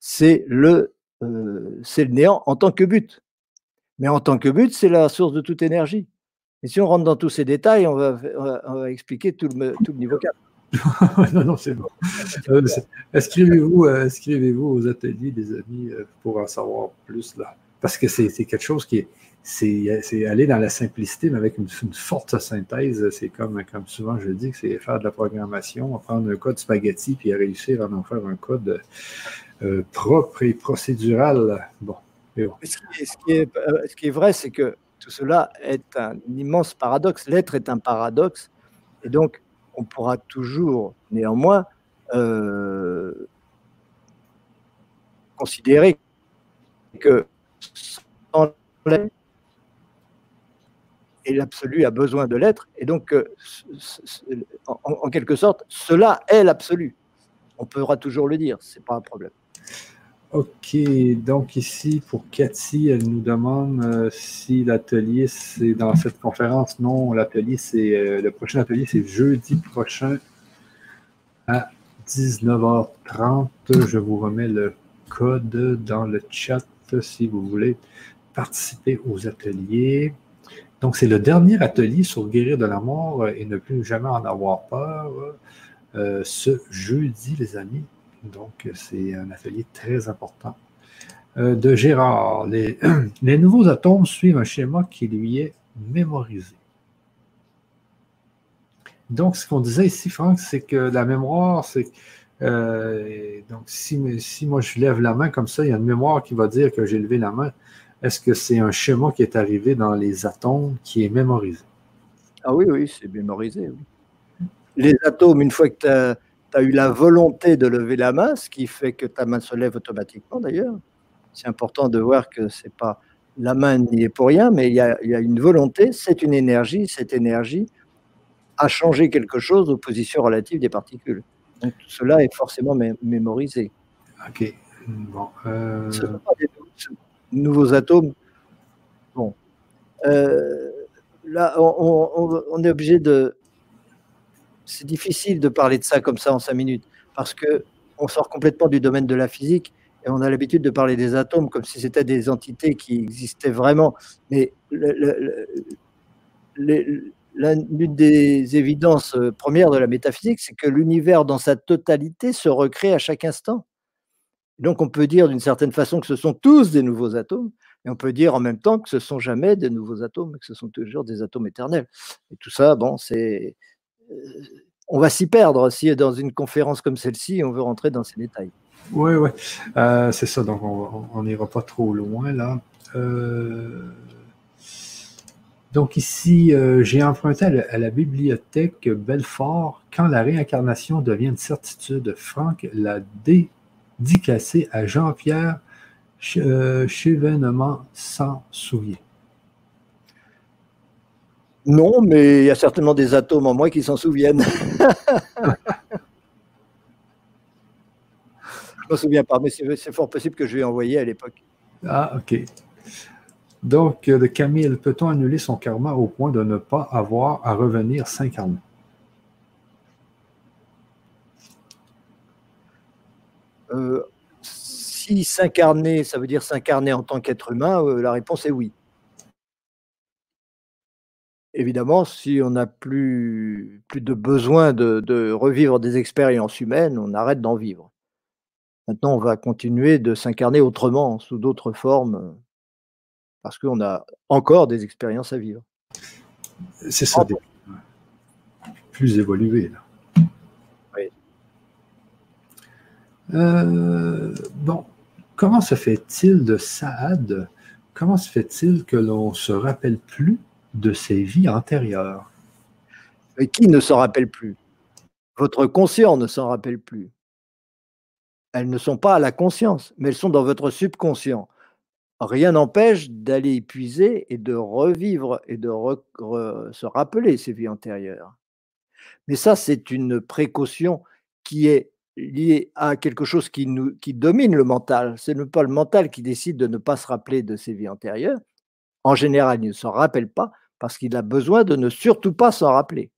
C'est le, euh, c'est le néant en tant que but. Mais en tant que but, c'est la source de toute énergie. Et si on rentre dans tous ces détails, on va, expliquer tout le, tout le niveau 4. non, non, c'est bon. Euh, inscrivez-vous, inscrivez-vous aux ateliers, des amis, pour en savoir plus là. Parce que c'est quelque chose qui est, c'est aller dans la simplicité, mais avec une, forte synthèse. C'est comme, comme souvent je dis, c'est faire de la programmation, prendre un code spaghetti, puis réussir à en faire un code euh, propre et procédural. Bon. Ce, qui est, euh, ce, qui est, vrai, c'est que tout cela est un immense paradoxe. L'être est un paradoxe, et donc on pourra toujours, néanmoins, euh, considérer que l'absolu a besoin de l'être, et donc, euh, en, quelque sorte, cela est l'absolu. On pourra toujours le dire, c'est pas un problème. Ok, donc ici pour Cathy, elle nous demande euh, si l'atelier c'est dans cette conférence. Non, l'atelier c'est euh, le prochain atelier c'est jeudi prochain à 19h30. Je vous remets le code dans le chat si vous voulez participer aux ateliers. Donc, c'est le dernier atelier sur guérir de la mort et ne plus jamais en avoir peur euh, ce jeudi, les amis. Donc, c'est un atelier très important. Euh, de Gérard, les, nouveaux atomes suivent un schéma qui lui est mémorisé. Donc, ce qu'on disait ici, Franck, c'est que la mémoire, c'est. Euh, donc, si, si moi je lève la main comme ça, il y a une mémoire qui va dire que j'ai levé la main. Est-ce que c'est un schéma qui est arrivé dans les atomes qui est mémorisé? Ah oui, oui, c'est mémorisé. Les atomes, une fois que tu as, eu la volonté de lever la main, ce qui fait que ta main se lève automatiquement d'ailleurs, c'est important de voir que c'est pas la main n'y est pour rien, mais il y a, il y a une volonté, c'est une énergie, cette énergie a changé quelque chose aux positions relatives des particules. Donc tout cela est forcément mémorisé. Ok. Bon, euh nouveaux atomes. Bon. Euh, là, on, est obligé de. C'est difficile de parler de ça comme ça en cinq minutes, parce que on sort complètement du domaine de la physique et on a l'habitude de parler des atomes comme si c'était des entités qui existaient vraiment. Mais l'une des évidences premières de la métaphysique, c'est que l'univers dans sa totalité se recrée à chaque instant. Donc on peut dire d'une certaine façon que ce sont tous des nouveaux atomes, et on peut dire en même temps que ce sont jamais des nouveaux atomes, que ce sont toujours des atomes éternels. Et tout ça, bon, c'est, euh, on va s'y perdre si dans une conférence comme celle-ci, on veut rentrer dans ces détails. Oui, oui, euh, c'est ça. Donc on n'ira pas trop loin là. Euh, donc ici, j'ai emprunté à la, bibliothèque Belfort quand la réincarnation devient une certitude. Franck l'a dé cassé à Jean-Pierre euh, Chevènement s'en souvient. Non, mais il y a certainement des atomes en moi qui s'en souviennent. je ne me souviens pas, mais c'est fort possible que je l'ai envoyé à l'époque. Ah, ok. Donc, de Camille, peut-on annuler son karma au point de ne pas avoir à revenir s'incarner? Euh, si s'incarner, ça veut dire s'incarner en tant qu'être humain, euh, la réponse est oui. Évidemment, si on n'a plus, plus de besoin de, revivre des expériences humaines, on arrête d'en vivre. Maintenant, on va continuer de s'incarner autrement, sous d'autres formes, parce qu'on a encore des expériences à vivre. C'est ça, plus évolué. Là. Euh, bon, comment se fait-il de Saad? Comment se fait-il que l'on ne se rappelle plus de ses vies antérieures Mais qui ne s'en rappelle plus? Votre conscient ne s'en rappelle plus. Elles ne sont pas à la conscience, mais elles sont dans votre subconscient. Rien n'empêche d'aller épuiser et de revivre et de se rappeler ces vies antérieures. Mais ça, c'est une précaution qui est lié à quelque chose qui, qui domine le mental. Ce n'est pas le mental qui décide de ne pas se rappeler de ses vies antérieures. En général, il ne s'en rappelle pas parce qu'il a besoin de ne surtout pas s'en rappeler.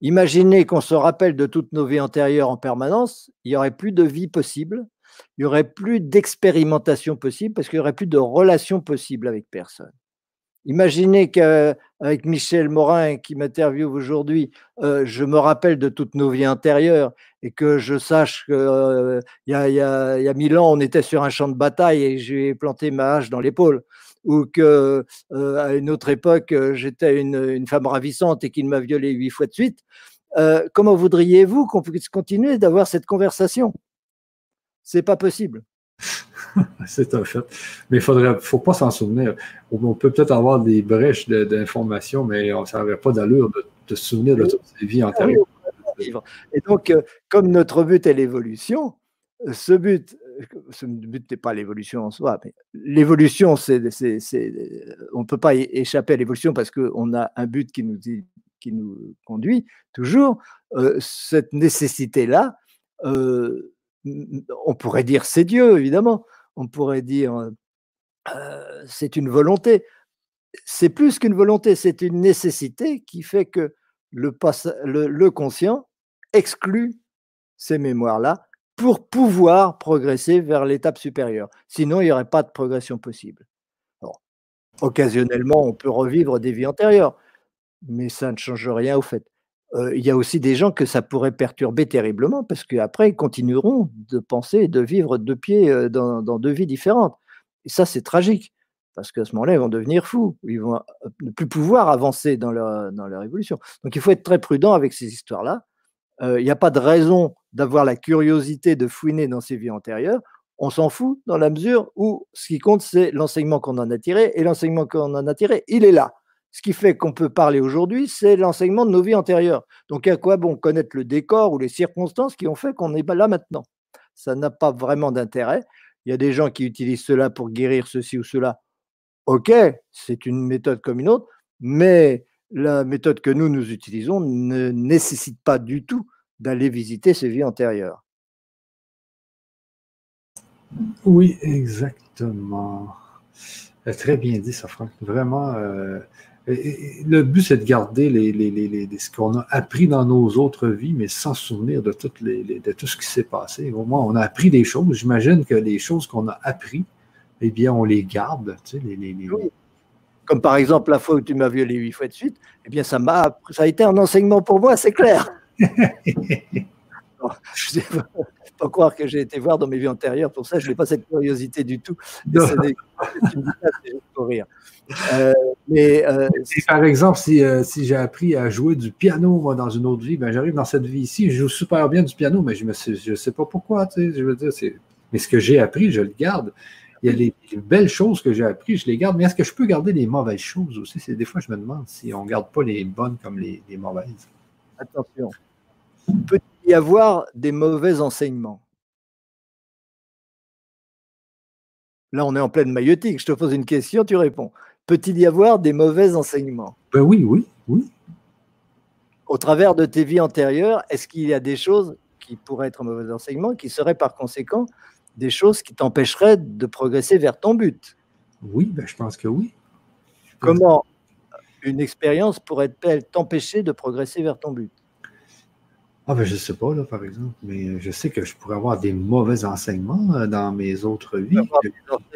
Imaginez qu'on se rappelle de toutes nos vies antérieures en permanence, il n'y aurait plus de vie possible, il n'y aurait plus d'expérimentation possible parce qu'il n'y aurait plus de relation possible avec personne. Imaginez qu'avec Michel Morin qui m'interviewe aujourd'hui, euh, je me rappelle de toutes nos vies intérieures et que je sache qu'il euh, y, a, mille ans, on était sur un champ de bataille et j'ai planté ma hache dans l'épaule. Ou que euh, à une autre époque, j'étais une, une, femme ravissante et qu'il m'a violée huit fois de suite. comment voudriez-vous qu'on puisse continuer d'avoir cette conversation? C'est pas possible. c'est un fait. Mais il ne faut pas s'en souvenir. On, peut peut-être avoir des brèches d'informations, mais ça n'avait pas d'allure de, se souvenir de toutes ces vies antérieures. Et donc, euh, comme notre but est l'évolution, ce but, ce but n'est pas l'évolution en soi, l'évolution, c'est, on ne peut pas échapper à l'évolution parce qu'on a un but qui nous, qui nous conduit toujours. Euh, cette nécessité-là, euh, on pourrait dire c'est Dieu, évidemment. On pourrait dire euh, c'est une volonté. C'est plus qu'une volonté, c'est une nécessité qui fait que le, le, conscient exclut ces mémoires-là pour pouvoir progresser vers l'étape supérieure. Sinon, il n'y aurait pas de progression possible. occasionnellement, on peut revivre des vies antérieures, mais ça ne change rien au fait il y a aussi des gens que ça pourrait perturber terriblement parce qu'après, ils continueront de penser et de vivre deux pieds dans, deux vies différentes. Et ça, c'est tragique parce qu'à ce moment-là, ils vont devenir fous. Ils vont ne plus pouvoir avancer dans leur, dans leur évolution. Donc, il faut être très prudent avec ces histoires-là. Il n'y a pas de raison d'avoir la curiosité de fouiner dans ces vies antérieures. On s'en fout dans la mesure où ce qui compte, c'est l'enseignement qu'on en a tiré. Et l'enseignement qu'on en a tiré, il est là. Ce qui fait qu'on peut parler aujourd'hui, c'est l'enseignement de nos vies antérieures. Donc, à quoi bon connaître le décor ou les circonstances qui ont fait qu'on est là maintenant? Ça n'a pas vraiment d'intérêt. Il y a des gens qui utilisent cela pour guérir ceci ou cela. Ok, c'est une méthode comme une autre, mais la méthode que nous, nous utilisons ne nécessite pas du tout d'aller visiter ces vies antérieures. Oui, exactement. Euh, très bien dit, ça, Franck. Vraiment, euh, le but, c'est de garder les, ce qu'on a appris dans nos autres vies, mais sans souvenir de, toutes de tout ce qui s'est passé. Au moins, on a appris des choses. J'imagine que les choses qu'on a appris, eh bien, on les garde. Tu sais, Comme par exemple la fois où tu m'as violé huit fois de suite, eh bien, ça, m'a, ça a été un enseignement pour moi, c'est clair. Je ne pas croire que j'ai été voir dans mes vies antérieures, pour ça, je n'ai pas cette curiosité du tout. C'est pour rire. Euh, mais, euh, par exemple, euh, si, j'ai appris à jouer du piano dans une autre vie, ben, j'arrive dans cette vie-ci, je joue super bien du piano, mais je ne je sais pas pourquoi. Je veux dire, mais ce que j'ai appris, je le garde. Il y a les, belles choses que j'ai appris, je les garde. Mais est-ce que je peux garder les mauvaises choses aussi? C'est, des fois, je me demande si on ne garde pas les bonnes comme les, les mauvaises. Attention. Peut-il y avoir des mauvais enseignements? Là, on est en pleine maïotique. Je te pose une question, tu réponds. Peut-il y avoir des mauvais enseignements? Ben Oui, oui, oui. Au travers de tes vies antérieures, est-ce qu'il y a des choses qui pourraient être mauvais enseignements, qui seraient par conséquent des choses qui t'empêcheraient de progresser vers ton but? Oui, ben, je pense que oui. Comment une expérience pourrait-elle t'empêcher de progresser vers ton but? Ah ben je sais pas, là, par exemple, mais je sais que je pourrais avoir des mauvais enseignements euh, dans mes autres vies.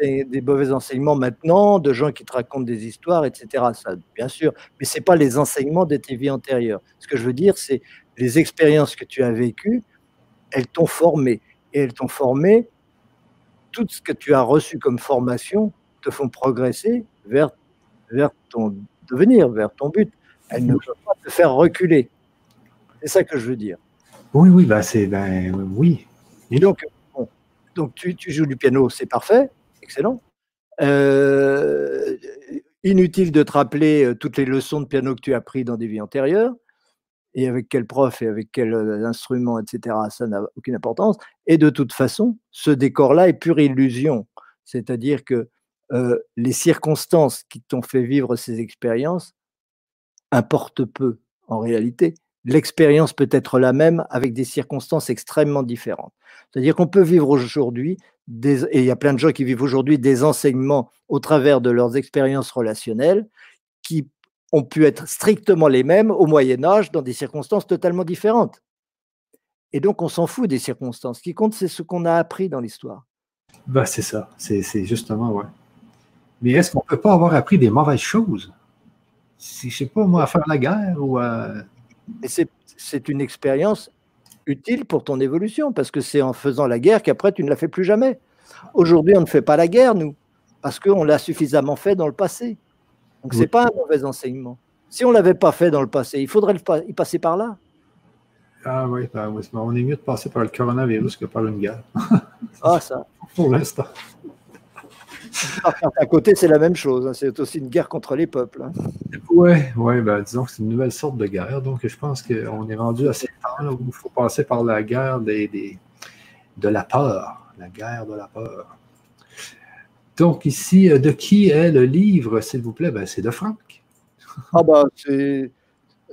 Des, des, mauvais enseignements maintenant, de gens qui te racontent des histoires, etc. Ça, bien sûr, mais ce n'est pas les enseignements de tes vies antérieures. Ce que je veux dire, c'est les expériences que tu as vécues, elles t'ont formé. Et elles t'ont formé, tout ce que tu as reçu comme formation te font progresser vers, vers ton devenir, vers ton but. Elles ne peuvent pas te faire reculer. C'est ça que je veux dire. Oui, oui, bah c'est ben oui. Et donc, donc tu, joues du piano, c'est parfait, excellent. Euh, inutile de te rappeler euh, toutes les leçons de piano que tu as pris dans des vies antérieures et avec quel prof et avec quel euh, instrument, etc. Ça n'a aucune importance. Et de toute façon, ce décor-là est pure illusion. C'est-à-dire que les circonstances qui t'ont fait vivre ces expériences importent peu en réalité l'expérience peut être la même avec des circonstances extrêmement différentes. C'est-à-dire qu'on peut vivre aujourd'hui, et il y a plein de gens qui vivent aujourd'hui des enseignements au travers de leurs expériences relationnelles qui ont pu être strictement les mêmes au Moyen Âge dans des circonstances totalement différentes. Et donc on s'en fout des circonstances. Ce qui compte, c'est ce qu'on a appris dans l'histoire. Bah, c'est ça, c'est justement, ouais. Mais est-ce qu'on ne peut pas avoir appris des mauvaises choses? Si, je sais pas, moi, à faire la guerre ou à. C'est une expérience utile pour ton évolution, parce que c'est en faisant la guerre qu'après tu ne la fais plus jamais. Aujourd'hui, on ne fait pas la guerre, nous, parce qu'on l'a suffisamment fait dans le passé. Donc, ce n'est pas un mauvais enseignement. Si on ne l'avait pas fait dans le passé, il faudrait y passer par là. Ah oui, ben on est mieux de passer par le coronavirus que par une guerre. ah, ça. Pour l'instant. À côté, c'est la même chose. Hein. C'est aussi une guerre contre les peuples. Hein. Oui, ouais, ben, disons que c'est une nouvelle sorte de guerre. Donc, je pense qu'on est rendu à ces temps où il faut passer par la guerre des, de la peur. La guerre de la peur. Donc, ici, euh, de qui est le livre, s'il vous plaît? Ben, c'est de Franck. Ah, ben, c'est.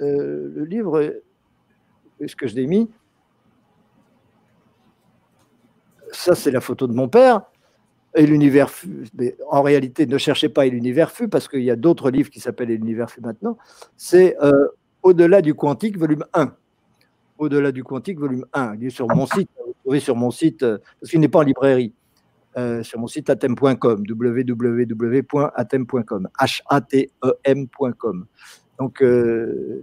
Euh, le livre, ce que je l'ai mis, ça, c'est la photo de mon père. Et l'univers fut, mais en réalité, ne cherchez pas et l'univers fut, parce qu'il y a d'autres livres qui s'appellent Et l'univers fut maintenant. C'est euh, Au-delà du quantique, volume 1. Au-delà du quantique, volume 1. Il est sur mon site, vous trouvez sur mon site, euh, parce qu'il n'est pas en librairie, euh, sur mon site atem.com, www.atem.com, H-A-T-E-M.com. Donc, ce,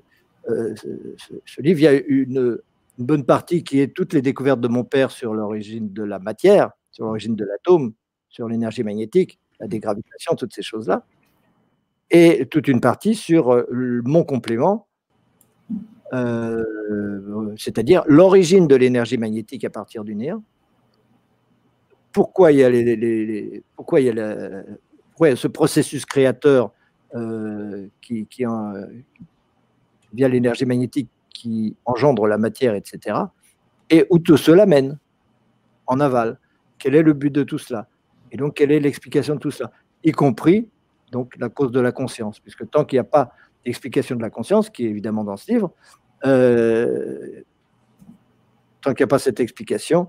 livre, il y a une, une bonne partie qui est toutes les découvertes de mon père sur l'origine de la matière, sur l'origine de l'atome, sur l'énergie magnétique, la dégravitation, toutes ces choses-là, et toute une partie sur euh, mon complément, euh, c'est-à-dire l'origine de l'énergie magnétique à partir du néant. Pourquoi il y a, pourquoi y a, ce processus créateur euh, qui, qui via l'énergie magnétique qui engendre la matière, etc. Et où tout cela mène en aval. Quel est le but de tout cela? Et donc, quelle est l'explication de tout ça? Y compris donc la cause de la conscience, puisque tant qu'il n'y a pas d'explication de la conscience, qui est évidemment dans ce livre, euh, tant qu'il n'y a pas cette explication,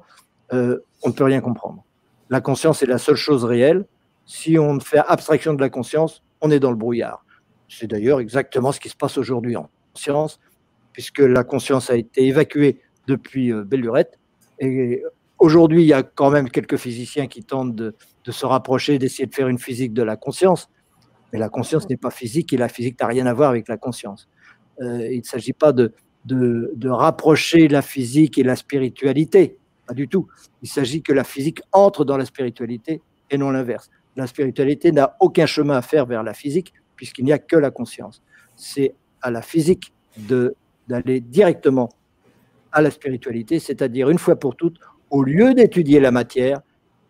euh, on ne peut rien comprendre. La conscience est la seule chose réelle. Si on fait abstraction de la conscience, on est dans le brouillard. C'est d'ailleurs exactement ce qui se passe aujourd'hui en science, puisque la conscience a été évacuée depuis euh, Bellurette. Et aujourd'hui, il y a quand même quelques physiciens qui tentent de, de se rapprocher, d'essayer de faire une physique de la conscience. Mais la conscience n'est pas physique et la physique n'a rien à voir avec la conscience. Euh, il ne s'agit pas de, de, rapprocher la physique et la spiritualité, pas du tout. Il s'agit que la physique entre dans la spiritualité et non l'inverse. La spiritualité n'a aucun chemin à faire vers la physique puisqu'il n'y a que la conscience. C'est à la physique d'aller directement à la spiritualité, c'est-à-dire une fois pour toutes, au lieu d'étudier la matière,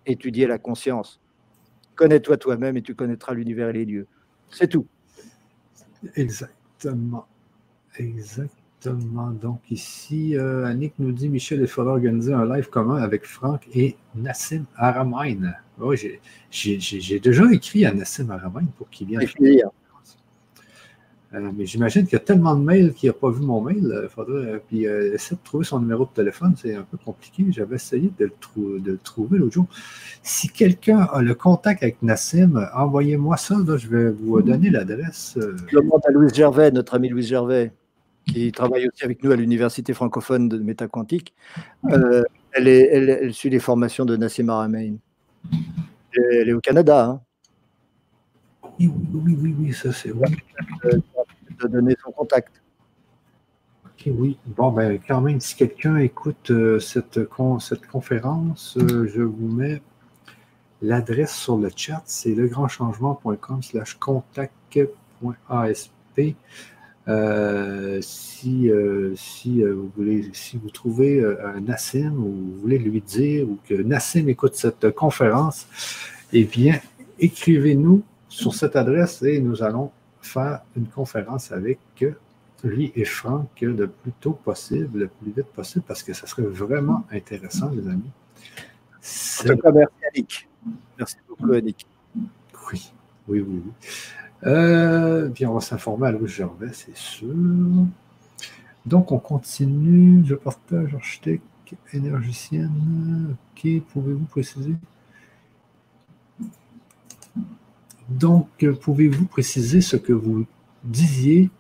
étudier la conscience. Connais-toi toi-même et tu connaîtras l'univers et les lieux. C'est tout. Exactement. Exactement. Donc ici, euh, Annick nous dit, Michel, il faudra organiser un live commun avec Franck et Nassim Aramain. Oui, j'ai déjà écrit à Nassim Aramain pour qu'il vienne. Euh, mais j'imagine qu'il y a tellement de mails qu'il n'a pas vu mon mail. Euh, faudrait, euh, puis essayer de trouver son numéro de téléphone, c'est un peu compliqué. J'avais essayé de le, trouver l'autre jour. Si quelqu'un a le contact avec Nassim, envoyez-moi ça. je vais vous donner l'adresse. Je demande à Louise Gervais, notre ami Louise Gervais, qui travaille aussi avec nous à l'Université francophone de métaquantique. elle, elle, suit les formations de Nassim Aramein. Elle est au Canada. Hein. Oui, oui, oui, oui, ça c'est vrai. De donner son contact. Ok, oui. Bon, ben, quand même, si quelqu'un écoute euh, cette, cette conférence, euh, je vous mets l'adresse sur le chat. C'est legrandchangement.com slash contact.asp. Euh, si si vous voulez, si vous trouvez un Nassim ou vous voulez lui dire ou que Nassim écoute cette conférence, eh bien, écrivez-nous sur cette adresse et nous allons faire une conférence avec lui et Franck le plus tôt possible, le plus vite possible, parce que ça serait vraiment intéressant, les amis. En tout cas, merci, Annick. Merci beaucoup, Annick. Oui, oui, oui. oui. Euh, bien, on va s'informer à Louis Gervais, c'est sûr. Donc, on continue. Je partage architecte énergicienne. Ok, pouvez-vous préciser? Donc, pouvez-vous préciser ce que vous disiez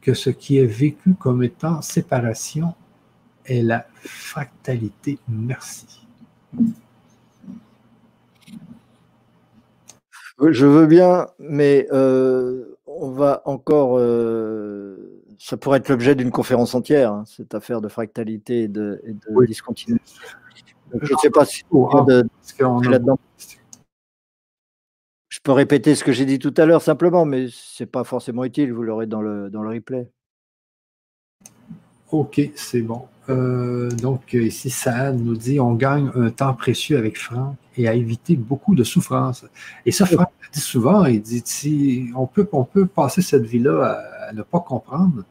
que ce qui est vécu comme étant séparation est la fractalité Merci. Je veux bien, mais euh, on va encore. Euh, ça pourrait être l'objet d'une conférence entière, hein, cette affaire de fractalité et de, discontinuité. je ne sais pas si de, là-dedans. Je peux répéter ce que j'ai dit tout à l'heure simplement, mais ce n'est pas forcément utile, vous l'aurez dans le, dans le replay. OK, c'est bon. Euh, donc, ici, Saad nous dit on gagne un temps précieux avec Franck et à éviter beaucoup de souffrance. Et ça, Franck dit souvent il dit si on peut, on peut passer cette vie-là à, ne pas comprendre.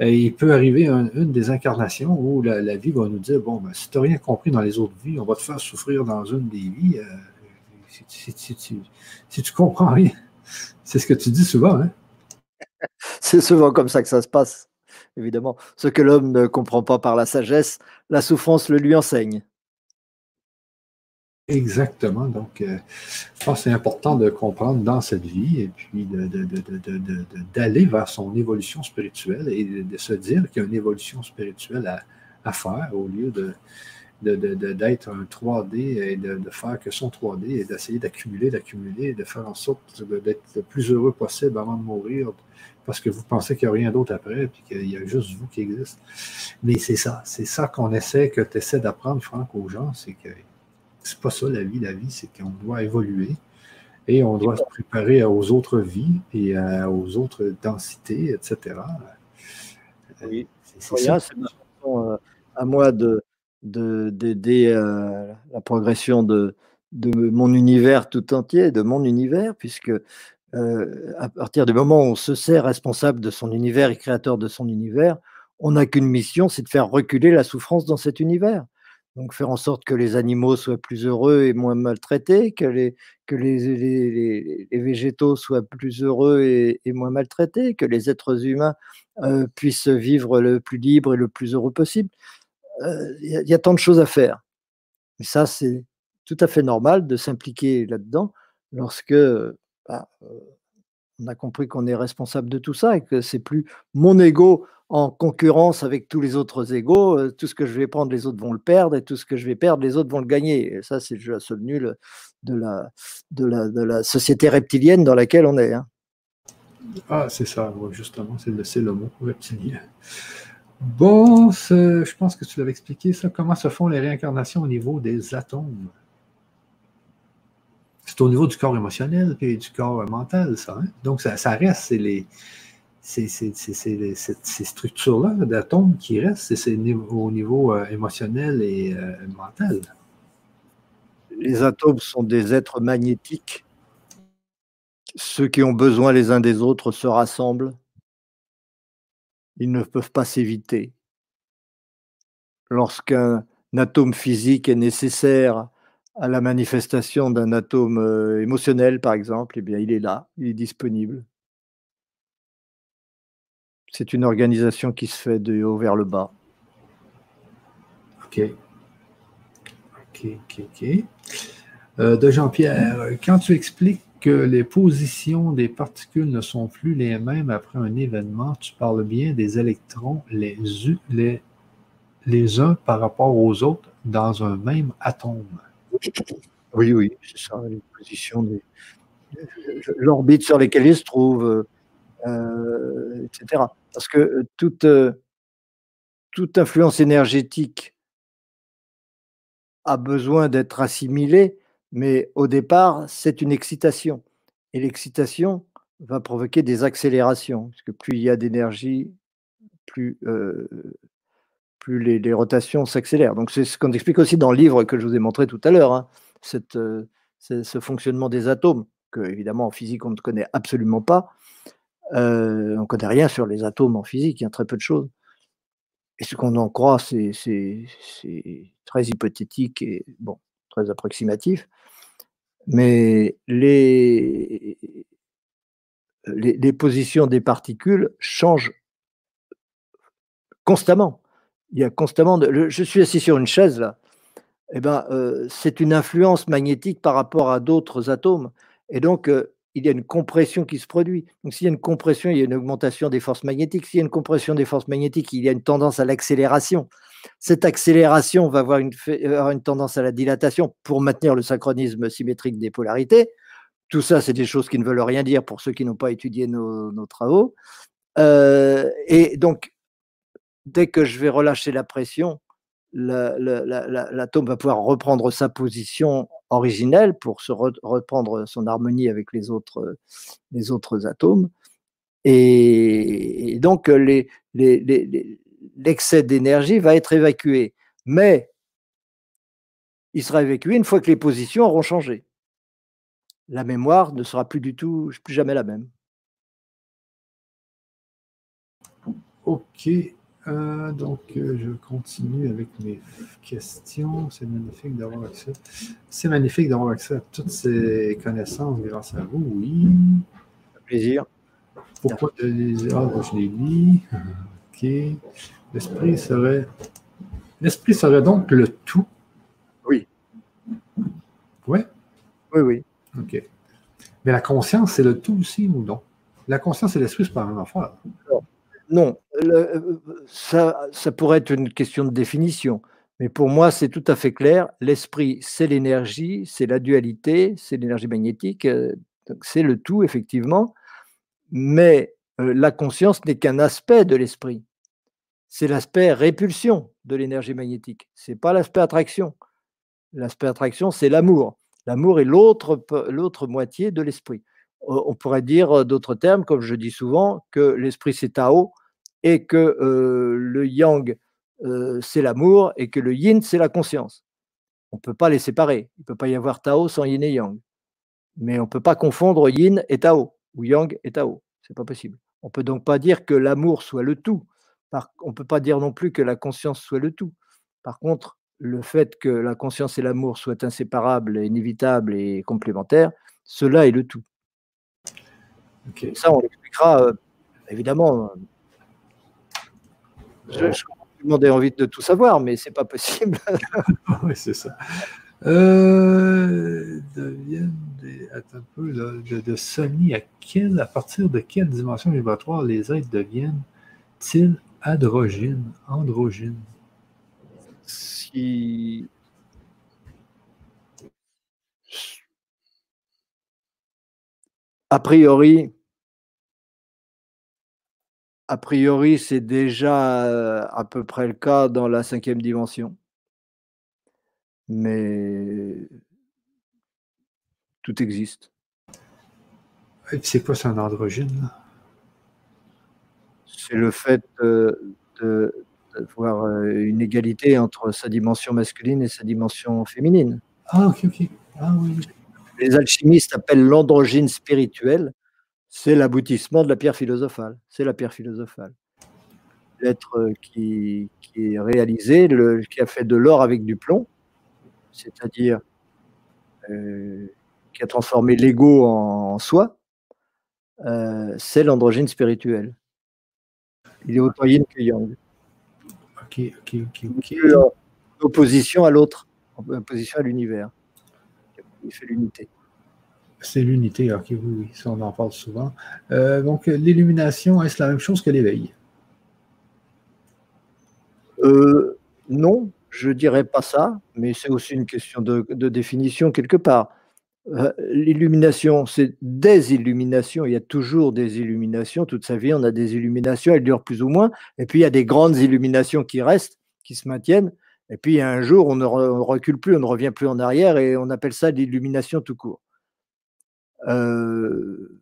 Il peut arriver une des incarnations où la, vie va nous dire bon, ben, si tu n'as rien compris dans les autres vies, on va te faire souffrir dans une des vies. Euh, si, tu ne comprends rien. C'est ce que tu dis souvent. Hein? C'est souvent comme ça que ça se passe évidemment. Ce que l'homme ne comprend pas par la sagesse, la souffrance le lui enseigne. Exactement. Donc, euh, je pense que c'est important de comprendre dans cette vie et puis d'aller vers son évolution spirituelle et de, se dire qu'il y a une évolution spirituelle à, à faire au lieu de, d'être un 3D et de, faire que son 3D et d'essayer d'accumuler, d'accumuler et de faire en sorte d'être le plus heureux possible avant de mourir, parce que vous pensez qu'il n'y a rien d'autre après, puis qu'il y a juste vous qui existe. Mais c'est ça, c'est ça qu'on essaie, que tu essaies d'apprendre, Franck, aux gens, c'est que c'est pas ça la vie. La vie, c'est qu'on doit évoluer et on doit se préparer aux autres vies et aux autres densités, etc. Oui, c'est ça. Euh, à moi de d'aider euh, la progression de, mon univers tout entier, de mon univers, puisque euh, à partir du moment où on se sait responsable de son univers et créateur de son univers, on n'a qu'une mission, c'est de faire reculer la souffrance dans cet univers. Donc faire en sorte que les animaux soient plus heureux et moins maltraités, que les, végétaux soient plus heureux et, moins maltraités, que les êtres humains euh, puissent vivre le plus libre et le plus heureux possible. Euh, il y, a tant de choses à faire. Mais ça, c'est tout à fait normal de s'impliquer là-dedans lorsque bah, on a compris qu'on est responsable de tout ça et que c'est plus mon ego en concurrence avec tous les autres égaux. Tout ce que je vais prendre, les autres vont le perdre et tout ce que je vais perdre, les autres vont le gagner. Et ça, c'est le jeu à nul de la, de, la, de la société reptilienne dans laquelle on est. Hein. Ah, c'est ça, justement, c'est le mot reptilien. Bon, je pense que tu l'avais expliqué, ça. Comment se font les réincarnations au niveau des atomes? c'est au niveau du corps émotionnel et du corps mental, ça. Hein? Donc, ça, reste, c'est les, ces, structures-là d'atomes qui restent, c'est au niveau euh, émotionnel et euh, mental. Les atomes sont des êtres magnétiques. Ceux qui ont besoin les uns des autres se rassemblent. Ils ne peuvent pas s'éviter. Lorsqu'un atome physique est nécessaire à la manifestation d'un atome euh, émotionnel, par exemple, eh bien, il est là, il est disponible. C'est une organisation qui se fait de haut vers le bas. OK. OK, OK, OK. Euh, de Jean-Pierre, quand tu expliques que les positions des particules ne sont plus les mêmes après un événement, tu parles bien des électrons les, uns par rapport aux autres dans un même atome. Oui, oui, c'est ça, les positions, l'orbite sur lesquelles ils se trouvent, euh, etc. Parce que euh, euh, toute influence énergétique a besoin d'être assimilée, mais au départ, c'est une excitation. Et l'excitation va provoquer des accélérations, parce que plus il y a d'énergie, plus plus les, rotations s'accélèrent. Donc c'est ce qu'on explique aussi dans le livre que je vous ai montré tout à l'heure, hein, euh, ce fonctionnement des atomes, que évidemment en physique on ne connaît absolument pas. Euh, on ne connaît rien sur les atomes en physique, il y a très peu de choses. Et ce qu'on en croit, c'est très hypothétique et bon, très approximatif. Mais les, les, positions des particules changent constamment il y a constamment. je suis assis sur une chaise là. Eh ben, euh, c'est une influence magnétique par rapport à d'autres atomes. Et donc, euh, il y a une compression qui se produit. Donc, s'il y a une compression, il y a une augmentation des forces magnétiques. S'il y a une compression des forces magnétiques, il y a une tendance à l'accélération. Cette accélération va avoir une, avoir une tendance à la dilatation pour maintenir le synchronisme symétrique des polarités. tout ça, c'est des choses qui ne veulent rien dire pour ceux qui n'ont pas étudié nos, travaux. Euh, et donc, dès que je vais relâcher la pression, l'atome va pouvoir reprendre sa position originelle pour se reprendre son harmonie avec les autres, les atomes. Et, donc, l'excès les, d'énergie va être évacué. Mais il sera évacué une fois que les positions auront changé. La mémoire ne sera plus du tout, plus jamais la même. Ok, euh, donc euh, je continue avec mes questions. C'est magnifique d'avoir accès. C'est magnifique d'avoir accès à toutes ces connaissances grâce à vous, oui. Plaisir. Pourquoi de ah, je l'ai dit. Ok. L'esprit serait. L'esprit serait donc le tout. Oui. Oui? Oui, oui. OK. Mais la conscience, c'est le tout aussi ou non? La conscience et l'esprit, c'est pas la même affaire. Non, ça, ça pourrait être une question de définition. Mais pour moi, c'est tout à fait clair. L'esprit, c'est l'énergie, c'est la dualité, c'est l'énergie magnétique, euh, c'est le tout, effectivement. Mais euh, la conscience n'est qu'un aspect de l'esprit. C'est l'aspect répulsion de l'énergie magnétique. Ce n'est pas l'aspect attraction. L'aspect attraction, c'est l'amour. L'amour est l'autre moitié de l'esprit. On pourrait dire d'autres termes, comme je dis souvent, que l'esprit c'est Tao et que le yang c'est l'amour et que le yin c'est la conscience. On ne peut pas les séparer. Il ne peut pas y avoir Tao sans yin et yang. Mais on ne peut pas confondre yin et Tao ou yang et Tao. C'est pas possible. On peut donc pas dire que l'amour soit le tout. On ne peut pas dire non plus que la conscience soit le tout. Par contre, le fait que la conscience et l'amour soient inséparables, inévitables et complémentaires, cela est le tout. Ça, on l'expliquera euh, évidemment. Je, je demander envie de tout savoir, mais c'est pas possible. oui, c'est ça. Euh, deviennent des, un peu, de, de, Sony, à, à partir de quelle dimension vibratoire les êtres deviennent-ils androgynes, androgynes? Si a priori, a priori, c'est déjà euh, à peu près le cas dans la cinquième dimension. Mais tout existe. C'est quoi, c'est un androgyne C'est le fait de, d'avoir euh, une égalité entre sa dimension masculine et sa dimension féminine. Ah, ok, ok. Ah, oui. Les alchimistes appellent l'androgyne spirituel. C'est l'aboutissement de la pierre philosophale. C'est la pierre philosophale. L'être euh, qui, qui, est réalisé, le, qui a fait de l'or avec du plomb, c'est-à-dire euh, qui a transformé l'ego en, soi, c'est l'androgyne spirituel. Il est autant yin que yang ok, ok, ok, En opposition à l'autre, en opposition à l'univers. Il fait l'unité. C'est l'unité, ok, oui, oui, ça on en parle souvent. Euh, donc, l'illumination, est-ce la même chose que l'éveil? Euh, Non, je dirais pas ça, mais c'est aussi une question de, définition quelque part. Euh, l'illumination, c'est des illuminations. Il y a toujours des illuminations. Toute sa vie, on a des illuminations. Elles durent plus ou moins. Et puis, il y a des grandes illuminations qui restent, qui se maintiennent. Et puis, un jour, on ne recule plus, on ne revient plus en arrière et on appelle ça l'illumination tout court. Euh,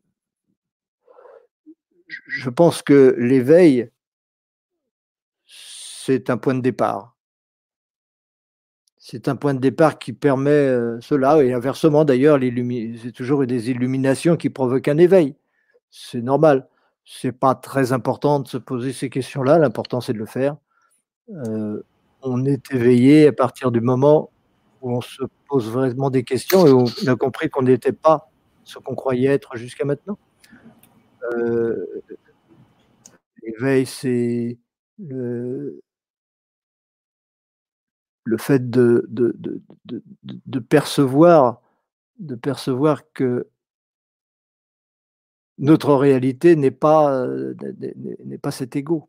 je pense que l'éveil, c'est un point de départ c'est un point de départ qui permet euh, cela. Et inversement, d'ailleurs, c'est toujours des illuminations qui provoquent un éveil. C'est normal. C'est pas très important de se poser ces questions-là. L'important, c'est de le faire. Euh, on est éveillé à partir du moment où on se pose vraiment des questions et on a compris qu'on n'était pas ce qu'on croyait être jusqu'à maintenant. Euh, l'éveil, c'est le fait de, de, percevoir, de percevoir que notre réalité n'est pas, n'est pas cet ego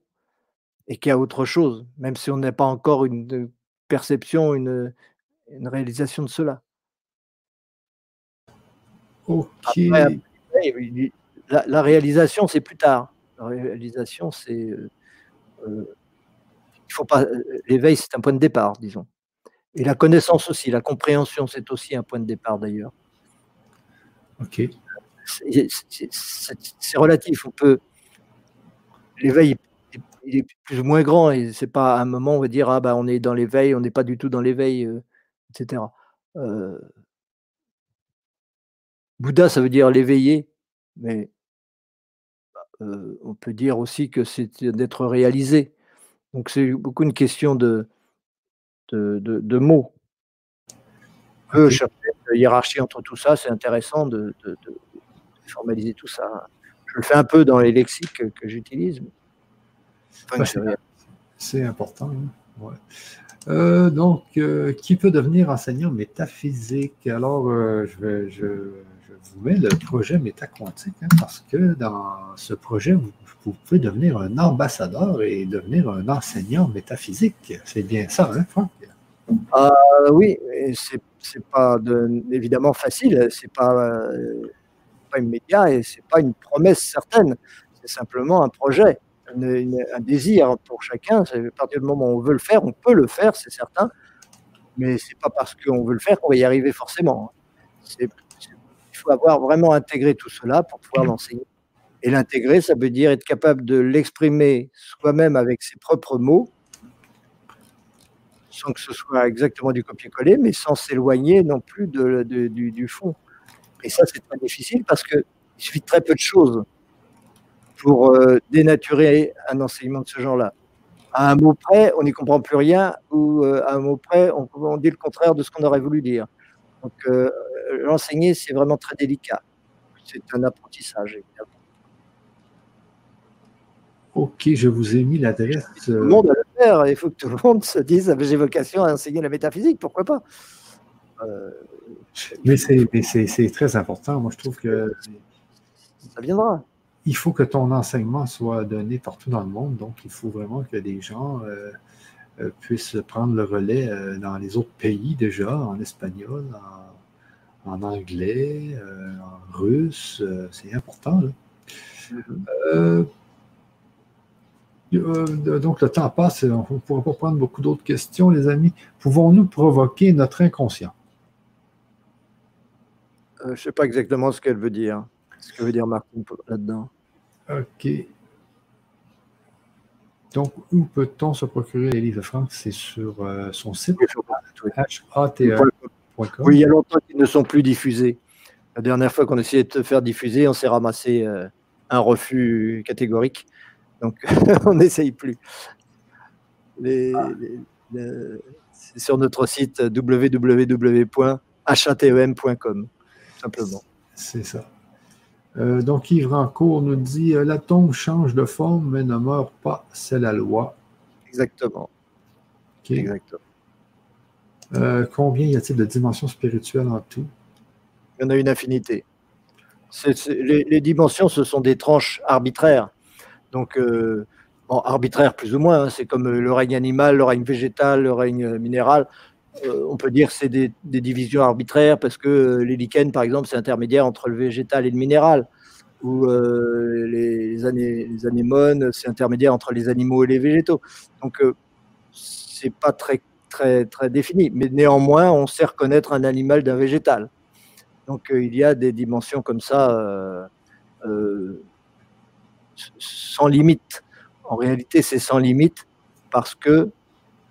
et qu'il y a autre chose, même si on n'a pas encore une perception, une, réalisation de cela. Ok. la, réalisation, c'est plus tard. La réalisation, c'est. Il faut pas. L'éveil, c'est un point de départ, disons. Et la connaissance aussi, la compréhension, c'est aussi un point de départ d'ailleurs. Ok. C'est relatif. On peut. L'éveil, il est plus ou moins grand et c'est pas un moment où on va dire ah bah on est dans l'éveil, on n'est pas du tout dans l'éveil, euh, etc. Euh Bouddha, ça veut dire l'éveillé, mais euh, on peut dire aussi que c'est d'être réalisé. Donc c'est beaucoup une question de, de, mots. On peut chercher une hiérarchie entre tout ça, c'est intéressant de, formaliser tout ça. Je le fais un peu dans les lexiques que, j'utilise. c'est important. Hein. Euh, donc, euh, qui peut devenir enseignant métaphysique? Alors, euh, je, vais, je, vous mets le projet métaquantique hein, parce que dans ce projet, vous, pouvez devenir un ambassadeur et devenir un enseignant métaphysique. C'est bien ça, hein, Franck? Ah, oui, c'est pas évidemment facile, c'est pas, pas immédiat et c'est pas une promesse certaine. C'est simplement un projet un désir pour chacun. À partir du moment où on veut le faire, on peut le faire, c'est certain. Mais c'est pas parce qu'on veut le faire qu'on va y arriver forcément. il faut avoir vraiment intégré tout cela pour pouvoir l'enseigner. Et l'intégrer, ça veut dire être capable de l'exprimer soi-même avec ses propres mots, sans que ce soit exactement du copier-coller, mais sans s'éloigner non plus du, fond. Et ça, c'est très difficile parce qu'il suffit de très peu de choses pour euh, dénaturer un enseignement de ce genre-là. À un mot près, on n'y comprend plus rien, ou euh, à un mot près, on, dit le contraire de ce qu'on aurait voulu dire. Donc, euh, l'enseigner, c'est vraiment très délicat. C'est un apprentissage, évidemment. Ok, je vous ai mis l'adresse. Tout le monde a le faire. Il faut que tout le monde se dise j'ai vocation à enseigner la métaphysique, pourquoi pas Mais c'est très important. Moi, je trouve que. Ça viendra il faut que ton enseignement soit donné partout dans le monde. Donc, il faut vraiment que des gens euh, euh, puissent prendre le relais euh, dans les autres pays déjà, en espagnol, en, anglais, en russe. c'est important. Mm-hmm. donc, le temps passe, on ne pourra pas prendre beaucoup d'autres questions, les amis. Pouvons-nous provoquer notre inconscient? je ne sais pas exactement ce qu'elle veut dire. Ce que veut dire Martin là-dedans. OK. Donc, où peut-on se procurer les livres de Franck? C'est sur euh, son site hate.com. Oui, il y a longtemps qu'ils ne sont plus diffusés. La dernière fois qu'on essayait de te faire diffuser, on s'est ramassé euh, un refus catégorique. Donc, on n'essaye plus. Ah. c'est sur notre site www.hatem.com, simplement. C'est ça. Euh, donc, Yves Rancourt nous dit euh, La tombe change de forme, mais ne meurt pas, c'est la loi. Exactement. Exactement. Euh, combien y a-t-il de dimensions spirituelles en tout? Il y en a une infinité. les, dimensions, ce sont des tranches arbitraires. Donc, bon, arbitraires plus ou moins, hein. c'est comme le règne animal, le règne végétal, le règne minéral. on peut dire que c'est des, divisions arbitraires parce que les lichens, par exemple, c'est intermédiaire entre le végétal et le minéral ou euh, les, anémones, c'est intermédiaire entre les animaux et les végétaux. Donc, euh, c'est pas très, très, très défini. Mais néanmoins, on sait reconnaître un animal d'un végétal. Donc, euh, il y a des dimensions comme ça sans limite. En réalité, c'est sans limite parce que,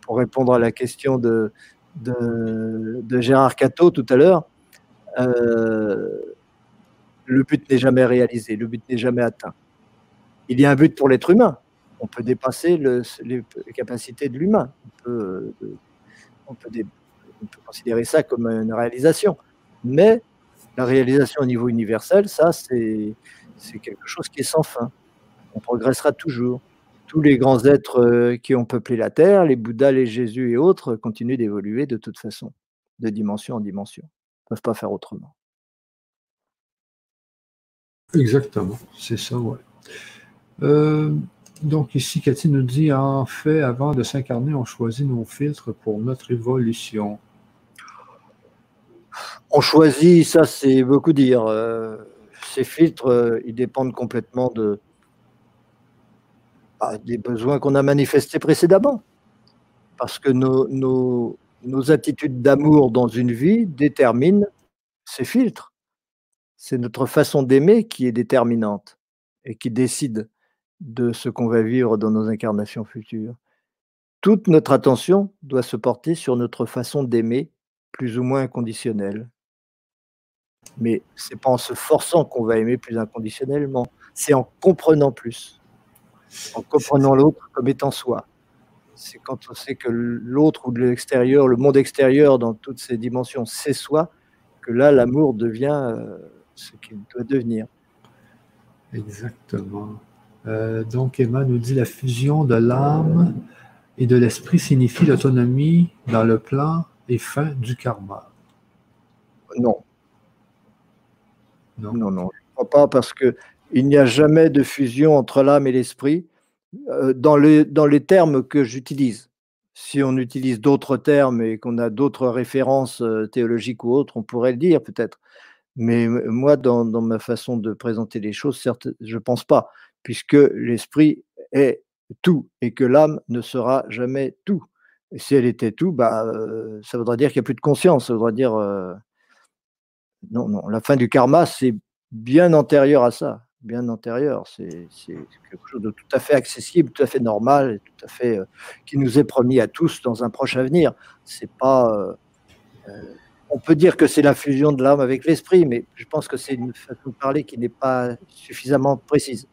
pour répondre à la question de, de, Gérard Cato tout à l'heure, le but n'est jamais réalisé, le but n'est jamais atteint. Il y a un but pour l'être humain. On peut dépasser les, capacités de l'humain. On peut, considérer ça comme une réalisation. Mais la réalisation au niveau universel, ça, c'est quelque chose qui est sans fin. On progressera toujours. Tous les grands êtres euh, qui ont peuplé la Terre, les Bouddhas, les Jésus et autres, continuent d'évoluer de toute façon, de dimension en dimension. Ils ne peuvent pas faire autrement. Exactement, c'est ça, ouais. Euh, donc ici, Cathy nous dit, en fait, avant de s'incarner, on choisit nos filtres pour notre évolution. On choisit, ça c'est beaucoup dire. Euh, ces filtres, euh, ils dépendent complètement de, bah, des besoins qu'on a manifestés précédemment. Parce que nos, nos, nos attitudes d'amour dans une vie déterminent ces filtres. C'est notre façon d'aimer qui est déterminante et qui décide de ce qu'on va vivre dans nos incarnations futures. Toute notre attention doit se porter sur notre façon d'aimer, plus ou moins inconditionnelle. Mais ce n'est pas en se forçant qu'on va aimer plus inconditionnellement, c'est en comprenant plus, en comprenant l'autre comme étant soi. C'est quand on sait que l'autre ou l'extérieur, le monde extérieur dans toutes ses dimensions, c'est soi, que là, l'amour devient euh, ce qu'il doit devenir. Exactement. Euh, donc, Emma nous dit la fusion de l'âme et de l'esprit signifie l'autonomie dans le plan et fin du karma. Non. Non, non, non. Je ne crois pas parce qu'il n'y a jamais de fusion entre l'âme et l'esprit euh, dans, les, termes que j'utilise. Si on utilise d'autres termes et qu'on a d'autres références euh, théologiques ou autres, on pourrait le dire peut-être. Mais moi, dans, ma façon de présenter les choses, certes, je ne pense pas, puisque l'esprit est tout et que l'âme ne sera jamais tout. Si elle était tout, bah, euh, ça voudrait dire qu'il n'y a plus de conscience. Ça voudrait dire. non, non, la fin du karma, c'est bien antérieur à ça bien antérieur. C'est quelque chose de tout à fait accessible, tout à fait normal, et tout à fait euh, qui nous est promis à tous dans un proche avenir. C'est pas. Euh, euh, on peut dire que c'est la fusion de l'âme avec l'esprit, mais je pense que c'est une façon de parler qui n'est pas suffisamment précise.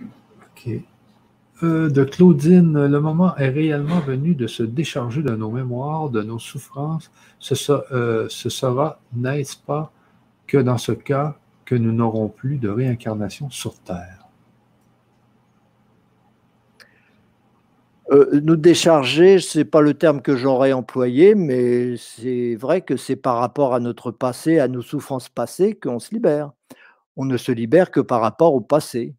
Ok. de Claudine, le moment est réellement venu de se décharger de nos mémoires, de nos souffrances. Ce, ce sera, n'est-ce pas, que dans ce cas, que nous n'aurons plus de réincarnation sur Terre. Euh, nous décharger, ce n'est pas le terme que j'aurais employé, mais c'est vrai que c'est par rapport à notre passé, à nos souffrances passées, qu'on se libère. On ne se libère que par rapport au passé,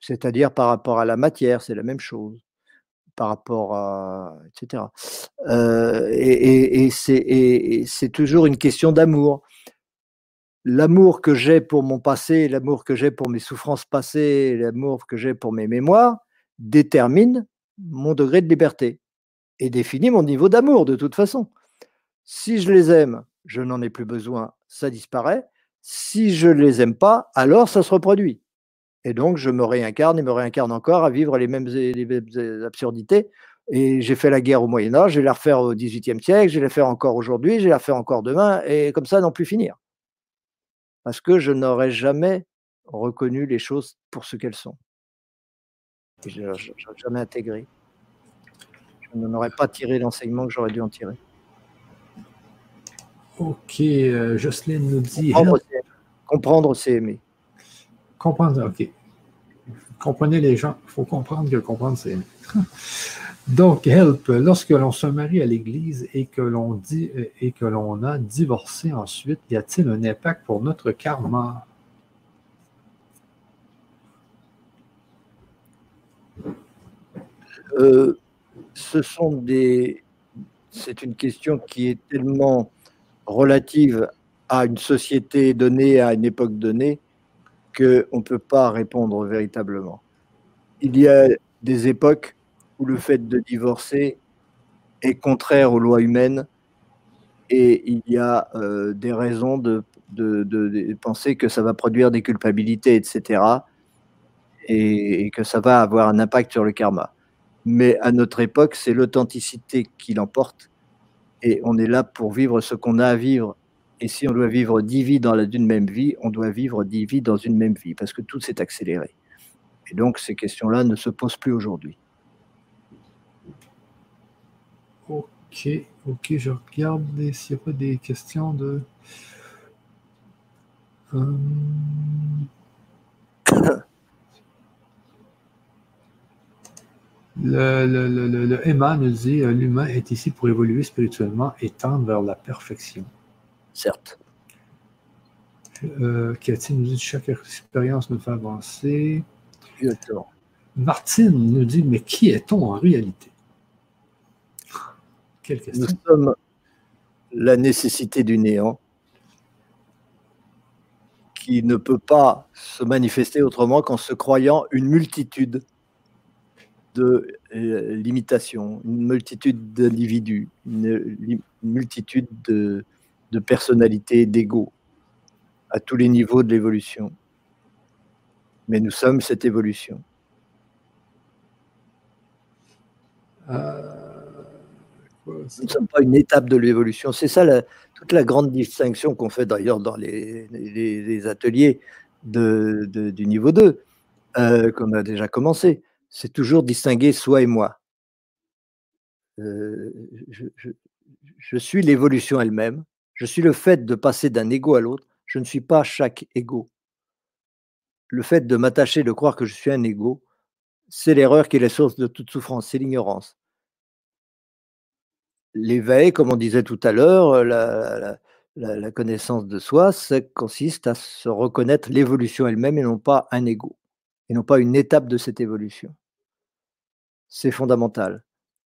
c'est-à-dire par rapport à la matière, c'est la même chose, par rapport à. etc. Euh, et c'est toujours une question d'amour l'amour que j'ai pour mon passé, l'amour que j'ai pour mes souffrances passées, l'amour que j'ai pour mes mémoires, détermine mon degré de liberté et définit mon niveau d'amour de toute façon. Si je les aime, je n'en ai plus besoin, ça disparaît. Si je ne les aime pas, alors ça se reproduit. Et donc, je me réincarne et me réincarne encore à vivre les mêmes, absurdités. Et j'ai fait la guerre au Moyen Âge, je vais la refaire au XVIIIe siècle, je vais la faire encore aujourd'hui, je vais la faire encore demain, et comme ça, n'en plus finir parce que je n'aurais jamais reconnu les choses pour ce qu'elles sont. je n'aurais jamais intégré. Je n'en aurais pas tiré l'enseignement que j'aurais dû en tirer. Ok, euh, Jocelyne nous dit. Comprendre, c'est aimer. Comprendre, ok. Comprenez les gens. Il faut comprendre que comprendre, c'est aimer. Donc, help, lorsque l'on se marie à l'Église et que l'on dit et que l'on a divorcé ensuite, y a-t-il un impact pour notre karma? Euh, ce sont des. C'est une question qui est tellement relative à une société donnée, à une époque donnée, qu'on ne peut pas répondre véritablement. Il y a des époques le fait de divorcer est contraire aux lois humaines et il y a euh, des raisons de, penser que ça va produire des culpabilités, etc. Et, que ça va avoir un impact sur le karma. Mais à notre époque, c'est l'authenticité qui l'emporte et on est là pour vivre ce qu'on a à vivre. Et si on doit vivre dix vies dans une même vie, on doit vivre dix vies dans une même vie parce que tout s'est accéléré. Et donc ces questions-là ne se posent plus aujourd'hui. Ok, ok, je regarde s'il n'y a pas des questions de. Euh, le, le, Emma nous dit euh, l'humain est ici pour évoluer spirituellement et tendre vers la perfection. Certes. Euh, Cathy nous dit chaque expérience nous fait avancer. Martine nous dit mais qui est-on en réalité? Nous sommes la nécessité du néant qui ne peut pas se manifester autrement qu'en se croyant une multitude de euh, limitations, une multitude d'individus, une, multitude de, de personnalités, d'ego, à tous les niveaux de l'évolution. Mais nous sommes cette évolution. Euh, nous ne sommes pas une étape de l'évolution. C'est ça toute la grande distinction qu'on fait d'ailleurs dans les, ateliers du niveau 2, euh, qu'on a déjà commencé. C'est toujours distinguer soi et moi. Euh, je, suis l'évolution elle-même. Je suis le fait de passer d'un ego à l'autre. Je ne suis pas chaque ego. Le fait de m'attacher, de croire que je suis un ego, c'est l'erreur qui est la source de toute souffrance, c'est l'ignorance l'éveil, comme on disait tout à l'heure, euh, la, connaissance de soi, consiste à se reconnaître l'évolution elle-même et non pas un ego, et non pas une étape de cette évolution. C'est fondamental.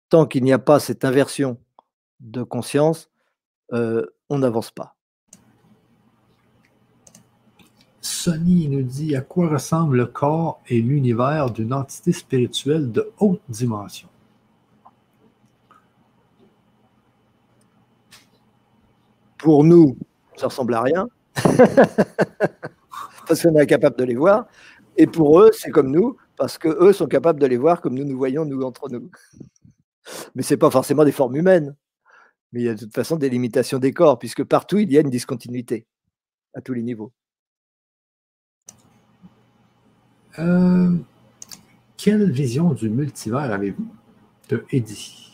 Tant qu'il n'y a pas cette inversion de conscience, euh, on n'avance pas. Sonny nous dit à quoi ressemble le corps et l'univers d'une entité spirituelle de haute dimension? Pour nous, ça ressemble à rien, parce qu'on est incapable de les voir. Et pour eux, c'est comme nous, parce qu'eux sont capables de les voir comme nous nous voyons, nous, entre nous. Mais ce n'est pas forcément des formes humaines. Mais il y a de toute façon des limitations des corps, puisque partout, il y a une discontinuité, à tous les niveaux. Euh, quelle vision du multivers avez-vous de Eddie?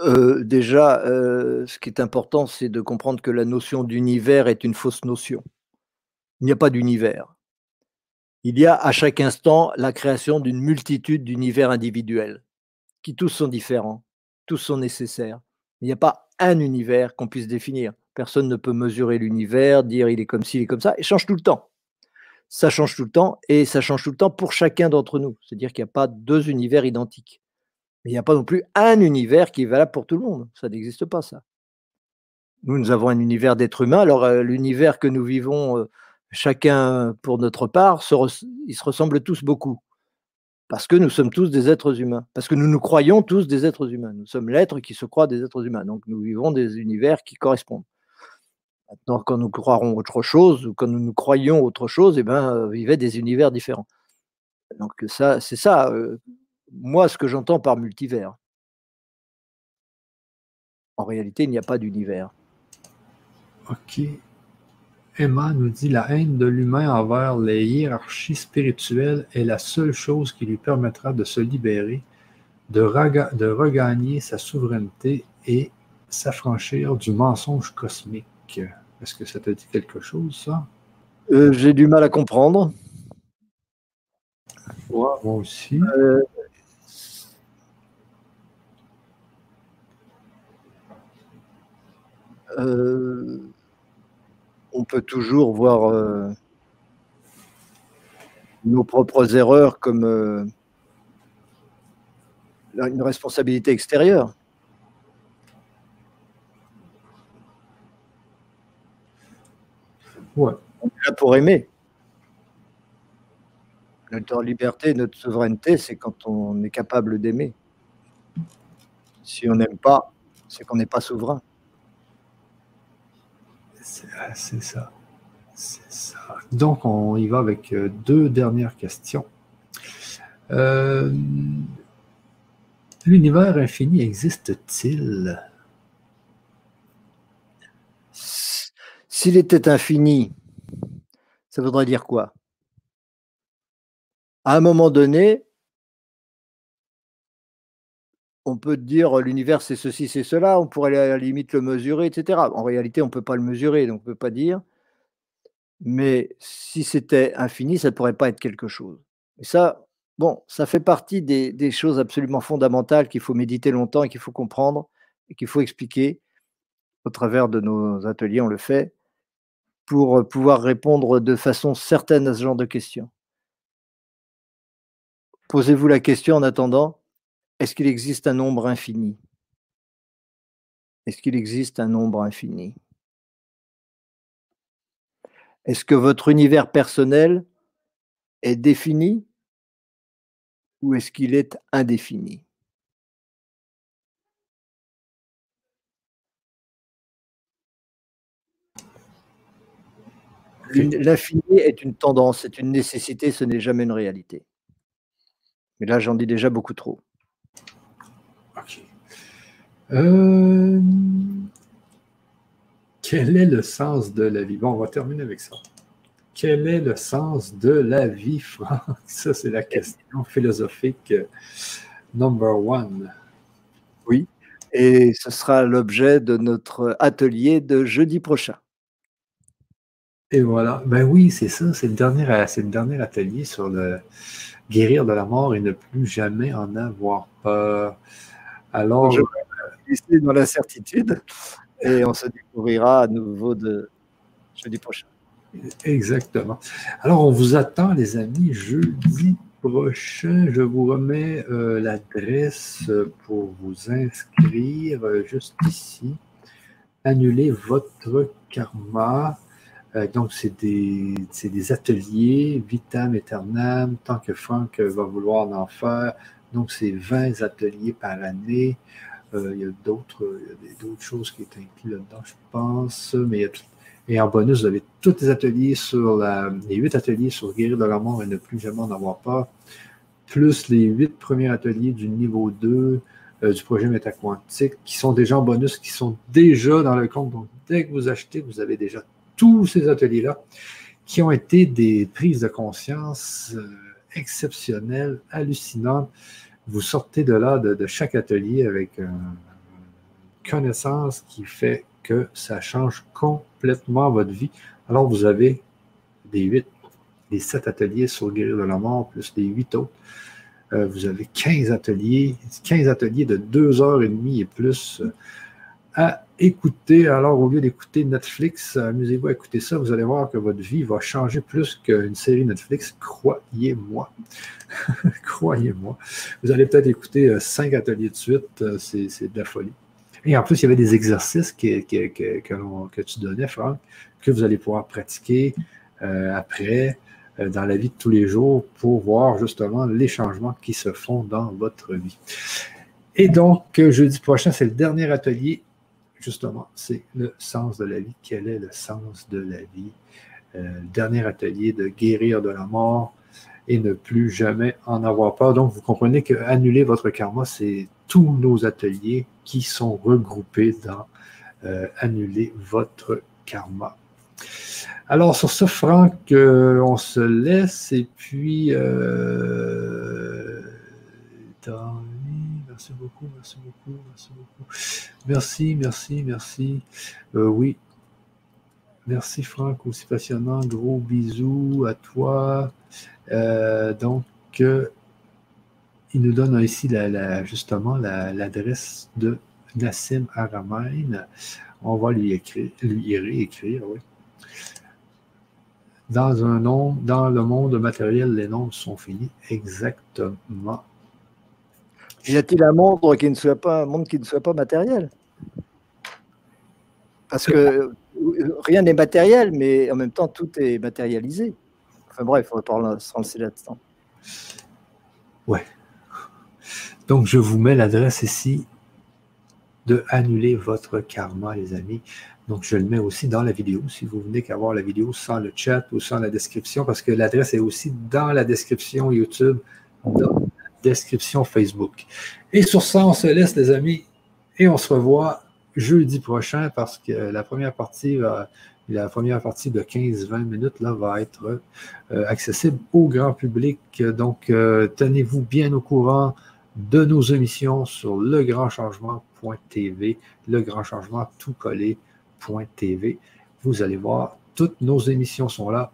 Euh, déjà, euh, ce qui est important, c'est de comprendre que la notion d'univers est une fausse notion. Il n'y a pas d'univers. Il y a à chaque instant la création d'une multitude d'univers individuels, qui tous sont différents, tous sont nécessaires. Il n'y a pas un univers qu'on puisse définir. Personne ne peut mesurer l'univers, dire il est comme ci, il est comme ça, et change tout le temps. Ça change tout le temps, et ça change tout le temps pour chacun d'entre nous. C'est-à-dire qu'il n'y a pas deux univers identiques il n'y a pas non plus un univers qui est valable pour tout le monde. Ça n'existe pas, ça. Nous, nous avons un univers d'êtres humains. Alors, euh, l'univers que nous vivons, euh, chacun pour notre part, ils se ressemblent tous beaucoup. Parce que nous sommes tous des êtres humains. Parce que nous nous croyons tous des êtres humains. Nous sommes l'être qui se croit des êtres humains. Donc, nous vivons des univers qui correspondent. Maintenant, quand nous croirons autre chose, ou quand nous nous croyons autre chose, eh ben, euh, des univers différents. Donc, ça, c'est ça moi, ce que j'entends par multivers. En réalité, il n'y a pas d'univers. OK. Emma nous dit la haine de l'humain envers les hiérarchies spirituelles est la seule chose qui lui permettra de se libérer, de, regagner sa souveraineté et s'affranchir du mensonge cosmique. Est-ce que ça te dit quelque chose, ça? Euh, j'ai du mal à comprendre. moi aussi. Euh, Euh, on peut toujours voir euh, nos propres erreurs comme euh, une responsabilité extérieure. Ouais. On est là pour aimer. Notre liberté, notre souveraineté, c'est quand on est capable d'aimer. Si on n'aime pas, c'est qu'on n'est pas souverain. Ah, c'est ça. C'est ça. Donc, on y va avec euh, deux dernières questions. Euh, l'univers infini existe-t-il? S'il était infini, ça voudrait dire quoi? À un moment donné, on peut dire l'univers c'est ceci, c'est cela, on pourrait à la limite le mesurer, etc. En réalité, on ne peut pas le mesurer, donc on ne peut pas dire. Mais si c'était infini, ça ne pourrait pas être quelque chose. Et ça, bon, ça fait partie des, choses absolument fondamentales qu'il faut méditer longtemps et qu'il faut comprendre et qu'il faut expliquer. Au travers de nos ateliers, on le fait pour pouvoir répondre de façon certaine à ce genre de questions. Posez-vous la question en attendant, est-ce qu'il existe un nombre infini? Est-ce qu'il existe un nombre infini? Est-ce que votre univers personnel est défini ou est-ce qu'il est indéfini? L'infini est une tendance, c'est une nécessité, ce n'est jamais une réalité. Mais là, j'en dis déjà beaucoup trop. Euh, quel est le sens de la vie? Bon, on va terminer avec ça. Quel est le sens de la vie, Franck? Ça, c'est la question philosophique number one. Oui, et ce sera l'objet de notre atelier de jeudi prochain. Et voilà. Ben oui, c'est ça. C'est le, dernier, le dernier atelier sur le guérir de la mort et ne plus jamais en avoir peur. Alors. Je vais dans l'incertitude et on se découvrira à nouveau de jeudi prochain. Exactement. Alors, on vous attend, les amis, jeudi prochain. Je vous remets euh, l'adresse pour vous inscrire euh, juste ici. Annuler votre karma. Euh, donc, c'est des, des, ateliers, vitam aeternam, tant que Franck va vouloir en faire. Donc, c'est 20 ateliers par année. Euh, il y a d'autres choses qui sont incluses là-dedans, je pense. Mais et en bonus, vous avez tous les ateliers sur la, les 8 ateliers sur guérir de la mort et ne plus jamais en avoir pas, plus les 8 premiers ateliers du niveau 2 euh, du projet métaquantique qui sont déjà en bonus, qui sont déjà dans le compte. Donc, dès que vous achetez, vous avez déjà tous ces ateliers-là qui ont été des prises de conscience euh, exceptionnelles, hallucinantes. Vous sortez de là, de, chaque atelier, avec une connaissance qui fait que ça change complètement votre vie. Alors, vous avez des huit, des sept ateliers sur guérir de la mort, plus les huit autres. Euh, vous avez 15 ateliers, 15 ateliers de deux heures et demie et plus euh, à écouter. Alors, au lieu d'écouter Netflix, amusez-vous à écouter ça. Vous allez voir que votre vie va changer plus qu'une série Netflix. Croyez-moi. Croyez-moi. Vous allez peut-être écouter euh, cinq ateliers de suite. Euh, c'est de la folie. Et en plus, il y avait des exercices que, que, tu donnais, Franck, que vous allez pouvoir pratiquer euh, après dans la vie de tous les jours pour voir justement les changements qui se font dans votre vie. Et donc, jeudi prochain, c'est le dernier atelier justement, c'est le sens de la vie. Quel est le sens de la vie? euh, dernier atelier de guérir de la mort et ne plus jamais en avoir peur. Donc, vous comprenez que annuler votre karma, c'est tous nos ateliers qui sont regroupés dans euh, annuler votre karma. Alors, sur ce, Franck, euh, on se laisse et puis merci beaucoup, merci beaucoup, merci beaucoup. Merci, merci, merci. Euh, oui. Merci Franck, aussi passionnant. Gros bisous à toi. Euh, donc, euh, il nous donne ici justement l'adresse de Nassim Aramain. On va lui écrire, lui réécrire, oui. Dans un nom, dans le monde matériel, les nombres sont finis. Exactement. Y a-t-il un monde qui ne soit pas matériel? Parce que rien n'est matériel, mais en même temps tout est matérialisé. Enfin bref, on va se lancer là-dedans. Ouais. Donc je vous mets l'adresse ici de annuler votre karma, les amis. Donc, je le mets aussi dans la vidéo, si vous venez qu'avoir la vidéo sans le chat ou sans la description, parce que l'adresse est aussi dans la description YouTube, description Facebook. Et sur ça, on se laisse, les amis, et on se revoit jeudi prochain parce que la première partie va, la première partie de 15-20 minutes là, va être euh, accessible au grand public. Donc, euh, tenez-vous bien au courant de nos émissions sur legrandchangement.tv, le grand changement tout collé.tv. Vous allez voir, toutes nos émissions sont là.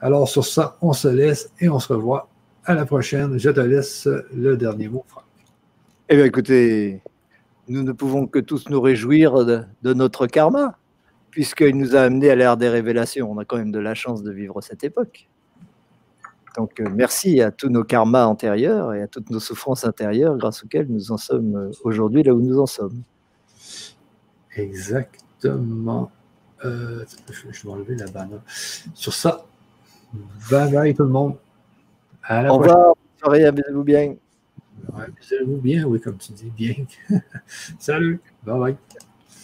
Alors, sur ça, on se laisse et on se revoit à la prochaine. Je te laisse le dernier mot, Franck. Eh bien, écoutez, nous ne pouvons que tous nous réjouir de, notre karma, puisqu'il nous a amené à l'ère des révélations. On a quand même de la chance de vivre cette époque. Donc, euh, merci à tous nos karmas antérieurs et à toutes nos souffrances intérieures grâce auxquelles nous en sommes euh, aujourd'hui là où nous en sommes. Exactement. Euh, je, vais enlever la banane. Sur ça, bye bye tout le monde. À la Au revoir. Soirée, amusez-vous bien. amusez-vous bien, oui, comme tu dis, bien. Salut. Bye bye.